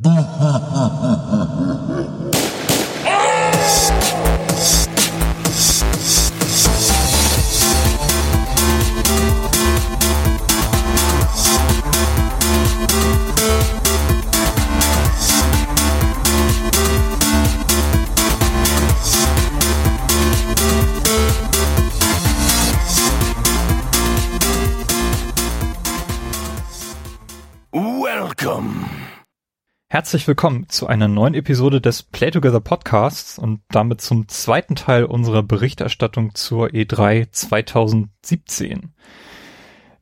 哈哈哈。Herzlich willkommen zu einer neuen Episode des Play Together Podcasts und damit zum zweiten Teil unserer Berichterstattung zur E3 2017.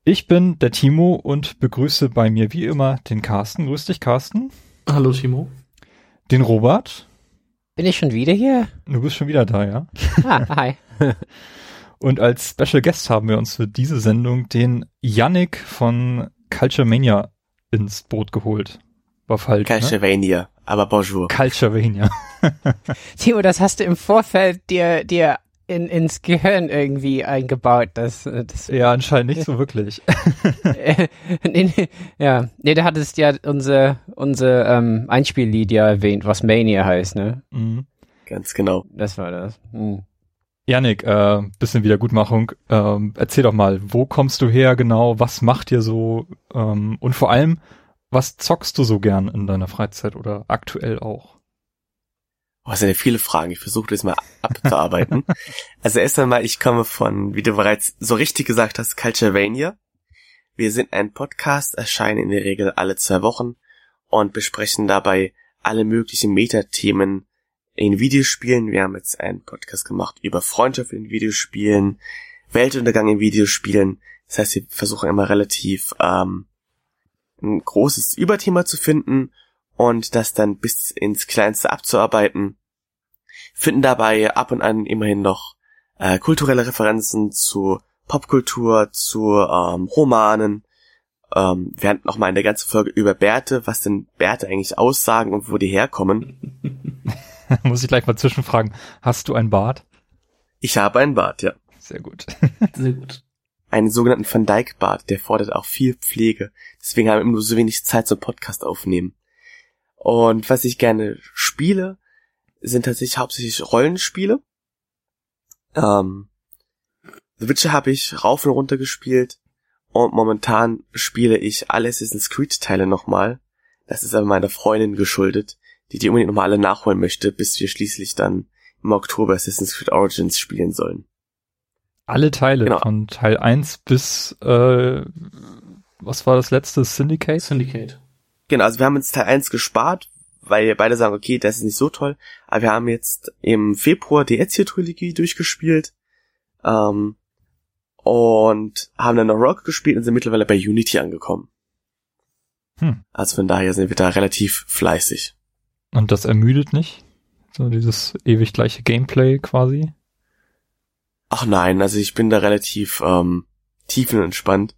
Ich bin der Timo und begrüße bei mir wie immer den Carsten. Grüß dich, Carsten. Hallo, Timo. Den Robert. Bin ich schon wieder hier? Du bist schon wieder da, ja? Ah, hi. Und als Special Guest haben wir uns für diese Sendung den Yannick von Culture Mania ins Boot geholt. War falsch. Ne? Calcevania, aber bonjour. Culturevania. Timo, das hast du im Vorfeld dir, dir in, ins Gehirn irgendwie eingebaut. Das, das Ja, anscheinend nicht so wirklich. äh, ja, nee, da hattest ja unser, unser ähm, Einspiellied ja erwähnt, was Mania heißt, ne? Mhm. Ganz genau. Das war das. Hm. Janik, äh, bisschen Wiedergutmachung. Ähm, erzähl doch mal, wo kommst du her genau? Was macht ihr so? Ähm, und vor allem, was zockst du so gern in deiner Freizeit oder aktuell auch? Oh, das sind ja viele Fragen. Ich versuche das mal abzuarbeiten. also erst einmal, ich komme von, wie du bereits so richtig gesagt hast, Culturevania. Wir sind ein Podcast, erscheinen in der Regel alle zwei Wochen und besprechen dabei alle möglichen Metathemen in Videospielen. Wir haben jetzt einen Podcast gemacht über Freundschaft in Videospielen, Weltuntergang in Videospielen. Das heißt, wir versuchen immer relativ ähm, ein großes Überthema zu finden und das dann bis ins Kleinste abzuarbeiten. Finden dabei ab und an immerhin noch äh, kulturelle Referenzen zu Popkultur, zu ähm, Romanen. Ähm, wir hatten noch mal eine ganze Folge über Bärte, was denn Bärte eigentlich aussagen und wo die herkommen. Muss ich gleich mal zwischenfragen. Hast du ein Bart? Ich habe einen Bart, ja. Sehr gut. Sehr gut. Einen sogenannten Van Dyke Bart, der fordert auch viel Pflege. Deswegen haben wir nur so wenig Zeit zum Podcast aufnehmen. Und was ich gerne spiele, sind tatsächlich hauptsächlich Rollenspiele. Ähm, The Witcher habe ich rauf und runter gespielt und momentan spiele ich alle Assassin's Creed Teile nochmal. Das ist aber meiner Freundin geschuldet, die die unbedingt nochmal alle nachholen möchte, bis wir schließlich dann im Oktober Assassin's Creed Origins spielen sollen. Alle Teile Genau. von Teil 1 bis, äh, was war das letzte? Syndicate? Syndicate. Genau, also wir haben jetzt Teil 1 gespart, weil wir beide sagen, okay, das ist nicht so toll, aber wir haben jetzt im Februar die Ezio-Trilogie durchgespielt ähm, und haben dann noch Rock gespielt und sind mittlerweile bei Unity angekommen. Hm. Also von daher sind wir da relativ fleißig. Und das ermüdet nicht? So dieses ewig gleiche Gameplay quasi? Ach nein, also ich bin da relativ ähm, tiefenentspannt.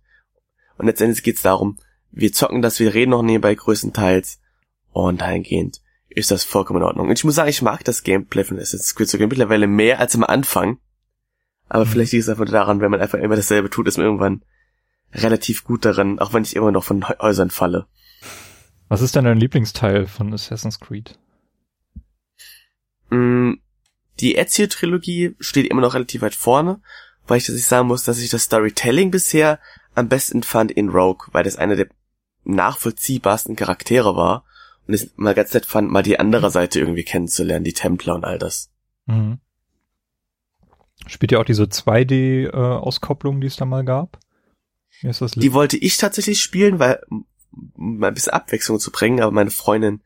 Und letztendlich geht's darum, wir zocken das, wir reden noch nebenbei größtenteils und dahingehend ist das vollkommen in Ordnung. Und ich muss sagen, ich mag das Gameplay von Assassin's Creed sogar mittlerweile mehr als am Anfang. Aber Mhm. vielleicht liegt es einfach daran, wenn man einfach immer dasselbe tut, ist man irgendwann relativ gut darin, auch wenn ich immer noch von Hä- Häusern falle. Was ist denn dein Lieblingsteil von Assassin's Creed? Mm, Die Ezio-Trilogie steht immer noch relativ weit vorne, weil ich dass ich sagen muss, dass ich das Storytelling bisher am besten fand in Rogue, weil das einer der nachvollziehbarsten Charaktere war und es mal ganz nett fand, mal die andere Seite irgendwie kennenzulernen, die Templer und all das. Mhm. Spielt ihr auch diese 2D-Auskopplung, die es da mal gab? Die wollte ich tatsächlich spielen, weil um mal ein bisschen Abwechslung zu bringen, aber meine Freundin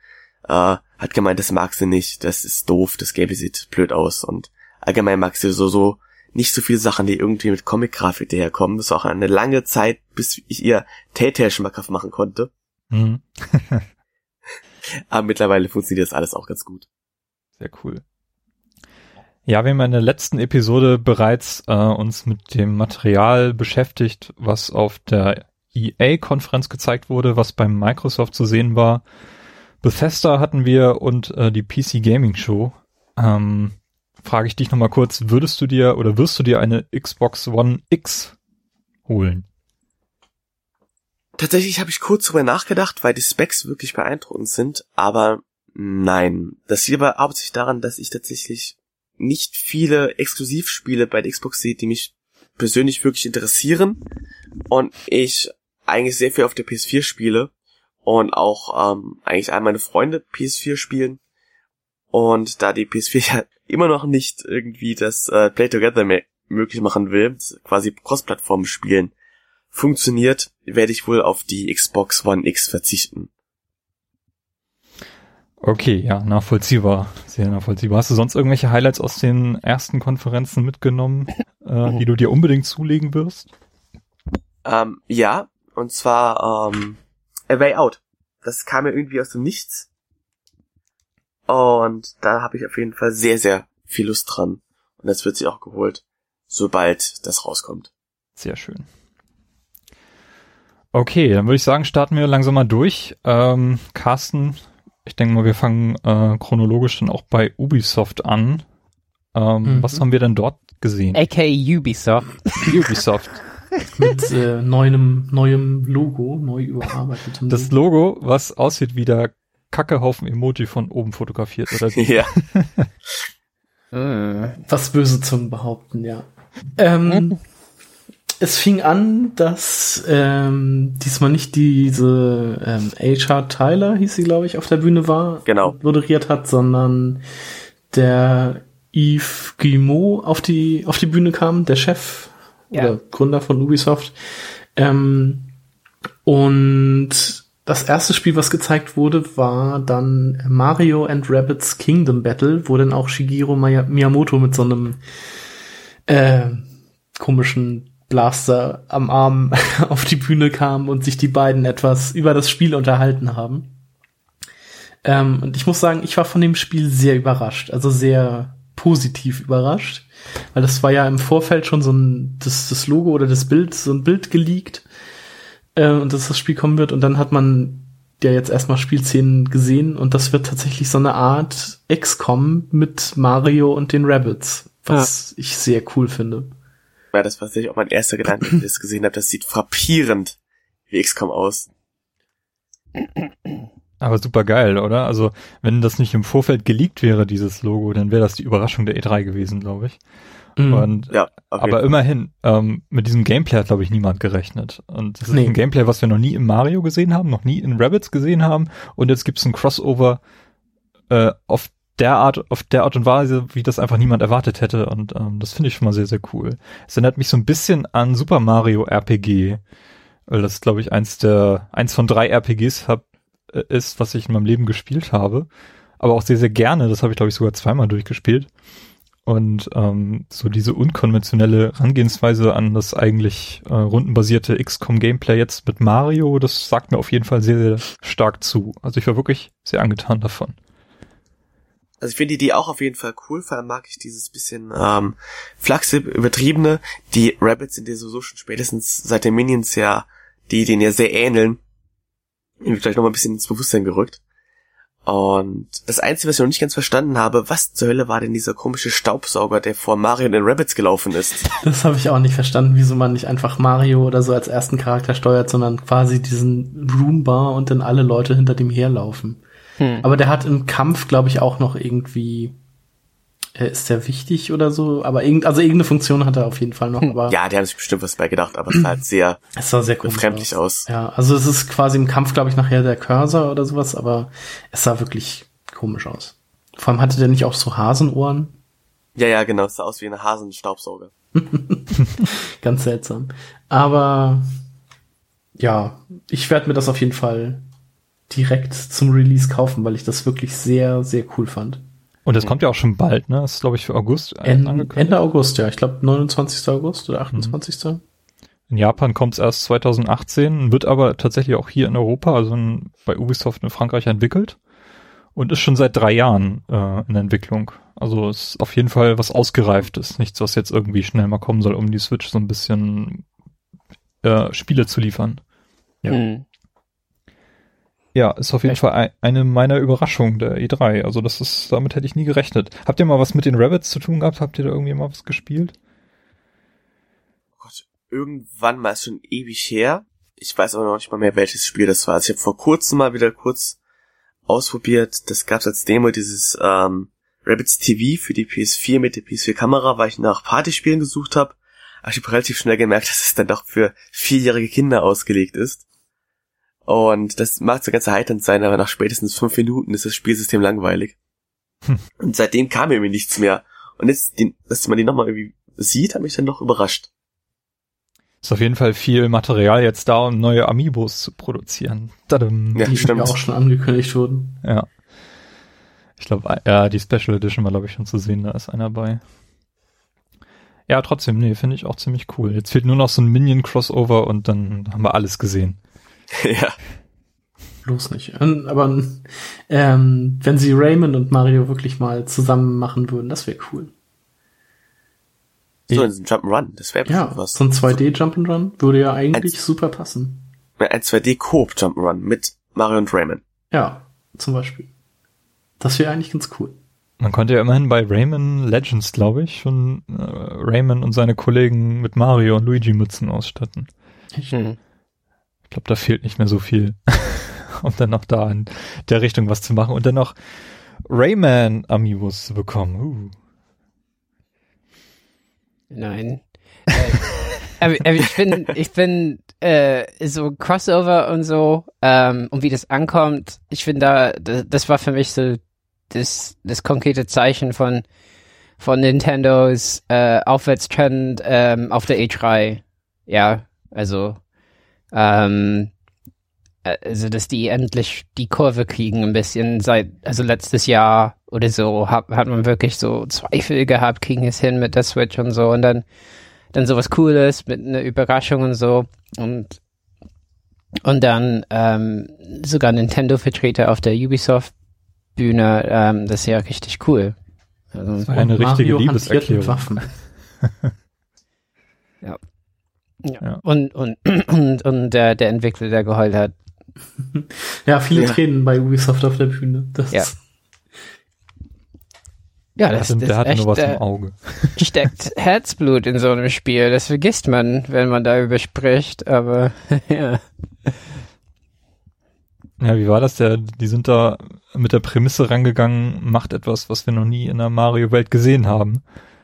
äh, hat gemeint, das mag sie nicht, das ist doof, das Gameplay sieht blöd aus und allgemein mag sie so so nicht so viele Sachen, die irgendwie mit Comic-Grafik daherkommen. Das war auch eine lange Zeit, bis ich ihr Telltale schmackhaft machen konnte. Mhm. Aber mittlerweile funktioniert das alles auch ganz gut. Sehr cool. Ja, wir haben in der letzten Episode bereits äh, uns mit dem Material beschäftigt, was auf der EA-Konferenz gezeigt wurde, was beim Microsoft zu sehen war. Bethesda hatten wir und äh, die PC Gaming Show. Ähm, frage ich dich nochmal kurz, würdest du dir oder wirst du dir eine Xbox One X holen? Tatsächlich habe ich kurz drüber nachgedacht, weil die Specs wirklich beeindruckend sind, aber nein. Das liegt aber hauptsächlich daran, dass ich tatsächlich nicht viele Exklusivspiele bei der Xbox sehe, die mich persönlich wirklich interessieren und ich eigentlich sehr viel auf der PS4 spiele und auch ähm, eigentlich all meine Freunde PS4 spielen und da die PS4 ja immer noch nicht irgendwie das äh, Play Together mehr möglich machen will, quasi Cross-Plattform spielen, funktioniert, werde ich wohl auf die Xbox One X verzichten. Okay, ja, nachvollziehbar. Sehr nachvollziehbar. Hast du sonst irgendwelche Highlights aus den ersten Konferenzen mitgenommen, äh, die du dir unbedingt zulegen wirst? Ähm, ja, und zwar ähm, A Way Out. Das kam ja irgendwie aus dem Nichts. Und da habe ich auf jeden Fall sehr, sehr viel Lust dran. Und das wird sich auch geholt, sobald das rauskommt. Sehr schön. Okay, dann würde ich sagen, starten wir langsam mal durch. Ähm, Carsten, ich denke mal, wir fangen äh, chronologisch dann auch bei Ubisoft an. Ähm, mhm. Was haben wir denn dort gesehen? AKA Ubisoft. Ubisoft. Mit äh, neuem, neuem Logo, neu überarbeitetem. Das Logo, was aussieht wie der Kackehaufen-Emoji von oben fotografiert, oder? Ja. Äh. was böse Zungen behaupten, ja. Ähm, es fing an, dass ähm, diesmal nicht diese ähm, HR Tyler, hieß sie, glaube ich, auf der Bühne war, genau. moderiert hat, sondern der Yves Guillemot auf die, auf die Bühne kam, der Chef ja. Gründer von Ubisoft. Ähm, und das erste Spiel, was gezeigt wurde, war dann Mario and Rabbits Kingdom Battle, wo dann auch Shigeru Miyamoto mit so einem äh, komischen Blaster am Arm auf die Bühne kam und sich die beiden etwas über das Spiel unterhalten haben. Ähm, und ich muss sagen, ich war von dem Spiel sehr überrascht, also sehr positiv überrascht, weil das war ja im Vorfeld schon so ein, das, das Logo oder das Bild, so ein Bild geleakt äh, und dass das Spiel kommen wird und dann hat man ja jetzt erstmal Spielszenen gesehen und das wird tatsächlich so eine Art XCOM mit Mario und den Rabbits, was ja. ich sehr cool finde war das was ich auch mein erster Gedanke, als ich das gesehen habe. Das sieht frappierend wie XCOM aus. Aber super geil, oder? Also, wenn das nicht im Vorfeld geleakt wäre, dieses Logo, dann wäre das die Überraschung der E3 gewesen, glaube ich. Mhm. Und, ja, okay. aber immerhin, ähm, mit diesem Gameplay hat, glaube ich, niemand gerechnet. Und das ist nee. ein Gameplay, was wir noch nie im Mario gesehen haben, noch nie in Rabbits gesehen haben. Und jetzt gibt's ein Crossover äh, auf der Art, auf der Art und Weise, wie das einfach niemand erwartet hätte. Und ähm, das finde ich schon mal sehr, sehr cool. Es erinnert mich so ein bisschen an Super Mario RPG. Weil das, glaube ich, eins der, eins von drei RPGs hab, ist, was ich in meinem Leben gespielt habe. Aber auch sehr, sehr gerne. Das habe ich, glaube ich, sogar zweimal durchgespielt. Und ähm, so diese unkonventionelle Herangehensweise an das eigentlich äh, rundenbasierte XCOM-Gameplay jetzt mit Mario, das sagt mir auf jeden Fall sehr, sehr stark zu. Also ich war wirklich sehr angetan davon. Also ich finde die Idee auch auf jeden Fall cool, vor allem mag ich dieses bisschen ähm, Flachse, übertriebene. Die Rabbits sind ja sowieso schon spätestens seit den Minions ja, die denen ja sehr ähneln. Irgendwie gleich nochmal ein bisschen ins Bewusstsein gerückt. Und das Einzige, was ich noch nicht ganz verstanden habe, was zur Hölle war denn dieser komische Staubsauger, der vor Mario und den Rabbits gelaufen ist? Das habe ich auch nicht verstanden, wieso man nicht einfach Mario oder so als ersten Charakter steuert, sondern quasi diesen Roombar und dann alle Leute hinter dem herlaufen. Hm. Aber der hat im Kampf, glaube ich, auch noch irgendwie ist der wichtig oder so? Aber irgend, also irgendeine Funktion hat er auf jeden Fall noch. Aber ja, der hat sich bestimmt was bei gedacht, aber es sah halt sehr, es sah sehr befremdlich aus. aus. Ja, also es ist quasi im Kampf, glaube ich, nachher der Cursor oder sowas, aber es sah wirklich komisch aus. Vor allem hatte der nicht auch so Hasenohren? Ja, ja, genau, es sah aus wie eine Hasenstaubsauger. Ganz seltsam. Aber ja, ich werde mir das auf jeden Fall direkt zum Release kaufen, weil ich das wirklich sehr, sehr cool fand. Und das kommt ja auch schon bald, ne? Das ist, glaube ich, für August en Ende August, ja. Ich glaube 29. August oder 28. Mhm. In Japan kommt es erst 2018, wird aber tatsächlich auch hier in Europa, also in, bei Ubisoft in Frankreich entwickelt und ist schon seit drei Jahren äh, in Entwicklung. Also ist auf jeden Fall was ausgereiftes, nichts, was jetzt irgendwie schnell mal kommen soll, um die Switch so ein bisschen äh, Spiele zu liefern. Ja. Mhm. Ja, ist auf jeden Echt? Fall ein, eine meiner Überraschungen der E3. Also das ist, damit hätte ich nie gerechnet. Habt ihr mal was mit den Rabbits zu tun gehabt? Habt ihr da irgendwie mal was gespielt? Oh Gott, irgendwann mal ist schon ewig her. Ich weiß aber noch nicht mal mehr, welches Spiel das war. Also ich habe vor kurzem mal wieder kurz ausprobiert. Das gab's als Demo, dieses ähm, Rabbits TV für die PS4 mit der PS4-Kamera, weil ich nach Partyspielen gesucht habe. Aber ich habe relativ schnell gemerkt, dass es dann doch für vierjährige Kinder ausgelegt ist. Und das mag so ganz erheiternd sein, aber nach spätestens fünf Minuten ist das Spielsystem langweilig. Hm. Und seitdem kam irgendwie nichts mehr. Und jetzt, die, dass man die nochmal irgendwie sieht, hat mich dann doch überrascht. Ist auf jeden Fall viel Material jetzt da, um neue Amiibos zu produzieren. Tadam. Ja, die stimmt. ja auch schon angekündigt wurden. Ja. Ich glaube, ja, die Special Edition war, glaube ich, schon zu sehen, da ist einer bei. Ja, trotzdem, nee, finde ich auch ziemlich cool. Jetzt fehlt nur noch so ein Minion-Crossover und dann haben wir alles gesehen. ja. Bloß nicht. Aber ähm, wenn sie Raymond und Mario wirklich mal zusammen machen würden, das wäre cool. So, ein Jump'n'Run, das wäre ja, was. So ein 2D Jump'n'Run würde ja eigentlich ein, super passen. Ein 2D Coop Jump'n'Run mit Mario und Raymond. Ja, zum Beispiel. Das wäre eigentlich ganz cool. Man konnte ja immerhin bei Rayman Legends, glaube ich, schon äh, Rayman und seine Kollegen mit Mario und Luigi Mützen ausstatten. Ich, ich glaube, da fehlt nicht mehr so viel, um dann noch da in der Richtung was zu machen und dann noch Rayman Amiibos zu bekommen. Uh. Nein. äh, aber ich bin, ich bin äh, so Crossover und so ähm, und wie das ankommt. Ich finde da, das, das war für mich so das, das konkrete Zeichen von von Nintendos äh, Aufwärtstrend ähm, auf der E3. Ja, also ähm, äh, also dass die endlich die Kurve kriegen ein bisschen seit also letztes Jahr oder so hat, hat man wirklich so Zweifel gehabt, kriegen es hin mit der Switch und so und dann dann sowas Cooles mit einer Überraschung und so und und dann ähm, sogar Nintendo-Vertreter auf der Ubisoft-Bühne, ähm, das ist ja richtig cool. Also, das war eine richtige Liebeserklärung. Waffen. ja. Ja. Und, und, und, und der, der Entwickler, der geheult hat. ja, viele ja. Tränen bei Ubisoft auf der Bühne. Das ja. Ja, das, der, das der hat echt, nur was im Auge. Steckt Herzblut in so einem Spiel. Das vergisst man, wenn man darüber spricht, aber ja. Ja, wie war das? Der, die sind da mit der Prämisse rangegangen, macht etwas, was wir noch nie in der Mario-Welt gesehen haben.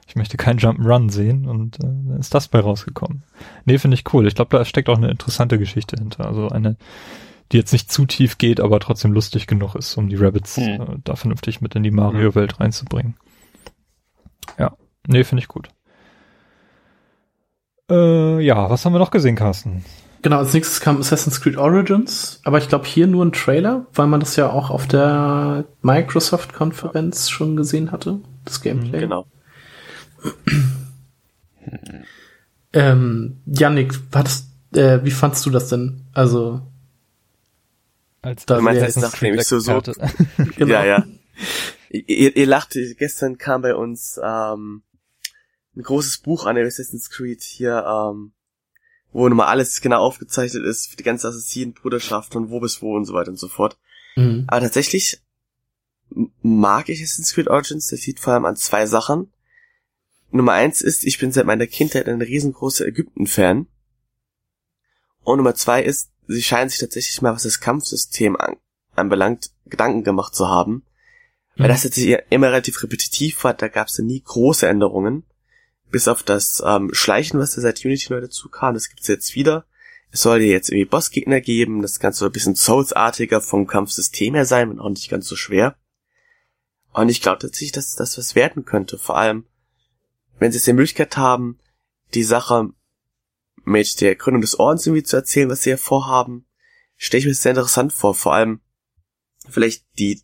Ich möchte keinen Jump'n'Run sehen und äh, dann ist das bei rausgekommen. Nee, finde ich cool. Ich glaube, da steckt auch eine interessante Geschichte hinter. Also eine, die jetzt nicht zu tief geht, aber trotzdem lustig genug ist, um die Rabbits hm. äh, da vernünftig mit in die Mario-Welt reinzubringen. Ja, nee, finde ich gut. Äh, ja, was haben wir noch gesehen, Carsten? Genau, als nächstes kam Assassin's Creed Origins, aber ich glaube hier nur ein Trailer, weil man das ja auch auf der Microsoft-Konferenz schon gesehen hatte, das Gameplay. Genau. Ähm, Yannick, hattest, äh, wie fandst du das denn? Also als da meinst, als nachdem ich so so genau. ja ja ihr, ihr lacht gestern kam bei uns ähm, ein großes Buch an Assassin's Creed hier ähm, wo nochmal alles genau aufgezeichnet ist für die ganze Assassinenbruderschaft und wo bis wo und so weiter und so fort mhm. aber tatsächlich mag ich Assassin's Creed Origins das sieht vor allem an zwei Sachen Nummer eins ist ich bin seit meiner Kindheit ein riesengroßer Ägypten-Fan und Nummer zwei ist sie scheinen sich tatsächlich mal, was das Kampfsystem an, anbelangt, Gedanken gemacht zu haben. Mhm. Weil das jetzt immer relativ repetitiv war, da gab es ja nie große Änderungen. Bis auf das ähm, Schleichen, was da seit Unity neu dazu kam, das gibt's jetzt wieder. Es soll dir jetzt irgendwie Bossgegner geben, das Ganze soll ein bisschen Souls-artiger vom Kampfsystem her sein und auch nicht ganz so schwer. Und ich glaube tatsächlich, dass das was werden könnte. Vor allem, wenn sie jetzt die Möglichkeit haben, die Sache mit der Gründung des Ordens irgendwie zu erzählen, was sie ja vorhaben, stelle ich mir das sehr interessant vor. Vor allem vielleicht die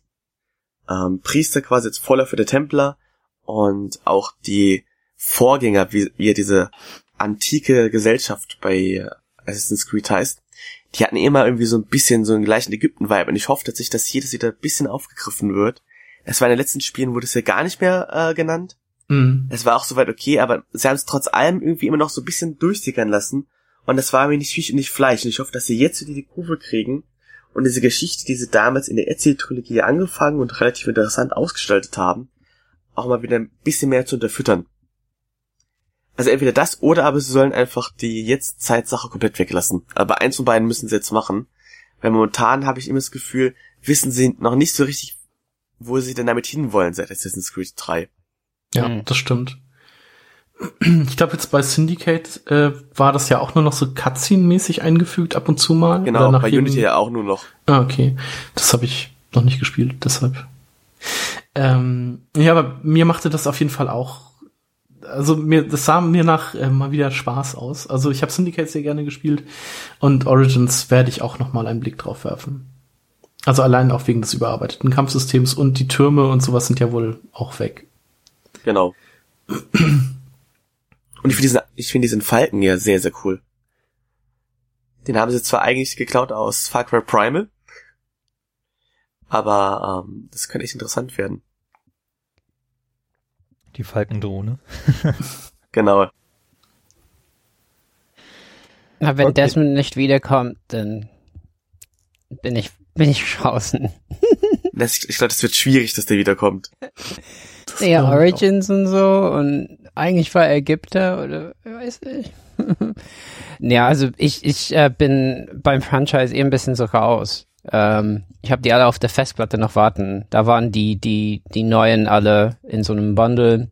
ähm, Priester quasi als Vorläufer der Templer und auch die Vorgänger, wie, wie diese antike Gesellschaft bei Assassin's Creed heißt, die hatten immer irgendwie so ein bisschen so einen gleichen Ägypten-Vibe und ich hoffe tatsächlich, dass hier das wieder ein bisschen aufgegriffen wird. Es war in den letzten Spielen wurde es ja gar nicht mehr äh, genannt. Mhm. Es war auch soweit okay, aber sie haben es trotz allem irgendwie immer noch so ein bisschen durchsickern lassen. Und das war mir nicht Fisch und nicht Fleisch. Und ich hoffe, dass sie jetzt wieder die Kurve kriegen und diese Geschichte, die sie damals in der Erzähltrilogie angefangen und relativ interessant ausgestaltet haben, auch mal wieder ein bisschen mehr zu unterfüttern. Also entweder das oder aber sie sollen einfach die jetzt Zeitsache komplett weglassen. Aber eins von beiden müssen sie jetzt machen. Weil momentan habe ich immer das Gefühl, wissen sie noch nicht so richtig, wo sie denn damit hinwollen seit Assassin's Creed 3. Ja, mhm. das stimmt. Ich glaube jetzt bei Syndicate äh, war das ja auch nur noch so Cutscene-mäßig eingefügt ab und zu mal. Genau, bei jedem... Unity ja auch nur noch. Ah, okay. Das habe ich noch nicht gespielt, deshalb. Ähm, ja, aber mir machte das auf jeden Fall auch also mir, das sah mir nach äh, mal wieder Spaß aus. Also ich habe Syndicate sehr gerne gespielt und Origins werde ich auch noch mal einen Blick drauf werfen. Also allein auch wegen des überarbeiteten Kampfsystems und die Türme und sowas sind ja wohl auch weg. Genau. Und ich finde diesen, ich finde diesen Falken ja sehr, sehr cool. Den haben sie zwar eigentlich geklaut aus Far Cry Primal, aber ähm, das könnte echt interessant werden. Die Falkendrohne. genau. Na, wenn okay. Desmond nicht wiederkommt, dann bin ich, bin ich draußen. ich glaube, das wird schwierig, dass der wiederkommt. Ja, Origins und so und eigentlich war Ägypter oder weiß ich. ja, also ich, ich äh, bin beim Franchise eh ein bisschen so raus. Ähm, ich habe die alle auf der Festplatte noch warten. Da waren die, die, die neuen alle in so einem Bundle.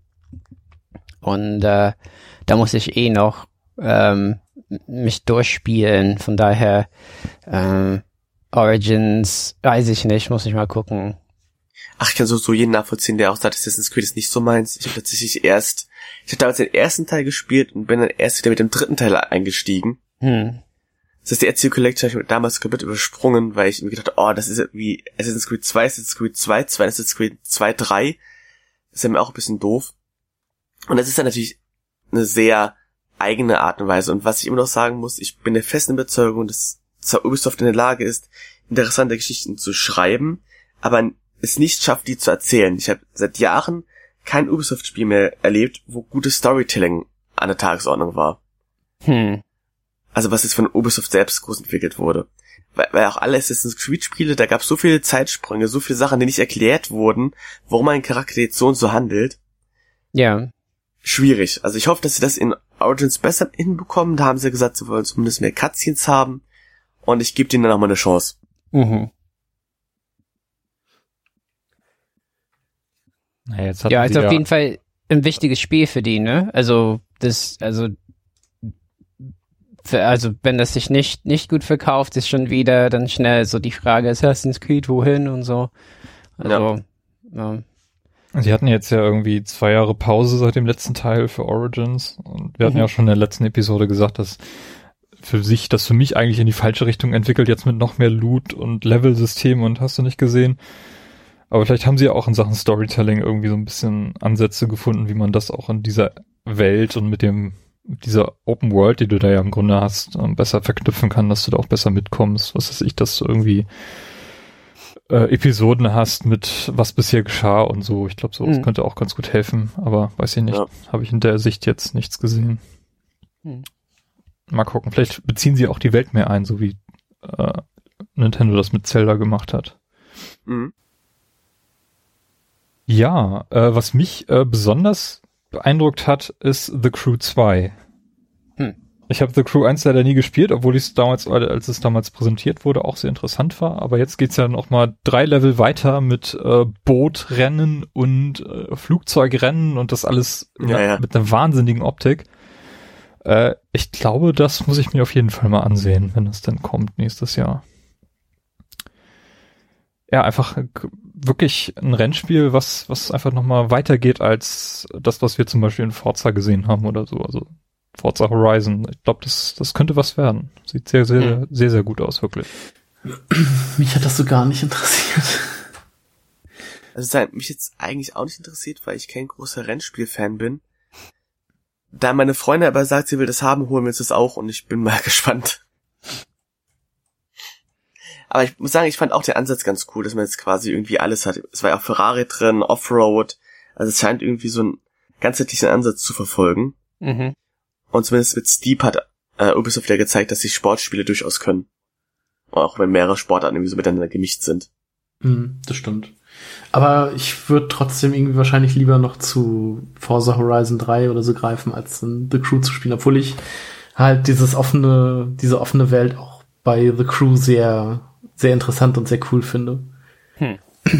Und äh, da muss ich eh noch ähm, mich durchspielen. Von daher ähm, Origins, weiß ich nicht, muss ich mal gucken. Ach, ich kann so, so jeden nachvollziehen, der auch sagt, Assassin's Creed ist nicht so meins. Ich habe tatsächlich erst, ich habe damals den ersten Teil gespielt und bin dann erst wieder mit dem dritten Teil eingestiegen. Hm. Das ist die Ezio Collection habe ich damals komplett übersprungen, weil ich mir gedacht oh, das ist wie Assassin's Creed 2, Assassin's Creed 2, 2, Assassin's Creed 2, 3. Das ist ja mir auch ein bisschen doof. Und das ist dann natürlich eine sehr eigene Art und Weise. Und was ich immer noch sagen muss, ich bin der festen Überzeugung, dass zwar Ubisoft in der Lage ist, interessante Geschichten zu schreiben, aber es nicht schafft, die zu erzählen. Ich habe seit Jahren kein Ubisoft-Spiel mehr erlebt, wo gutes Storytelling an der Tagesordnung war. Hm. Also was jetzt von Ubisoft selbst groß entwickelt wurde. Weil, weil auch alle Assassin's Creed Spiele, da gab es so viele Zeitsprünge, so viele Sachen, die nicht erklärt wurden, warum ein Charakter jetzt so und so handelt. Ja. Schwierig. Also ich hoffe, dass sie das in Origins besser hinbekommen. Da haben sie gesagt, sie wollen zumindest mehr Cutscenes haben. Und ich gebe denen dann auch mal eine Chance. Mhm. Naja, jetzt ja, ist auf jeden Fall ein wichtiges Spiel für die, ne? Also das, also für, also wenn das sich nicht nicht gut verkauft, ist schon wieder dann schnell so die Frage Assassin's Creed wohin und so. Also ja. ja. Sie hatten jetzt ja irgendwie zwei Jahre Pause seit dem letzten Teil für Origins und wir hatten mhm. ja schon in der letzten Episode gesagt, dass für sich, das für mich eigentlich in die falsche Richtung entwickelt, jetzt mit noch mehr Loot und Level-System und hast du nicht gesehen. Aber vielleicht haben sie ja auch in Sachen Storytelling irgendwie so ein bisschen Ansätze gefunden, wie man das auch in dieser Welt und mit dem dieser Open World, die du da ja im Grunde hast, ähm, besser verknüpfen kann, dass du da auch besser mitkommst. Was weiß ich, dass du irgendwie äh, Episoden hast mit was bisher geschah und so. Ich glaube, so mhm. könnte auch ganz gut helfen, aber weiß ich nicht. Ja. Habe ich in der Sicht jetzt nichts gesehen. Mhm. Mal gucken. Vielleicht beziehen sie auch die Welt mehr ein, so wie äh, Nintendo das mit Zelda gemacht hat. Mhm. Ja, äh, was mich äh, besonders beeindruckt hat, ist The Crew 2. Hm. Ich habe The Crew 1 leider nie gespielt, obwohl ich es damals, als es damals präsentiert wurde, auch sehr interessant war. Aber jetzt geht's ja noch mal drei Level weiter mit äh, Bootrennen und äh, Flugzeugrennen und das alles ja, ja. mit einer wahnsinnigen Optik. Äh, ich glaube, das muss ich mir auf jeden Fall mal ansehen, wenn es dann kommt nächstes Jahr. Ja, einfach wirklich ein Rennspiel, was, was einfach nochmal weitergeht als das, was wir zum Beispiel in Forza gesehen haben oder so. Also Forza Horizon. Ich glaube, das, das könnte was werden. Sieht sehr, sehr, sehr, sehr, sehr gut aus, wirklich. Mich hat das so gar nicht interessiert. Also es hat mich jetzt eigentlich auch nicht interessiert, weil ich kein großer Rennspiel-Fan bin. Da meine Freundin aber sagt, sie will das haben, holen wir uns das auch und ich bin mal gespannt. Aber ich muss sagen, ich fand auch den Ansatz ganz cool, dass man jetzt quasi irgendwie alles hat. Es war ja auch Ferrari drin, Offroad. Also es scheint irgendwie so einen ganzheitlichen Ansatz zu verfolgen. Mhm. Und zumindest mit Steep hat äh, Ubisoft ja gezeigt, dass sich Sportspiele durchaus können. Auch wenn mehrere Sportarten irgendwie so miteinander gemischt sind. Mhm, das stimmt. Aber ich würde trotzdem irgendwie wahrscheinlich lieber noch zu Forza Horizon 3 oder so greifen, als in The Crew zu spielen, obwohl ich halt dieses offene, diese offene Welt auch bei The Crew sehr, sehr interessant und sehr cool finde. Hm.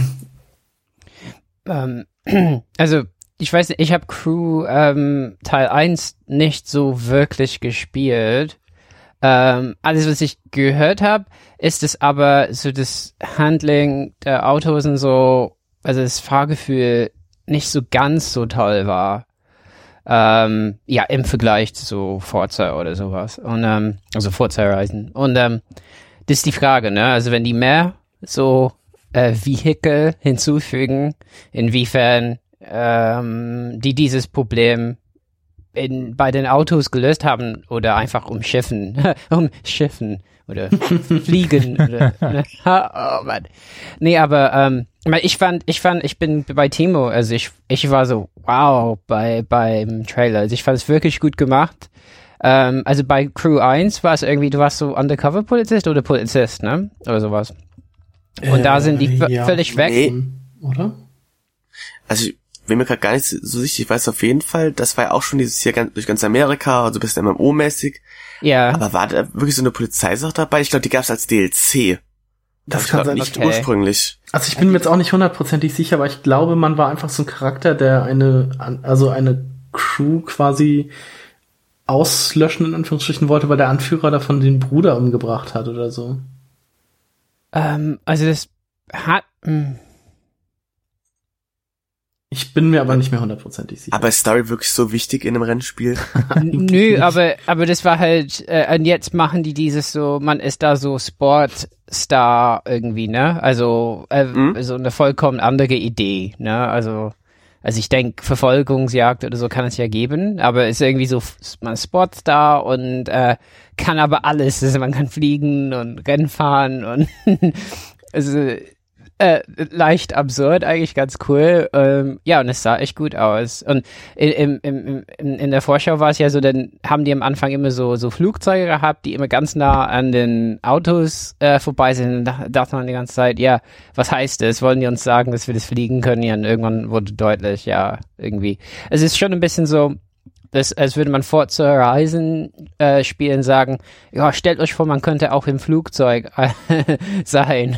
ähm, also, ich weiß nicht, ich habe Crew ähm, Teil 1 nicht so wirklich gespielt. Ähm, alles, was ich gehört habe, ist es aber so das Handling der Autos und so, also das Fahrgefühl nicht so ganz so toll war. Ähm, ja, im Vergleich zu Forza oder sowas. Und, ähm, also Forza-Reisen. Und ähm, das ist die Frage, ne? Also wenn die mehr so äh, Vehikel hinzufügen, inwiefern ähm, die dieses Problem in, bei den Autos gelöst haben oder einfach um Schiffen, um Schiffen oder Fliegen oder, ne? oh Mann. Nee, aber ähm, ich fand, ich fand, ich bin bei Timo, also ich, ich war so, wow, bei, beim Trailer. Also ich fand es wirklich gut gemacht. Ähm, also bei Crew 1 war es irgendwie, du warst so Undercover-Polizist oder Polizist, ne? Oder sowas. Und äh, da sind die ja, völlig weg. Nee. Oder? Also bin mir gerade gar nicht so sicher. Ich weiß auf jeden Fall, das war ja auch schon dieses hier ganz, durch ganz Amerika, also ein bisschen MMO-mäßig. Ja. Aber war da wirklich so eine Polizeisache dabei? Ich glaube, die gab es als DLC. Das, das kann sein, nicht okay. ursprünglich. Also ich bin mir jetzt auch nicht hundertprozentig sicher, aber ich glaube, man war einfach so ein Charakter, der eine, also eine Crew quasi auslöschen in Anführungsstrichen wollte, weil der Anführer davon den Bruder umgebracht hat oder so. Ähm, also das hat, mh. Hm. Ich bin mir aber nicht mehr hundertprozentig sicher. Aber ist Story wirklich so wichtig in einem Rennspiel? Nö, aber, aber das war halt, äh, und jetzt machen die dieses so, man ist da so Sportstar irgendwie, ne? Also, äh, mhm. so eine vollkommen andere Idee, ne? Also, also ich denke, Verfolgungsjagd oder so kann es ja geben, aber ist irgendwie so, man ist Sportstar und äh, kann aber alles. Also man kann fliegen und Rennen fahren und also äh, leicht absurd, eigentlich ganz cool. Ähm, ja, und es sah echt gut aus. Und in, in, in, in der Vorschau war es ja so, dann haben die am Anfang immer so, so Flugzeuge gehabt, die immer ganz nah an den Autos äh, vorbei sind. Da dachte man die ganze Zeit, ja, was heißt das? Wollen die uns sagen, dass wir das fliegen können? Ja, und irgendwann wurde deutlich, ja, irgendwie. Es ist schon ein bisschen so, das, als würde man Forza Horizon äh, spielen sagen, ja, stellt euch vor, man könnte auch im Flugzeug äh, sein,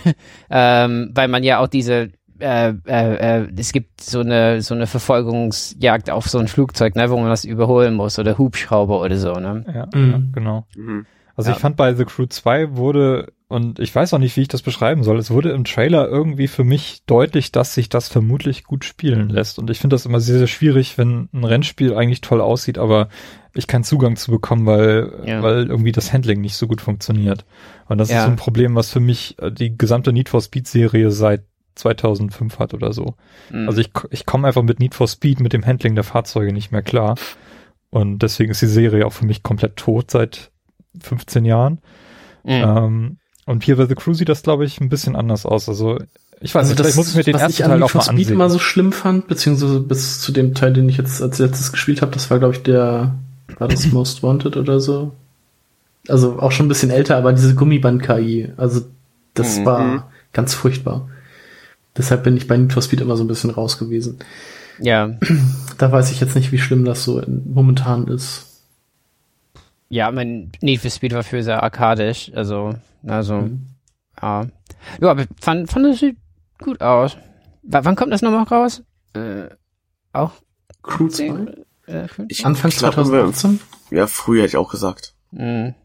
ähm, weil man ja auch diese äh, äh, äh, es gibt so eine so eine Verfolgungsjagd auf so ein Flugzeug, ne, wo man das überholen muss oder Hubschrauber oder so, ne? Ja, mhm. ja genau. Mhm. Also ja. ich fand bei The Crew 2 wurde, und ich weiß auch nicht, wie ich das beschreiben soll, es wurde im Trailer irgendwie für mich deutlich, dass sich das vermutlich gut spielen lässt. Und ich finde das immer sehr, sehr schwierig, wenn ein Rennspiel eigentlich toll aussieht, aber ich keinen Zugang zu bekommen, weil, ja. weil irgendwie das Handling nicht so gut funktioniert. Und das ja. ist so ein Problem, was für mich äh, die gesamte Need for Speed Serie seit 2005 hat oder so. Mhm. Also ich, ich komme einfach mit Need for Speed, mit dem Handling der Fahrzeuge nicht mehr klar. Und deswegen ist die Serie auch für mich komplett tot seit 15 Jahren. Mhm. Ähm, und hier bei The Crew sieht das, glaube ich, ein bisschen anders aus. Also ich weiß also nicht, das, vielleicht muss ich mir den ersten Teil auch mal ansehen. Was ich immer so schlimm fand, beziehungsweise bis zu dem Teil, den ich jetzt als letztes gespielt habe, das war, glaube ich, der, war das Most Wanted oder so? Also auch schon ein bisschen älter, aber diese Gummiband-KI, also das mhm. war ganz furchtbar. Deshalb bin ich bei Need for Speed immer so ein bisschen raus gewesen. Ja. Da weiß ich jetzt nicht, wie schlimm das so momentan ist. Ja, mein Need for Speed war für sehr arkadisch, also, also, mhm. ja. Ja, aber fand, fand das sieht gut aus. W wann kommt das nochmal raus? Äh, auch Crew 2? Äh, Anfang 2018? Ja, früh hätte ich auch gesagt. Mhm.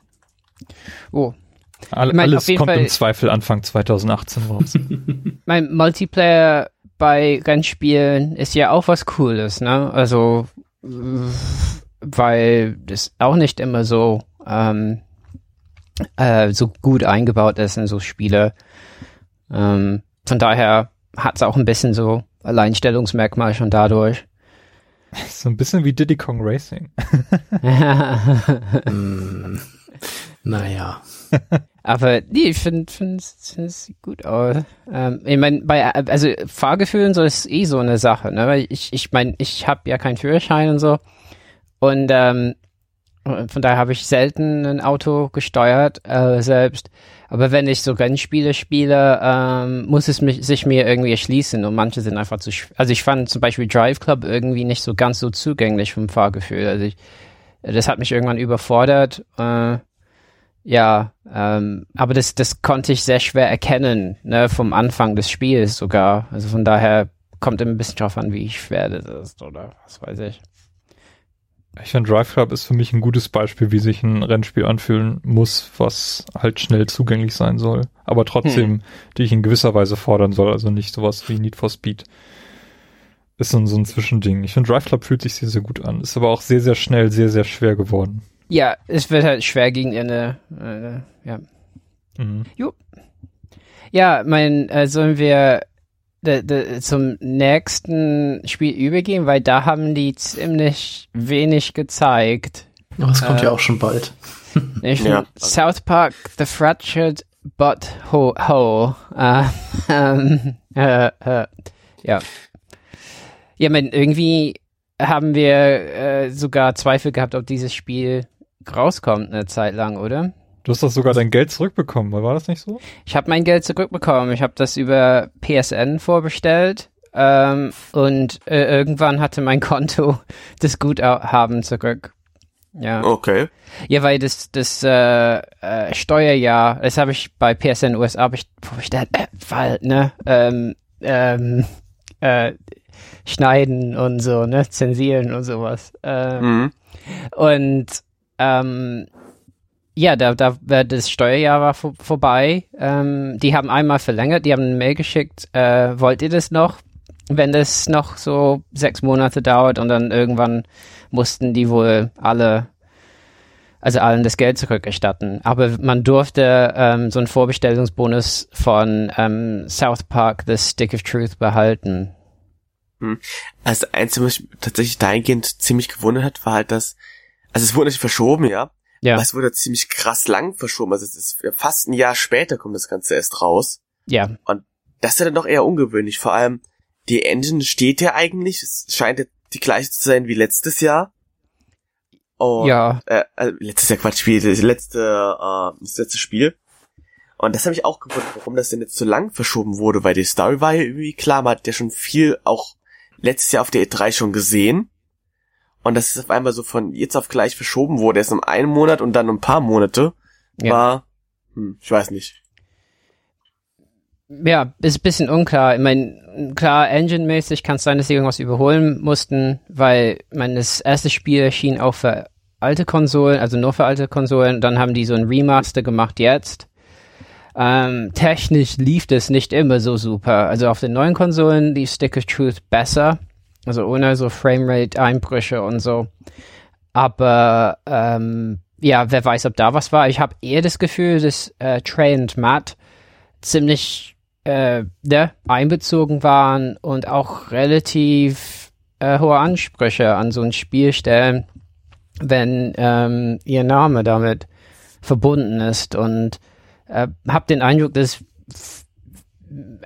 Oh. All, mein, alles kommt Fall, im Zweifel Anfang 2018 raus. mein Multiplayer bei Rennspielen ist ja auch was Cooles, ne? Also weil das auch nicht immer so ähm, äh, so gut eingebaut ist in so Spiele. Ähm, von daher hat es auch ein bisschen so Alleinstellungsmerkmal schon dadurch. So ein bisschen wie Diddy Kong Racing. mm, naja. Aber nee, ich finde es find, gut aus. Ähm, ich meine, bei also Fahrgefühlen so ist eh so eine Sache, ne? Weil ich ich meine, ich habe ja keinen Führerschein und so. Und, ähm, von daher habe ich selten ein Auto gesteuert äh, selbst. Aber wenn ich so Rennspiele spiele, ähm, muss es mich, sich mir irgendwie erschließen und manche sind einfach zu. Also ich fand zum Beispiel Drive Club irgendwie nicht so ganz so zugänglich vom Fahrgefühl. Also ich, das hat mich irgendwann überfordert. Äh, ja, ähm, aber das, das konnte ich sehr schwer erkennen, ne, vom Anfang des Spiels sogar. Also von daher kommt immer ein bisschen drauf an, wie schwer das ist oder was weiß ich. Ich finde, Drive Club ist für mich ein gutes Beispiel, wie sich ein Rennspiel anfühlen muss, was halt schnell zugänglich sein soll, aber trotzdem hm. dich in gewisser Weise fordern soll, also nicht sowas wie Need for Speed. Ist so ein, so ein Zwischending. Ich finde, Drive Club fühlt sich sehr, sehr gut an, ist aber auch sehr, sehr schnell, sehr, sehr schwer geworden. Ja, es wird halt schwer gegen Ende, äh, ja. Mhm. Jo. Ja, mein, äh, sollen wir de, de, zum nächsten Spiel übergehen, weil da haben die ziemlich wenig gezeigt. Oh, das kommt äh, ja auch schon bald. Ich ja. South Park, The Fractured But Hole. Ho, uh, ähm, äh, äh, ja. Ja, man, irgendwie haben wir äh, sogar Zweifel gehabt, ob dieses Spiel rauskommt eine Zeit lang, oder? Du hast doch sogar dein Geld zurückbekommen, war das nicht so? Ich habe mein Geld zurückbekommen. Ich habe das über PSN vorbestellt ähm, und äh, irgendwann hatte mein Konto das Guthaben zurück. Ja. Okay. Ja, weil das das äh, äh, Steuerjahr, das habe ich bei PSN USA vorbestellt, äh, weil ne ähm, ähm, äh, schneiden und so, ne, zensieren und sowas. Ähm, mhm. Und ähm, ja, da, da das Steuerjahr war vor, vorbei. Ähm, die haben einmal verlängert, die haben eine Mail geschickt, äh, wollt ihr das noch? Wenn das noch so sechs Monate dauert und dann irgendwann mussten die wohl alle, also allen das Geld zurückerstatten. Aber man durfte ähm, so einen Vorbestellungsbonus von ähm, South Park, The Stick of Truth, behalten. Hm. Also eins, was mich tatsächlich dahingehend ziemlich gewundert hat, war halt, dass, also es wurde nicht verschoben, ja, ja. Aber es wurde ziemlich krass lang verschoben. Also es ist fast ein Jahr später kommt das Ganze erst raus. Ja. Und das ist ja dann doch eher ungewöhnlich. Vor allem, die Engine steht ja eigentlich. Es scheint ja die gleiche zu sein wie letztes Jahr. Und, ja. Äh, also letztes Jahr Quatsch, Spiel, das letzte, äh, das letzte Spiel. Und das habe ich auch gewundert, warum das denn jetzt so lang verschoben wurde, weil die Story war ja irgendwie klar, man hat ja schon viel auch letztes Jahr auf der E3 schon gesehen. Und dass es auf einmal so von jetzt auf gleich verschoben wurde, erst um einen Monat und dann um ein paar Monate, ja. war, hm, ich weiß nicht. Ja, ist ein bisschen unklar. Ich meine, klar, engine-mäßig kann es sein, dass sie irgendwas überholen mussten, weil, ich meine, das erste Spiel erschien auch für alte Konsolen, also nur für alte Konsolen. Dann haben die so ein Remaster gemacht jetzt. Ähm, technisch lief das nicht immer so super. Also auf den neuen Konsolen lief Stick of Truth besser. Also ohne so Framerate-Einbrüche und so. Aber ähm, ja, wer weiß, ob da was war. Ich habe eher das Gefühl, dass äh, Trey und Matt ziemlich äh, ne, einbezogen waren und auch relativ äh, hohe Ansprüche an so ein Spiel stellen, wenn ähm, ihr Name damit verbunden ist. Und äh, habe den Eindruck, dass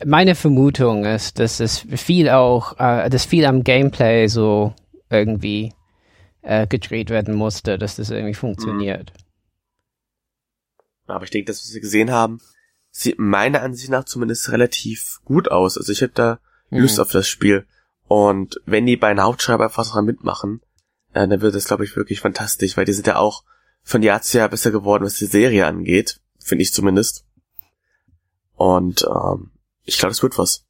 meine Vermutung ist, dass es viel auch, äh, dass viel am Gameplay so irgendwie äh, gedreht werden musste, dass das irgendwie funktioniert. Aber ich denke, das, was wir gesehen haben, sieht meiner Ansicht nach zumindest relativ gut aus. Also ich habe da Lust mhm. auf das Spiel. Und wenn die beiden Hauptschreiber einfach dran mitmachen, äh, dann wird das, glaube ich, wirklich fantastisch, weil die sind ja auch von Jahr zu Jahr besser geworden, was die Serie angeht, finde ich zumindest. Und ähm, ich glaube, es wird was.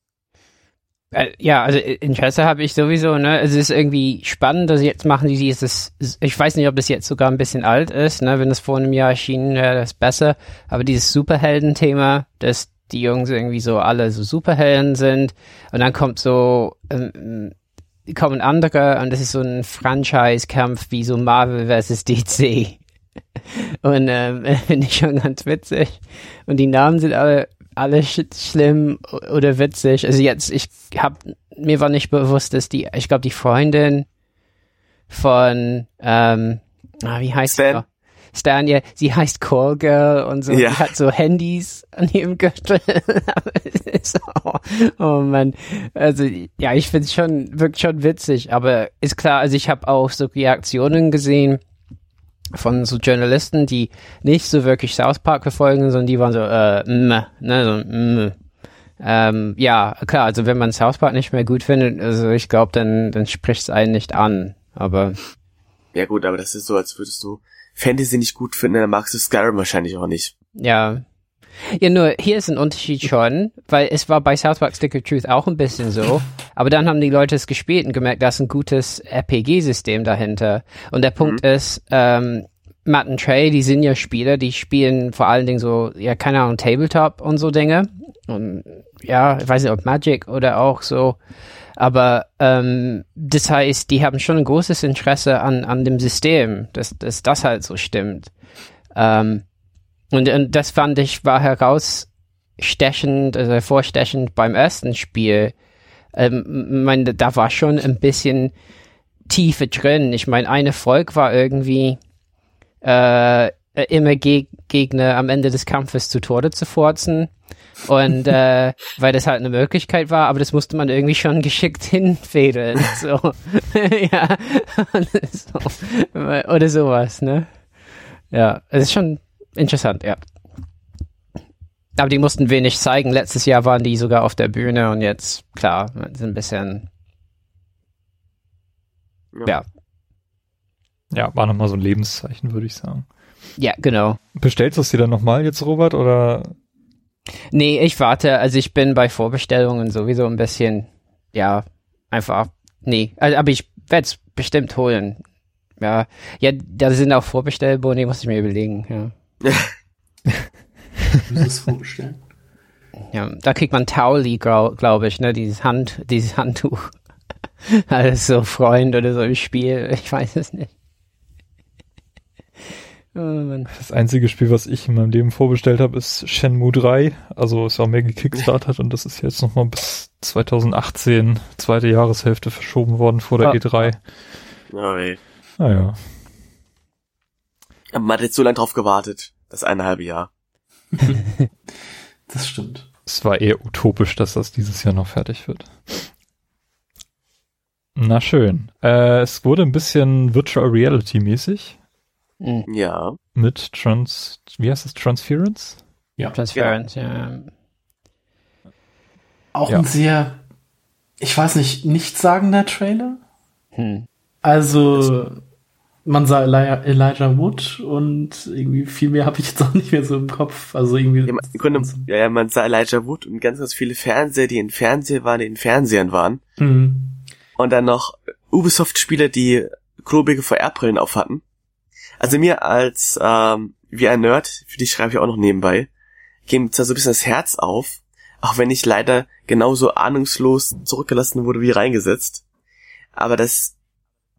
Äh, ja, also äh, Interesse habe ich sowieso, ne? Es ist irgendwie spannend, dass jetzt machen die dieses, ich weiß nicht, ob das jetzt sogar ein bisschen alt ist, ne? Wenn es vor einem Jahr erschienen wäre, das besser. Aber dieses Superhelden-Thema, dass die Jungs irgendwie so alle so Superhelden sind und dann kommt so, ähm, kommen andere und das ist so ein Franchise-Kampf wie so Marvel versus DC. Und ähm, finde ich schon ganz witzig. Und die Namen sind alle alle sch schlimm oder witzig. Also jetzt, ich hab, mir war nicht bewusst, dass die, ich glaube, die Freundin von, ähm, ah, wie heißt sie? Stan, ja, sie heißt Call Girl und so. Ja. Die hat so Handys an ihrem Gürtel. oh, oh man. Also, ja, ich finde es schon, wirkt schon witzig, aber ist klar, also ich habe auch so Reaktionen gesehen, von so Journalisten, die nicht so wirklich South Park verfolgen, sondern die waren so, äh, mh, ne, so, mh. Ähm, ja, klar, also wenn man South Park nicht mehr gut findet, also ich glaube, dann, dann spricht es einen nicht an, aber. Ja gut, aber das ist so, als würdest du Fantasy nicht gut finden, dann magst du Skyrim wahrscheinlich auch nicht. Ja. Ja, nur hier ist ein Unterschied schon, weil es war bei South Park Stick of Truth auch ein bisschen so, aber dann haben die Leute es gespielt und gemerkt, da ist ein gutes RPG-System dahinter. Und der Punkt mhm. ist, ähm, Matt und Trey, die sind ja Spieler, die spielen vor allen Dingen so, ja, keine Ahnung, Tabletop und so Dinge. Und ja, ich weiß nicht, ob Magic oder auch so. Aber ähm, das heißt, die haben schon ein großes Interesse an, an dem System, dass, dass das halt so stimmt. Ähm, und, und das fand ich war herausstechend, also hervorstechend beim ersten Spiel. Ähm, mein, da war schon ein bisschen Tiefe drin. Ich meine, eine Folge war irgendwie äh, immer Geg Gegner am Ende des Kampfes zu Tode zu forzen. Und äh, weil das halt eine Möglichkeit war, aber das musste man irgendwie schon geschickt hinfädeln. So. ja. so. Oder sowas, ne? Ja, es ist schon interessant, ja. Aber die mussten wenig zeigen. Letztes Jahr waren die sogar auf der Bühne und jetzt, klar, sind ein bisschen. Ja. Ja, ja war nochmal so ein Lebenszeichen, würde ich sagen. Ja, genau. Bestellst du es dir dann nochmal jetzt, Robert, oder Nee, ich warte. Also ich bin bei Vorbestellungen sowieso ein bisschen, ja, einfach, nee. Also, aber ich werde es bestimmt holen. Ja, ja, da sind auch Vorbestellboni, muss ich mir überlegen, ja. Du es vorbestellen? Ja, da kriegt man Tauli, glaube glaub ich, ne, dieses Hand, dieses Handtuch. Alles so Freund oder so im Spiel, ich weiß es nicht. Oh, das einzige Spiel, was ich in meinem Leben vorbestellt habe, ist Shenmue 3. Also ist auch mehr gekickstartet und das ist jetzt nochmal bis 2018, zweite Jahreshälfte verschoben worden vor der ah. E3. Oh, ey. Naja. Man hat jetzt so lange drauf gewartet. Das eine halbe Jahr. das stimmt. Es war eher utopisch, dass das dieses Jahr noch fertig wird. Na schön. Äh, es wurde ein bisschen Virtual Reality mäßig. Mhm. Ja. Mit Trans, wie heißt es, Transference? Ja. Transference, ja. ja. Auch ja. ein sehr, ich weiß nicht, nichtssagender Trailer. Hm. Also, man sah Elijah Wood und irgendwie viel mehr habe ich jetzt auch nicht mehr so im Kopf. Also irgendwie. Ja, man, Grunde, ja, ja, man sah Elijah Wood und ganz, ganz viele Fernseher, die in Fernseher waren, die in Fernsehern waren. Mhm. Und dann noch Ubisoft-Spieler, die klobige VR-Brillen auf hatten. Also mir als ähm, wie ein Nerd, für dich schreibe ich auch noch nebenbei, geht zwar so ein bisschen das Herz auf, auch wenn ich leider genauso ahnungslos zurückgelassen wurde wie reingesetzt. Aber das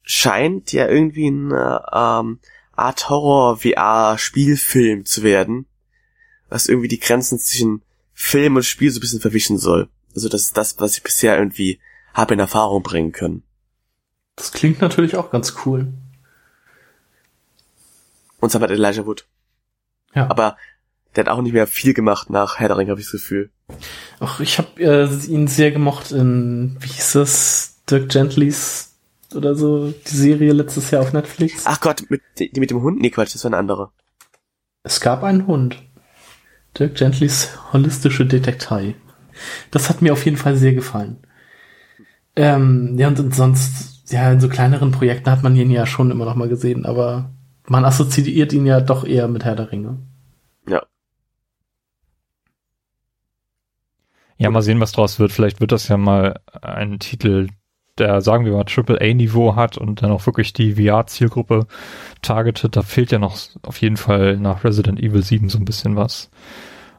scheint ja irgendwie ein ähm, Art Horror-VR-Spielfilm zu werden, was irgendwie die Grenzen zwischen Film und Spiel so ein bisschen verwischen soll. Also das ist das, was ich bisher irgendwie habe in Erfahrung bringen können. Das klingt natürlich auch ganz cool. Und zwar mit Elijah Wood. Ja. Aber der hat auch nicht mehr viel gemacht nach Herr der Ring, habe ich das Gefühl. Ach, ich habe äh, ihn sehr gemocht in, wie hieß das, Dirk Gentlys oder so, die Serie letztes Jahr auf Netflix. Ach Gott, mit, die mit dem Hund? Nee, Quatsch, das war eine andere. Es gab einen Hund. Dirk Gentlys holistische Detektei. Das hat mir auf jeden Fall sehr gefallen. Ähm, ja, und, und sonst, ja, in so kleineren Projekten hat man ihn ja schon immer noch mal gesehen, aber man assoziiert ihn ja doch eher mit Herr der Ringe. Ja. Ja, mal sehen, was draus wird. Vielleicht wird das ja mal ein Titel, der, sagen wir mal, Triple-A-Niveau hat und dann auch wirklich die VR-Zielgruppe targetet. Da fehlt ja noch auf jeden Fall nach Resident Evil 7 so ein bisschen was,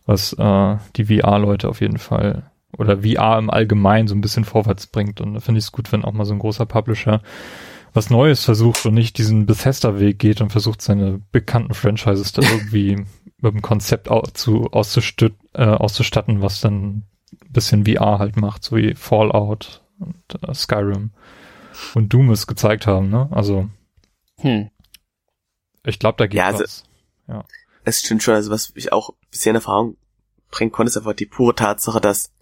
was äh, die VR-Leute auf jeden Fall oder VR im Allgemeinen so ein bisschen vorwärts bringt. Und da finde ich es gut, wenn auch mal so ein großer Publisher was Neues versucht und nicht diesen Bethesda-Weg geht und versucht, seine bekannten Franchises da irgendwie mit einem Konzept au zu, äh, auszustatten, was dann ein bisschen VR halt macht, so wie Fallout und äh, Skyrim und Doom es gezeigt haben, ne? Also hm. ich glaube, da geht ja, also, was. Ja. Es stimmt schon, also was ich auch bisher in Erfahrung bringen konnte, ist einfach die pure Tatsache, dass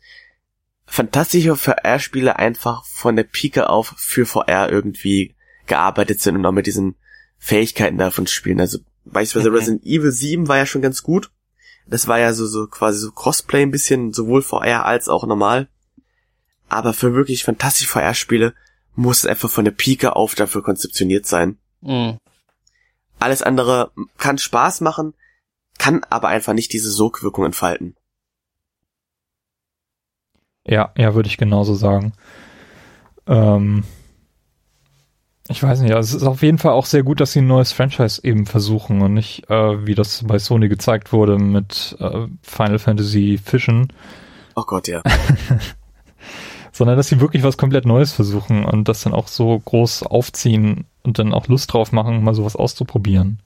fantastische VR-Spiele einfach von der Pike auf für VR irgendwie gearbeitet sind und auch mit diesen Fähigkeiten davon spielen. Also beispielsweise Okay. Resident Evil 7 war ja schon ganz gut. Das war ja so, so quasi so Crossplay ein bisschen, sowohl VR als auch normal. Aber für wirklich fantastische VR-Spiele muss es einfach von der Pike auf dafür konzeptioniert sein. Mhm. Alles andere kann Spaß machen, kann aber einfach nicht diese Sogwirkung entfalten. Ja, ja, würde ich genauso sagen. Ähm, ich weiß nicht, also es ist auf jeden Fall auch sehr gut, dass sie ein neues Franchise eben versuchen und nicht, äh, wie das bei Sony gezeigt wurde mit äh, Final Fantasy Fission, Oh Gott, ja. sondern dass sie wirklich was komplett Neues versuchen und das dann auch so groß aufziehen und dann auch Lust drauf machen, mal sowas auszuprobieren.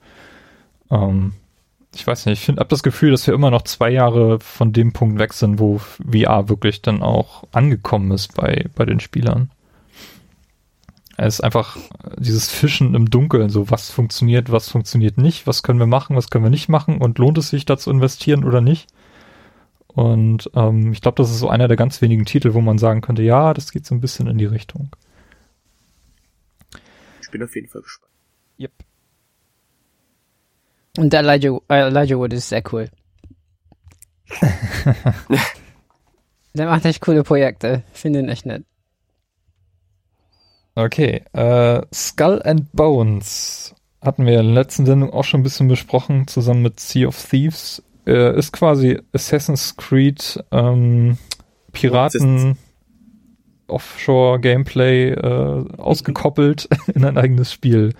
Ähm, ich weiß nicht, ich finde, hab das Gefühl, dass wir immer noch zwei Jahre von dem Punkt weg sind, wo VR wirklich dann auch angekommen ist bei, bei den Spielern. Es ist einfach dieses Fischen im Dunkeln, so was funktioniert, was funktioniert nicht, was können wir machen, was können wir nicht machen und lohnt es sich da zu investieren oder nicht? Und ähm, ich glaube, das ist so einer der ganz wenigen Titel, wo man sagen könnte, ja, das geht so ein bisschen in die Richtung. Ich bin auf jeden Fall gespannt. Yep. Und Elijah, Elijah Wood ist sehr cool. Der macht echt coole Projekte. Ich finde ihn echt nett. Okay, äh, Skull and Bones hatten wir in der letzten Sendung auch schon ein bisschen besprochen, zusammen mit Sea of Thieves. Äh, ist quasi Assassin's Creed ähm, Piraten Offshore Gameplay äh, ausgekoppelt in ein eigenes Spiel.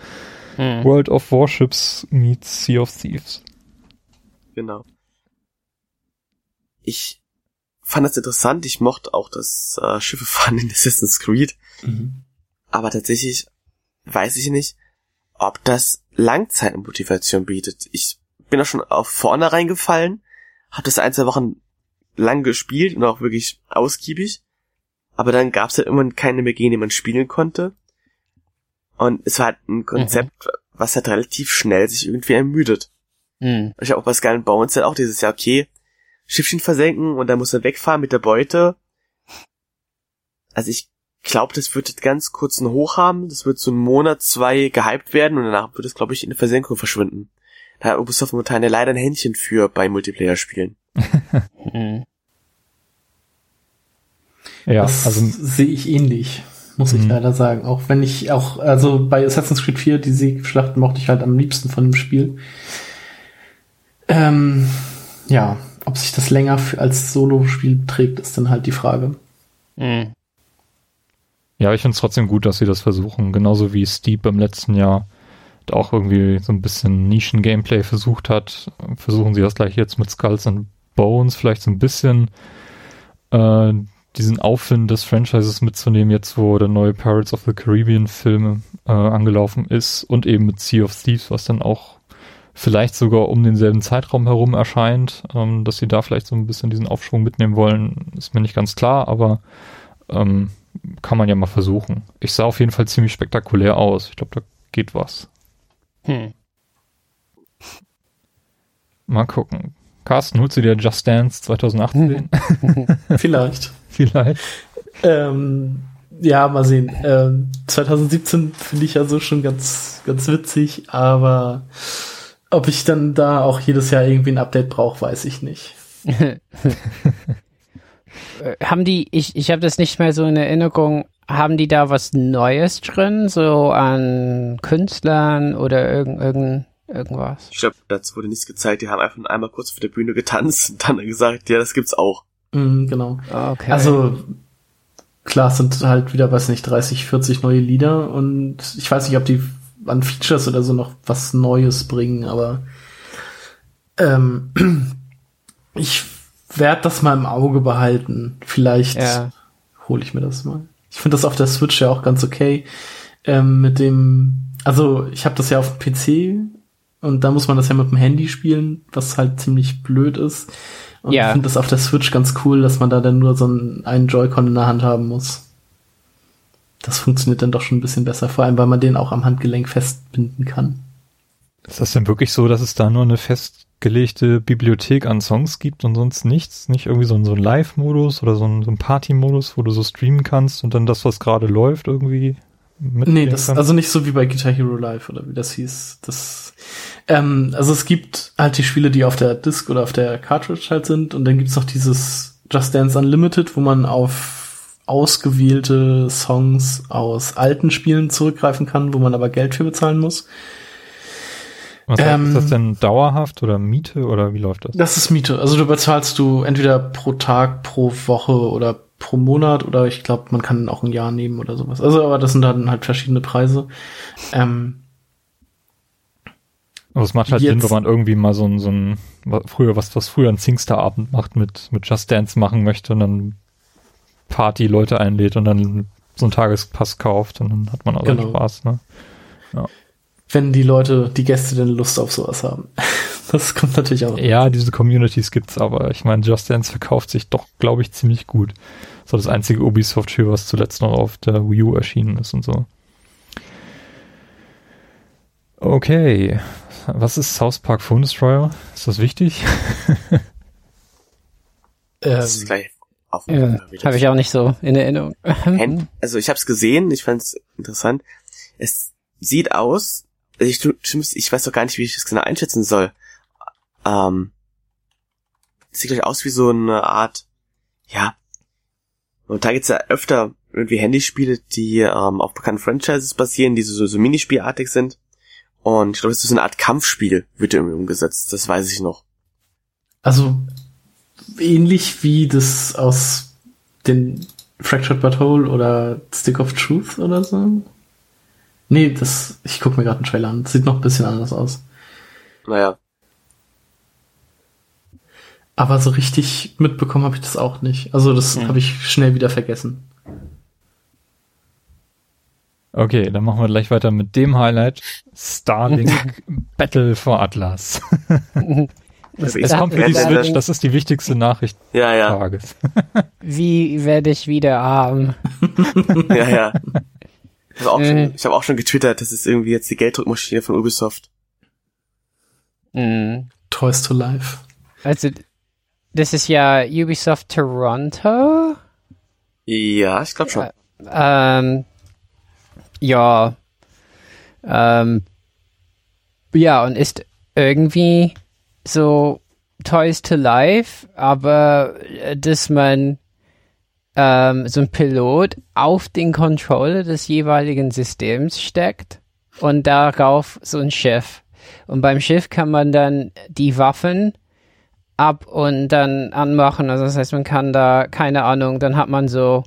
Hm. World of Warships meets Sea of Thieves. Genau. Ich fand das interessant. Ich mochte auch das äh, Schiffefahren in Assassin's Creed. Mhm. Aber tatsächlich weiß ich nicht, ob das Langzeitmotivation bietet. Ich bin auch schon auf vorne reingefallen, habe das ein, zwei Wochen lang gespielt und auch wirklich ausgiebig. Aber dann gab es halt immer keine mehr gehen, die man spielen konnte. Und es war halt ein Konzept, was halt relativ schnell sich irgendwie ermüdet. Hm. Ich habe auch bei Skull and Bones halt auch dieses Jahr, okay, Schiffchen versenken und dann muss er wegfahren mit der Beute. Also ich glaube, das wird jetzt ganz kurz einen Hoch haben. Das wird so einen Monat, zwei gehypt werden und danach wird es, glaube ich, in der Versenkung verschwinden. Da hat Ubisoft momentan ja leider ein Händchen für bei Multiplayer-Spielen. Ja, das also sehe ich ähnlich, muss ich Mhm. leider sagen. Auch wenn ich auch, also bei Assassin's Creed 4, die Seeschlachten mochte ich halt am liebsten von dem Spiel. Ähm, ja, ob sich das länger als Solo-Spiel trägt, ist dann halt die Frage. Hm. Ja, ich finde es trotzdem gut, dass sie das versuchen. Genauso wie Steep im letzten Jahr auch irgendwie so ein bisschen Nischen-Gameplay versucht hat. Versuchen sie das gleich jetzt mit Skulls and Bones vielleicht so ein bisschen äh, diesen Aufwind des Franchises mitzunehmen, jetzt wo der neue Pirates of the Caribbean Film äh, angelaufen ist und eben mit Sea of Thieves, was dann auch vielleicht sogar um denselben Zeitraum herum erscheint, ähm, dass sie da vielleicht so ein bisschen diesen Aufschwung mitnehmen wollen, ist mir nicht ganz klar, aber ähm, kann man ja mal versuchen. Ich sah auf jeden Fall ziemlich spektakulär aus. Ich glaube, da geht was. Hm. Mal gucken. Carsten, holst du dir Just Dance 2018? Vielleicht. Vielleicht. Ähm, ja, mal sehen. Ähm, 2017 finde ich also schon ganz, ganz witzig, aber ob ich dann da auch jedes Jahr irgendwie ein Update brauche, weiß ich nicht. Äh, haben die, ich, ich habe das nicht mehr so in Erinnerung, haben die da was Neues drin, so an Künstlern oder irgend, irgend, irgendwas? Ich glaube, dazu wurde nichts gezeigt. Die haben einfach nur einmal kurz auf der Bühne getanzt und dann gesagt, ja, das gibt's auch. Mhm, genau. Okay. Also klar, es sind halt wieder, weiß nicht, 30, 40 neue Lieder und ich weiß nicht, ob die an Features oder so noch was Neues bringen, aber ähm, ich werde das mal im Auge behalten. Vielleicht ja. hole ich mir das mal. Ich finde das auf der Switch ja auch ganz okay. Ähm, mit dem, also ich habe das ja auf dem PC und da muss man das ja mit dem Handy spielen, was halt ziemlich blöd ist. Und Ja. ich finde das auf der Switch ganz cool, dass man da dann nur so einen, einen Joy-Con in der Hand haben muss. Das funktioniert dann doch schon ein bisschen besser, vor allem weil man den auch am Handgelenk festbinden kann. Ist das denn wirklich so, dass es da nur eine festgelegte Bibliothek an Songs gibt und sonst nichts? Nicht irgendwie so ein, so ein Live-Modus oder so ein, so ein Party-Modus, wo du so streamen kannst und dann das, was gerade läuft, irgendwie Nee, das, also nicht so wie bei Guitar Hero Live oder wie das hieß. Das, ähm, also es gibt halt die Spiele, die auf der Disc oder auf der Cartridge halt sind und dann gibt's noch dieses Just Dance Unlimited, wo man auf ausgewählte Songs aus alten Spielen zurückgreifen kann, wo man aber Geld für bezahlen muss. Was heißt, ist das ähm, denn dauerhaft oder Miete oder wie läuft das? Das ist Miete. Also du bezahlst du entweder pro Tag, pro Woche oder pro Monat oder ich glaube, man kann auch ein Jahr nehmen oder sowas. Also, aber das sind dann halt verschiedene Preise. Ähm, aber es macht halt Sinn, wenn man irgendwie mal so ein, so ein früher, was, was früher ein Singstar-Abend macht, mit, mit Just Dance machen möchte und dann Party-Leute einlädt und dann so einen Tagespass kauft und dann hat man auch genau. Spaß, ne? Ja wenn die Leute, die Gäste denn Lust auf sowas haben. Das kommt natürlich auch. Ja, diese Communities gibt's, aber ich meine, Just Dance verkauft sich doch, glaube ich, ziemlich gut. So das einzige Ubisoft-Spiel, was zuletzt noch auf der Wii U erschienen ist und so. Okay. Was ist South Park Phone Destroyer? Ist das wichtig? das ist gleich auf ja, Habe ich auch nicht so in Erinnerung. also ich habe es gesehen, ich fand es interessant. Es sieht aus, ich, ich weiß doch gar nicht, wie ich das genau einschätzen soll. Ähm, sieht gleich aus wie so eine Art, ja. Und da gibt's ja öfter irgendwie Handyspiele, die ähm, auf bekannten Franchises basieren, die so, so Minispielartig sind. Und ich glaube, es ist so eine Art Kampfspiel, wird irgendwie umgesetzt. Das weiß ich noch. Also ähnlich wie das aus den Fractured But Whole oder Stick of Truth oder so. Nee, das, ich guck mir gerade einen Trailer an. Das sieht noch ein bisschen anders aus. Naja. Aber so richtig mitbekommen habe ich das auch nicht. Also das hm. habe ich schnell wieder vergessen. Okay, dann machen wir gleich weiter mit dem Highlight. Starlink Battle for Atlas. es, es kommt für die Switch, das ist die wichtigste Nachricht ja, ja. des Tages. Wie werde ich wieder arm? ja, ja. Ich habe auch, mhm. hab auch schon getwittert, das ist irgendwie jetzt die Gelddruckmaschine von Ubisoft. Mhm. Toys to Life. Also, das ist ja Ubisoft Toronto? Ja, ich glaube schon. Äh, ähm, ja. Ähm, ja, und ist irgendwie so Toys to Life, aber äh, dass man ähm, so ein Pilot auf den Controller des jeweiligen Systems steckt und darauf so ein Schiff. Und beim Schiff kann man dann die Waffen ab und dann anmachen. Also das heißt, man kann da, keine Ahnung, dann hat man so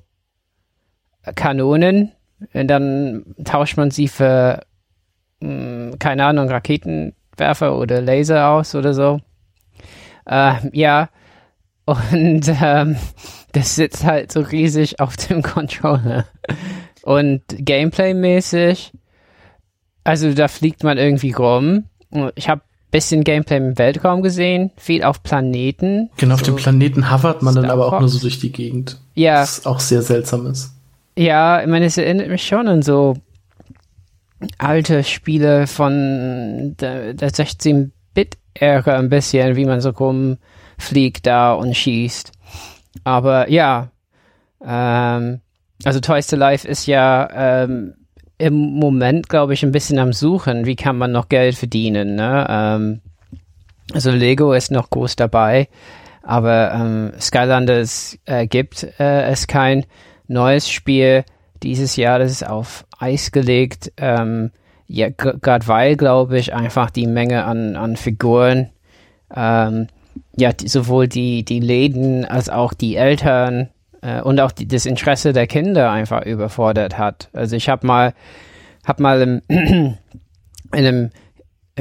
Kanonen und dann tauscht man sie für, mh, hm, keine Ahnung, Raketenwerfer oder Laser aus oder so. Äh, ja, und ähm, das sitzt halt so riesig auf dem Controller. Und Gameplay-mäßig, also da fliegt man irgendwie rum. Ich habe bisschen Gameplay im Weltraum gesehen, viel auf Planeten. Genau, so auf dem Planeten hovert man Star dann aber auch nur so durch die Gegend. Ja. Was auch sehr seltsam ist. Ja, ich meine, es erinnert mich schon an so alte Spiele von der, der 16-Bit-Ära ein bisschen, wie man so rumfliegt da und schießt. Aber ja, ähm, also Toys to Life ist ja ähm, im Moment, glaube ich, ein bisschen am Suchen, wie kann man noch Geld verdienen. Ne? Ähm, also Lego ist noch groß dabei, aber ähm, Skylanders äh, gibt äh, es kein neues Spiel dieses Jahr, das ist auf Eis gelegt. Ähm, ja, gerade weil, glaube ich, einfach die Menge an, an Figuren ähm, ja, die, sowohl die, die Läden als auch die Eltern äh, und auch die, das Interesse der Kinder einfach überfordert hat. Also ich habe mal, hab mal im, in einem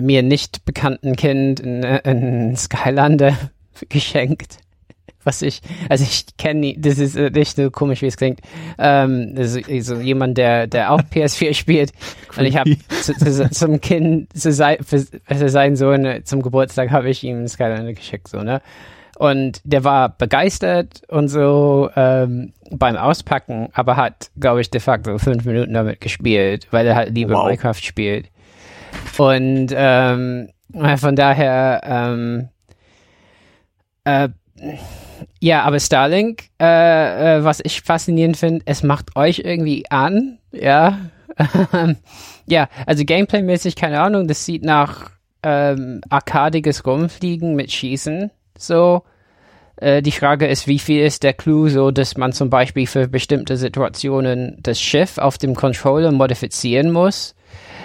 mir nicht bekannten Kind ein Skylander geschenkt was ich, also ich kenne, das ist nicht so komisch, wie es klingt. Ähm, das ist so jemand, der, der auch PS4 spielt. Und ich habe zu, zu, zum Kind, zu sein, für, für seinen Sohn äh, zum Geburtstag habe ich ihm Skylander geschickt, so, ne? Und der war begeistert und so ähm, beim Auspacken, aber hat, glaube ich, de facto fünf Minuten damit gespielt, weil er halt lieber wow. Minecraft spielt. Und ähm, von daher, ähm, äh, ja, aber Starlink, äh, äh, was ich faszinierend finde, es macht euch irgendwie an, ja. ja, also Gameplay-mäßig, keine Ahnung, das sieht nach ähm, arkadiges Rumfliegen mit Schießen so. Äh, die Frage ist, wie viel ist der Clou so, dass man zum Beispiel für bestimmte Situationen das Schiff auf dem Controller modifizieren muss.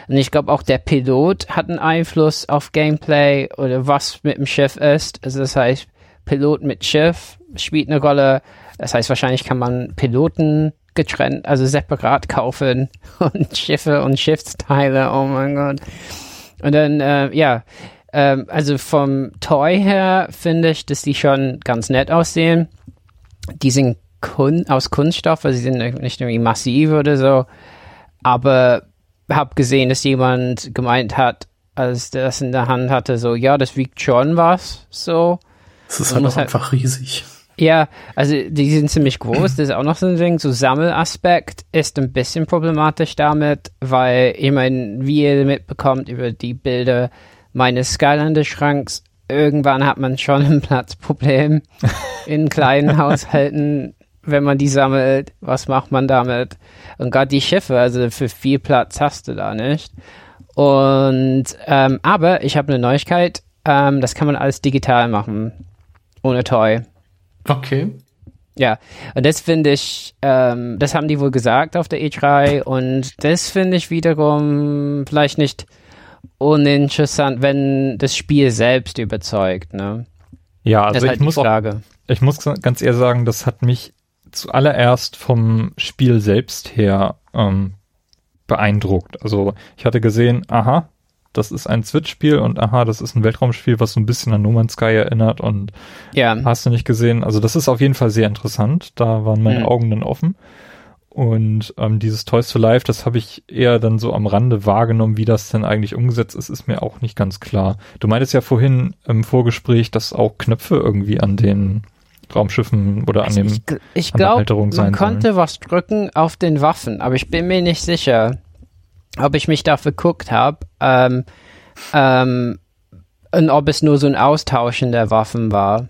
Und ich glaube auch der Pilot hat einen Einfluss auf Gameplay oder was mit dem Schiff ist. Also das heißt, Pilot mit Schiff spielt eine Rolle. Das heißt, wahrscheinlich kann man Piloten getrennt, also separat kaufen und Schiffe und Schiffsteile. Oh mein Gott. Und dann, äh, ja, ähm, also vom Toy her finde ich, dass die schon ganz nett aussehen. Die sind kun aus Kunststoff, also sie sind nicht irgendwie massiv oder so. Aber habe gesehen, dass jemand gemeint hat, als das in der Hand hatte, so, ja, das wiegt schon was, so. Das ist halt auch halt, einfach riesig. Ja, also die sind ziemlich groß. Das ist auch noch so ein Ding. So Sammelaspekt ist ein bisschen problematisch damit, weil ich meine, wie ihr mitbekommt über die Bilder meines Skylander-Schranks, irgendwann hat man schon ein Platzproblem in kleinen Haushalten, wenn man die sammelt. Was macht man damit? Und gerade die Schiffe, also für viel Platz hast du da nicht. Und ähm, aber ich habe eine Neuigkeit. Ähm, das kann man alles digital machen, ohne Toy. Okay. Ja, und das finde ich, ähm, das haben die wohl gesagt auf der E3 und das finde ich wiederum vielleicht nicht uninteressant, wenn das Spiel selbst überzeugt, ne? Ja, also halt ich muss auch, ich muss ganz ehrlich sagen, das hat mich zuallererst vom Spiel selbst her ähm, beeindruckt. Also ich hatte gesehen, aha, das ist ein Switch-Spiel und aha, das ist ein Weltraumspiel, was so ein bisschen an No Man's Sky erinnert und ja. hast du nicht gesehen. Also das ist auf jeden Fall sehr interessant. Da waren meine mhm. Augen dann offen. Und ähm, dieses Toys to Life, das habe ich eher dann so am Rande wahrgenommen, wie das denn eigentlich umgesetzt ist, ist mir auch nicht ganz klar. Du meintest ja vorhin im Vorgespräch, dass auch Knöpfe irgendwie an den Raumschiffen oder an also dem Ich, ich glaube, man sein konnte sollen. was drücken auf den Waffen, aber ich bin mir nicht sicher ob ich mich da verguckt habe ähm, ähm, und ob es nur so ein Austauschen der Waffen war.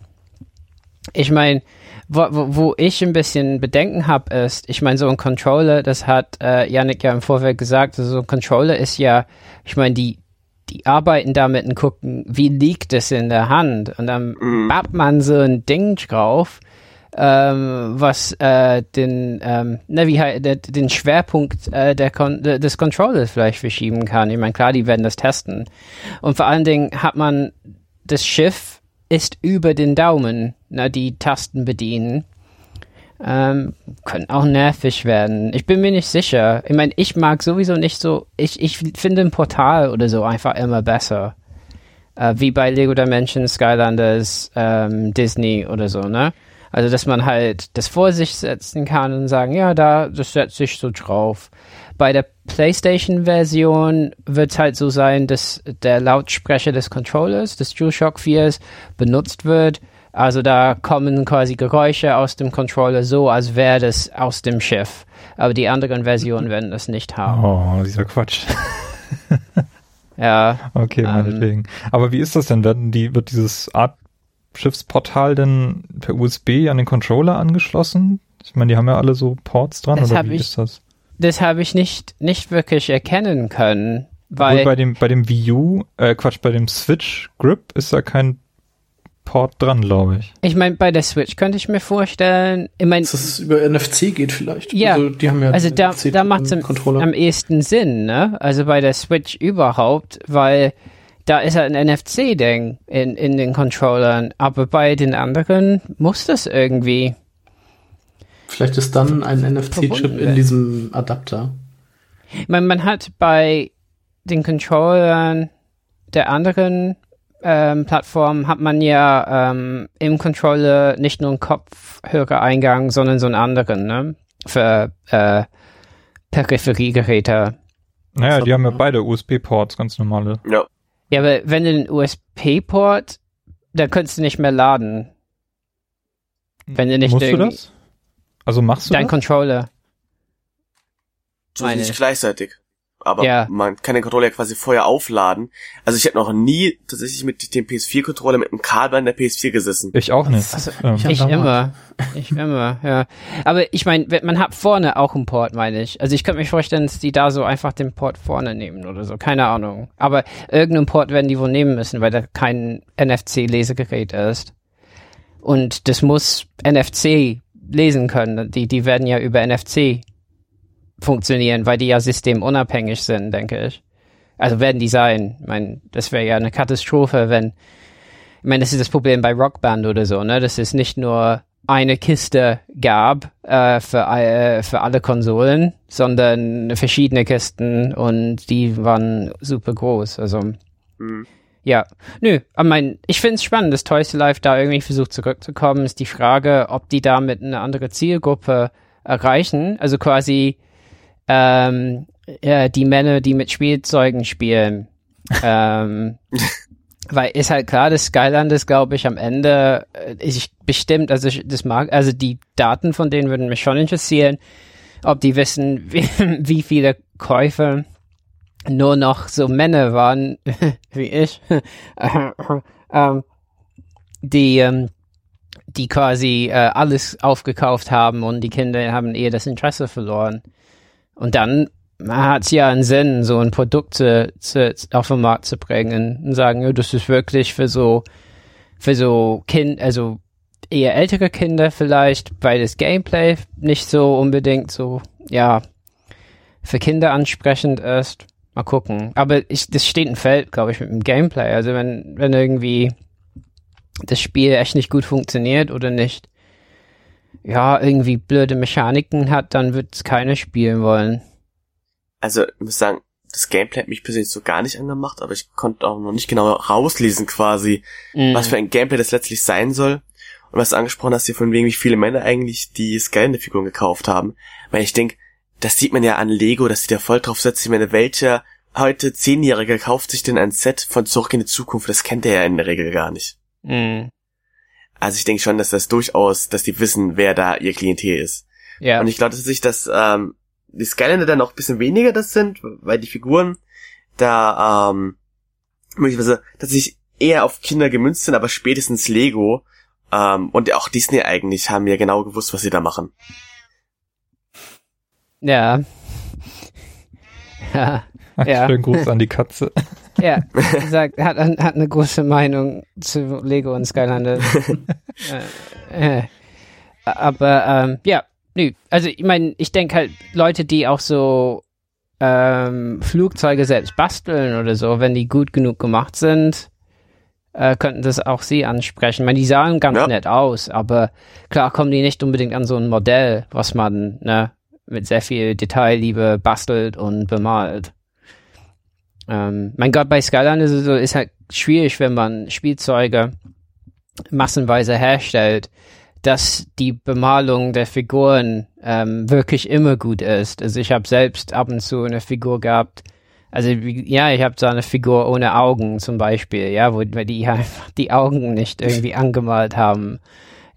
Ich meine, wo, wo, ich ein bisschen Bedenken habe, ist, ich meine, so ein Controller, das hat äh, Yannick ja im Vorfeld gesagt, also so ein Controller ist ja, ich meine, die, die arbeiten damit und gucken, wie liegt es in der Hand und dann mhm. man so ein Ding drauf ähm, was äh, den, ähm, ne, wie halt, den Schwerpunkt äh, der Kon des Controllers vielleicht verschieben kann. Ich meine, klar, die werden das testen. Und vor allen Dingen hat man das Schiff ist über den Daumen, ne, die Tasten bedienen. Ähm, können auch nervig werden. Ich bin mir nicht sicher. Ich meine, ich mag sowieso nicht so, ich, ich finde ein Portal oder so einfach immer besser. Äh, wie bei Lego Dimensions, Skylanders, ähm, Disney oder so, ne? Also, dass man halt das vor sich setzen kann und sagen, ja, da, das setze ich so drauf. Bei der PlayStation-Version wird es halt so sein, dass der Lautsprecher des Controllers, des DualShock 4 benutzt wird. Also da kommen quasi Geräusche aus dem Controller so, als wäre das aus dem Schiff. Aber die anderen Versionen werden das nicht haben. Oh, dieser Quatsch. ja. Okay, meinetwegen. Ähm, Aber wie ist das denn? Werden die, wird dieses Art Schiffsportal denn per USB an den Controller angeschlossen? Ich meine, die haben ja alle so Ports dran, das oder wie ich, ist das? Das habe ich nicht, nicht wirklich erkennen können. Weil Obwohl bei dem, bei dem Wii U, äh, Quatsch, bei dem Switch Grip ist da kein Port dran, glaube ich. Ich meine, bei der Switch könnte ich mir vorstellen, ich meine. Dass es über NFC geht vielleicht. Ja, also, die haben ja also da, da macht es am, am ehesten Sinn, ne? Also bei der Switch überhaupt, weil da ist halt ein NFC-Ding in, in den Controllern, aber bei den anderen muss das irgendwie. Vielleicht ist dann ein NFC-Chip in diesem Adapter. Man, man hat bei den Controllern der anderen ähm, Plattformen hat man ja ähm, im Controller nicht nur einen Kopfhörereingang, sondern so einen anderen, ne? Für äh, Peripheriegeräte. Naja, die haben ja beide USB-Ports, ganz normale. Ja. Ja, aber wenn du den USB-Port, da könntest du nicht mehr laden. Wenn du nicht Musst du das? Also machst du dein das? Controller. So nicht gleichzeitig. Aber Ja. man kann den Controller ja quasi vorher aufladen. Also ich habe noch nie tatsächlich mit dem PS4-Controller mit einem Kabel an der PS4 gesessen. Ich auch nicht. Also, ähm, ich- Ich immer. Ich immer, ja. Aber ich meine, man hat vorne auch einen Port, meine ich. Also ich könnte mir vorstellen, dass die da so einfach den Port vorne nehmen oder so. Keine Ahnung. Aber irgendeinen Port werden die wohl nehmen müssen, weil da kein NFC-Lesegerät ist. Und das muss NFC lesen können. Die, die werden ja über NFC funktionieren, weil die ja systemunabhängig sind, denke ich. Also werden die sein. Ich meine, das wäre ja eine Katastrophe, wenn ich meine, das ist das Problem bei Rockband oder so, ne? Dass es nicht nur eine Kiste gab äh, für, äh, für alle Konsolen, sondern verschiedene Kisten und die waren super groß. Also Mhm. ja, nö, aber mein, ich finde es spannend, dass Toys to Life da irgendwie versucht zurückzukommen. Ist die Frage, ob die damit eine andere Zielgruppe erreichen. Also quasi ähm, ja, die Männer, die mit Spielzeugen spielen. ähm, weil ist halt klar, das Skyland ist, glaube ich, am Ende äh, ich bestimmt, also ich, das mag, also die Daten von denen würden mich schon interessieren, ob die wissen, wie, wie viele Käufer nur noch so Männer waren wie ich, ähm, die ähm, die quasi äh, alles aufgekauft haben und die Kinder haben eher das Interesse verloren. Und dann hat es ja einen Sinn, so ein Produkt zu, zu, auf den Markt zu bringen und sagen, ja, das ist wirklich für so für so Kind, also eher ältere Kinder vielleicht, weil das Gameplay nicht so unbedingt so, ja, für Kinder ansprechend ist. Mal gucken. Aber ich, das steht ein Feld, glaube ich, mit dem Gameplay. Also wenn, wenn irgendwie das Spiel echt nicht gut funktioniert oder nicht, ja, irgendwie blöde Mechaniken hat, dann wird es keiner spielen wollen. Also, ich muss sagen, das Gameplay hat mich persönlich so gar nicht angemacht, aber ich konnte auch noch nicht genau rauslesen quasi, Mhm. was für ein Gameplay das letztlich sein soll. Und was du angesprochen hast, hier von wegen, wie viele Männer eigentlich die Skylander-Figuren gekauft haben. Weil ich denke, das sieht man ja an Lego, dass sie da voll drauf setzt. Ich meine, welcher heute Zehnjährige kauft sich denn ein Set von Zurück in die Zukunft? Das kennt er ja in der Regel gar nicht. Mhm. Also ich denke schon, dass das durchaus, dass die wissen, wer da ihr Klientel ist. Ja. Und ich glaube, dass sich das, ähm, die Skylander dann auch ein bisschen weniger das sind, weil die Figuren da, ähm, möglicherweise, dass sich eher auf Kinder gemünzt sind, aber spätestens Lego, ähm, und auch Disney eigentlich haben ja genau gewusst, was sie da machen. Ja. Ja. Ja. Schönen Gruß an die Katze. Ja, wie gesagt, hat, hat eine große Meinung zu Lego und Skylander. äh, äh, aber ähm, ja, nö. Also ich meine, ich denke halt, Leute, die auch so ähm, Flugzeuge selbst basteln oder so, wenn die gut genug gemacht sind, äh, könnten das auch sie ansprechen. Ich meine, die sahen ganz Ja. nett aus, aber klar kommen die nicht unbedingt an so ein Modell, was man ne, mit sehr viel Detailliebe bastelt und bemalt. Ähm, mein Gott, bei Skyline ist es so, ist halt schwierig, wenn man Spielzeuge massenweise herstellt, dass die Bemalung der Figuren ähm, wirklich immer gut ist. Also ich habe selbst ab und zu eine Figur gehabt, also ja, ich habe so eine Figur ohne Augen zum Beispiel, ja, wo die einfach die Augen nicht irgendwie angemalt haben,